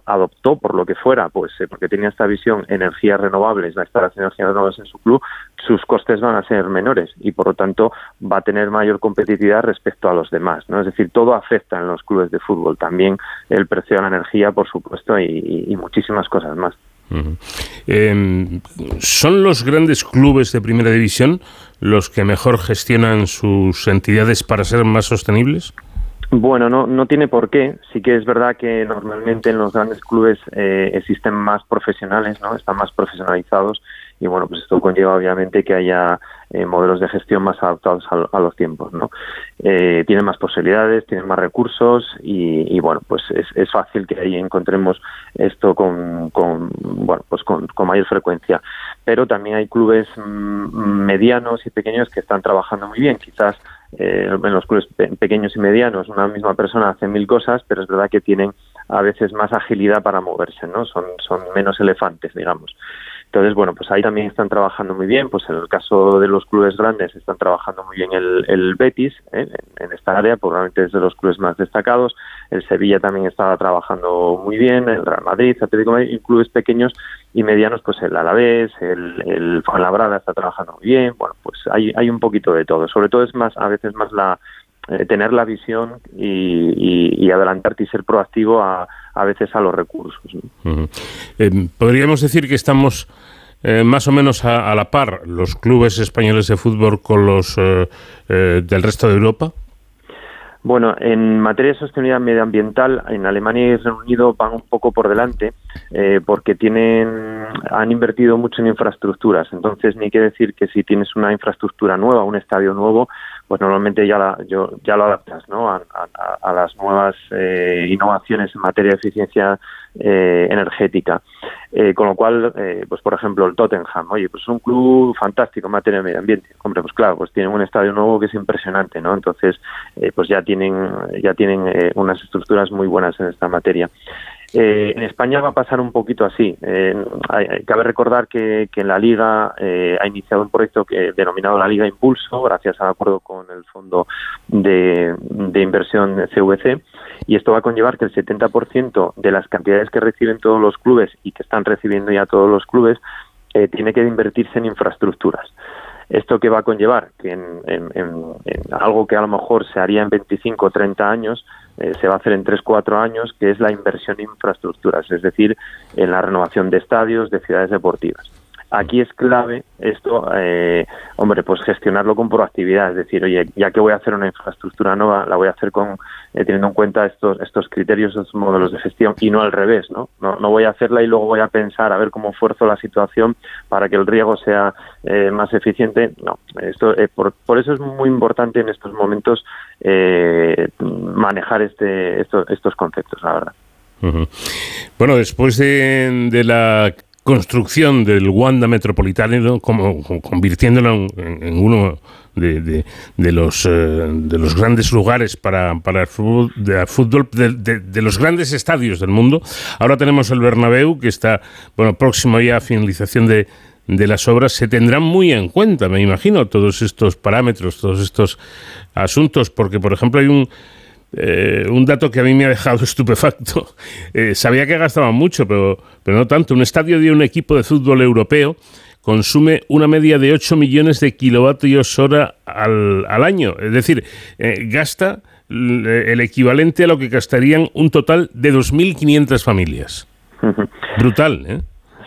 adoptó por lo que fuera, pues eh, porque tenía esta visión energías renovables, va a estar las energías renovables en su club, sus costes van a ser menores y por lo tanto va a tener mayor competitividad respecto a los demás, ¿no? Es decir, todo afecta en los clubes de fútbol, también el precio de la energía, por supuesto, y muchísimas cosas más. Em, ¿Son los grandes clubes de primera división los que mejor gestionan sus entidades para ser más sostenibles? Bueno, no, no tiene por qué. Sí que es verdad que normalmente en los grandes clubes eh, existen más profesionales, ¿no? Están más profesionalizados y bueno, pues esto conlleva obviamente que haya eh, modelos de gestión más adaptados a, los tiempos, ¿no? Eh, tienen más posibilidades, tienen más recursos y, bueno, pues es, fácil que ahí encontremos esto con, bueno, pues con, mayor frecuencia. Pero también hay clubes mm, medianos y pequeños que están trabajando muy bien, quizás eh, en los clubes pequeños y medianos una misma persona hace mil cosas, pero es verdad que tienen a veces más agilidad para moverse, ¿no? Son, son menos elefantes, digamos. Entonces, bueno, pues ahí también están trabajando muy bien. Pues en el caso de los clubes grandes están trabajando muy bien el, Betis ¿eh? en, esta área, probablemente es de los clubes más destacados. El Sevilla también estaba trabajando muy bien, el Real Madrid, Atlético y clubes pequeños y medianos, pues el Alavés, el, el Fuenlabrada está trabajando muy bien. Bueno, pues hay, hay un poquito de todo. Sobre todo es más, a veces más la eh, tener la visión y, adelantarte y ser proactivo a, a veces a los recursos. Eh, podríamos decir que estamos eh, más o menos a, la par los clubes españoles de fútbol con los eh, eh, del resto de Europa? Bueno, en materia de sostenibilidad medioambiental, en Alemania y Reino Unido van un poco por delante porque tienen, han invertido mucho en infraestructuras. Entonces, ni que decir que si tienes una infraestructura nueva, un estadio nuevo, pues normalmente ya, la, yo, ya lo adaptas ¿no? a, las nuevas innovaciones en materia de eficiencia eh, energética. Eh, con lo cual, eh, pues por ejemplo, el Tottenham, oye, pues es un club fantástico en materia de medio ambiente. Hombre, pues claro, pues tienen un estadio nuevo que es impresionante, ¿no? Entonces, pues ya tienen, ya tienen unas estructuras muy buenas en esta materia. Eh, en España va a pasar un poquito así. cabe recordar que, en la Liga ha iniciado un proyecto que denominado la Liga Impulso, gracias al acuerdo con el Fondo de, de Inversión CVC, y esto va a conllevar que el 70% de las cantidades que reciben todos los clubes y que están recibiendo ya todos los clubes eh, tiene que invertirse en infraestructuras. ¿Esto qué va a conllevar? Que en, algo que a lo mejor se haría en 25 o 30 años, eh, se va a hacer en 3 4 años, que es la inversión en infraestructuras, es decir, en la renovación de estadios, de ciudades deportivas. Aquí es clave esto, eh, hombre, pues gestionarlo con proactividad, es decir, oye, ya que voy a hacer una infraestructura nueva, la voy a hacer con eh, teniendo en cuenta estos estos criterios, estos modelos de gestión y no al revés, ¿no? ¿no? No voy a hacerla y luego voy a pensar a ver cómo fuerzo la situación para que el riego sea eh, más eficiente. No, esto por, por, eso es muy importante en estos momentos manejar este estos, estos conceptos, la verdad. Bueno, después de, de, la construcción del Wanda Metropolitano, como, convirtiéndolo en, uno de, los, eh, de los grandes lugares para, para el fútbol, de, fútbol de, los grandes estadios del mundo. Ahora tenemos el Bernabéu, que está bueno próximo ya a finalización de, de las obras. Se tendrán muy en cuenta, me imagino, todos estos parámetros, todos estos asuntos, porque, por ejemplo, hay un eh, un dato que a mí me ha dejado estupefacto. Eh, sabía que gastaban mucho, pero, pero no tanto. Un estadio de un equipo de fútbol europeo consume una media de 8 millones de kilovatios hora al, al año. Es decir, eh, gasta el equivalente a lo que gastarían un total de 2.500 familias. Brutal, ¿eh?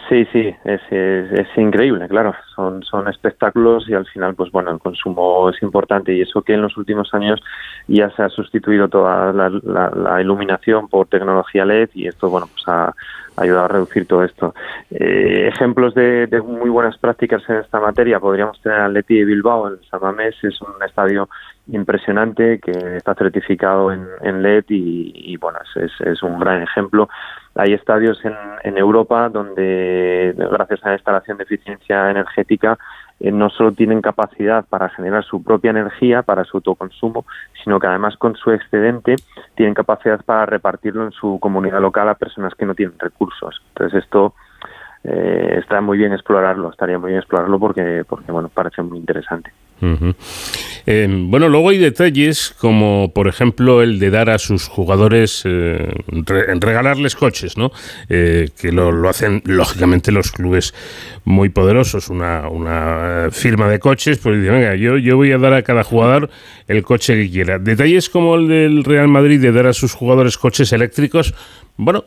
Sí, sí, es, es, increíble, claro. Son, son espectáculos y al final, pues bueno, el consumo es importante y eso que en los últimos años ya se ha sustituido toda la, iluminación por tecnología LED y esto, bueno, pues ha, ayudado a reducir todo esto. Eh, ejemplos de, muy buenas prácticas en esta materia podríamos tener al Leti de Bilbao, el Samamés es un estadio impresionante que está certificado en, en LED y, bueno, es, es un gran ejemplo hay estadios en, en Europa donde, gracias a la instalación de eficiencia energética, eh, no solo tienen capacidad para generar su propia energía para su autoconsumo, sino que además con su excedente tienen capacidad para repartirlo en su comunidad local a personas que no tienen recursos. Entonces esto eh, está muy bien explorarlo, estaría muy bien explorarlo porque, porque bueno, parece muy interesante. Em, bueno, luego hay detalles como, por ejemplo, el de dar a sus jugadores, eh, regalarles coches, ¿no? Eh, que lo, hacen, lógicamente, los clubes muy poderosos. Una, una firma de coches, pues dicen, venga, yo, yo voy a dar a cada jugador el coche que quiera. Detalles como el del Real Madrid de dar a sus jugadores coches eléctricos, bueno,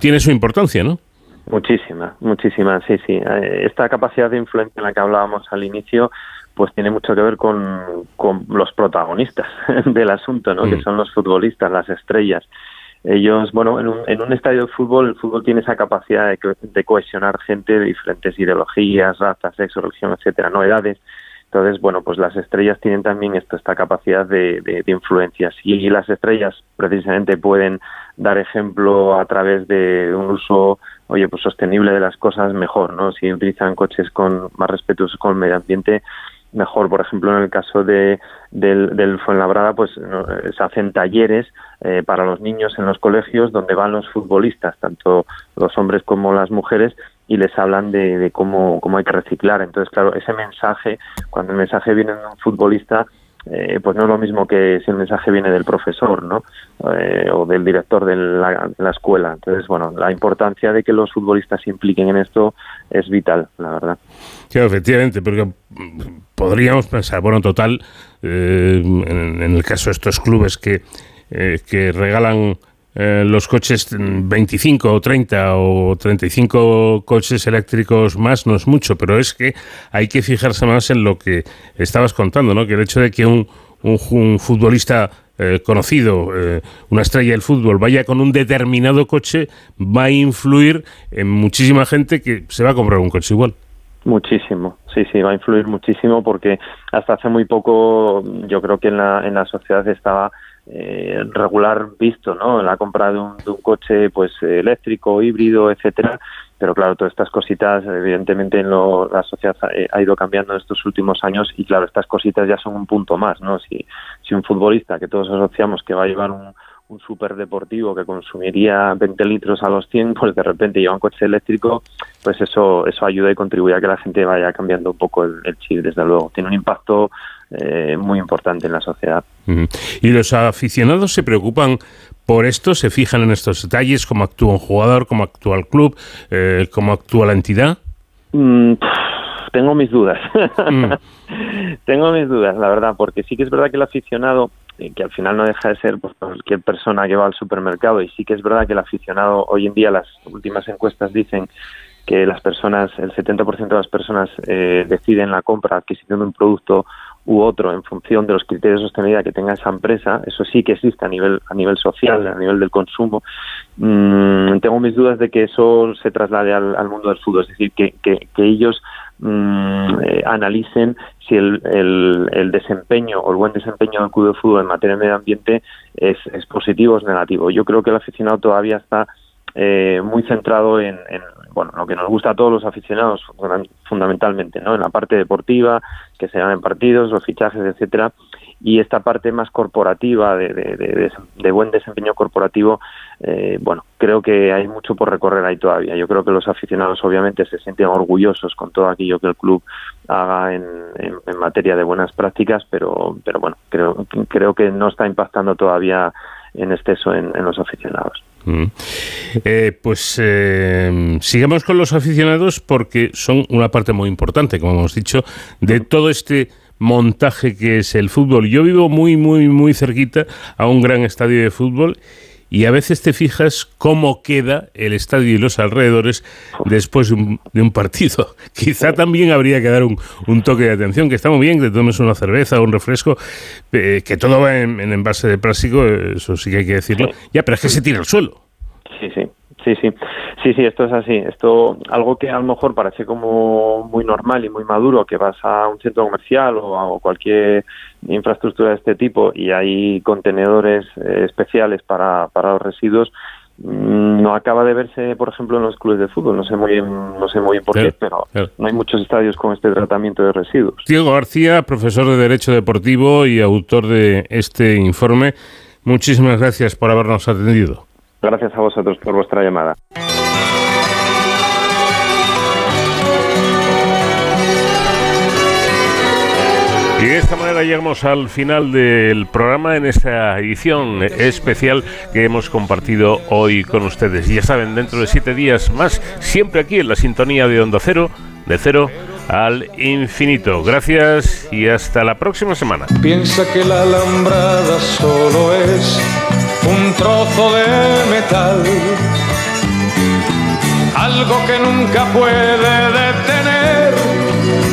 tiene su importancia, ¿no? Muchísima, muchísima, sí, sí. Eh, esta capacidad de influencia en la que hablábamos al inicio, pues tiene mucho que ver con, con los protagonistas del asunto, ¿no? Que mm. son los futbolistas, las estrellas. Ellos, bueno, en un, en un estadio de fútbol, el fútbol tiene esa capacidad de, de cohesionar gente de diferentes ideologías, razas, sexo, religión, etcétera, no edades. Entonces, bueno, pues las estrellas tienen también esto, esta capacidad de, de, de influencias y las estrellas precisamente pueden dar ejemplo a través de un uso oye, pues sostenible de las cosas, mejor, ¿no? Si utilizan coches con más respetuosos con el medio ambiente, mejor. Por ejemplo, en el caso de, del, del Fuenlabrada, pues se hacen talleres eh, para los niños en los colegios donde van los futbolistas, tanto los hombres como las mujeres, y les hablan de, de cómo, cómo hay que reciclar. Entonces, claro, ese mensaje, cuando el mensaje viene de un futbolista, eh, pues no es lo mismo que si el mensaje viene del profesor, ¿no? Eh, o del director de la, escuela. Entonces, bueno, la importancia de que los futbolistas se impliquen en esto es vital, la verdad. Sí, efectivamente, porque podríamos pensar, bueno, total, eh, en, en, el caso de estos clubes que, eh, que regalan eh, los coches 25 o 30 o 35 coches eléctricos más no es mucho, pero es que hay que fijarse más en lo que estabas contando, ¿no? Que el hecho de que un, un, un futbolista eh, conocido, eh, una estrella del fútbol, vaya con un determinado coche, va a influir en muchísima gente que se va a comprar un coche igual. Muchísimo, sí, sí, va a influir muchísimo porque hasta hace muy poco yo creo que en la, en la sociedad estaba eh, regular visto, ¿no? La compra de un, de un coche, pues eléctrico, híbrido, etcétera. Pero claro, todas estas cositas, evidentemente, en lo, la sociedad ha, ha, ido cambiando en estos últimos años y claro, estas cositas ya son un punto más, ¿no? Si, si un futbolista que todos asociamos que va a llevar un, un superdeportivo que consumiría 20 litros a los 100, pues de repente lleva un coche eléctrico, pues eso eso ayuda y contribuye a que la gente vaya cambiando un poco el, el chip, desde luego. Tiene un impacto eh, muy importante en la sociedad. ¿Y los aficionados se preocupan por esto? ¿Se fijan en estos detalles? ¿Cómo actúa un jugador? ¿Cómo actúa el club? Eh, ¿Cómo actúa la entidad? Mm, tengo mis dudas. Mm. tengo mis dudas, la verdad, porque sí que es verdad que el aficionado eh, que al final no deja de ser pues, cualquier persona que va al supermercado y sí que es verdad que el aficionado hoy en día las últimas encuestas dicen que las personas, el 70% de las personas eh, deciden la compra, adquisición de un producto u otro en función de los criterios de sostenibilidad que tenga esa empresa, eso sí que existe a nivel a nivel social, a nivel del consumo. Mm, tengo mis dudas de que eso se traslade al, mundo del fútbol, es decir, que, que, ellos mm, eh, analicen si el, el, el, desempeño o el buen desempeño del club de fútbol en materia de medio ambiente es, es positivo o es negativo. Yo creo que el aficionado todavía está eh, muy centrado en, en, bueno lo que nos gusta a todos los aficionados fundamentalmente no en la parte deportiva que se ganen partidos los fichajes etcétera. Y esta parte más corporativa de, de, buen desempeño corporativo eh, bueno creo que hay mucho por recorrer ahí todavía. Yo creo que los aficionados obviamente se sienten orgullosos con todo aquello que el club haga en, en, en materia de buenas prácticas pero pero bueno creo creo que no está impactando todavía en exceso en, en los aficionados Mm. Eh, pues eh, sigamos con los aficionados porque son una parte muy importante, como hemos dicho, de todo este montaje que es el fútbol. Yo vivo muy, muy, muy cerquita a un gran estadio de fútbol y a veces te fijas cómo queda el estadio y los alrededores después de un, de un partido. Quizá también habría que dar un, un, toque de atención, que está muy bien que te tomes una cerveza o un refresco, eh, que todo va en, en, envase de plástico, eso sí que hay que decirlo. Ya, pero es que se tira al suelo. Sí, sí. Sí, sí, sí, sí, esto es así. Esto, algo que a lo mejor parece como muy normal y muy maduro, que vas a un centro comercial o a cualquier infraestructura de este tipo y hay contenedores eh, especiales para, para los residuos, mm, no acaba de verse, por ejemplo, en los clubes de fútbol. No sé muy bien, no sé muy bien por qué, pero no hay muchos estadios con este tratamiento de residuos. Diego García, profesor de Derecho Deportivo y autor de este informe. Muchísimas gracias por habernos atendido. Gracias a vosotros por vuestra llamada. Y de esta manera llegamos al final del programa en esta edición especial que hemos compartido hoy con ustedes. Ya saben, dentro de siete días más, siempre aquí en la sintonía de Onda Cero, de cero al infinito. Gracias y hasta la próxima semana. Piensa que la alambrada solo es un trozo de metal, algo que nunca puede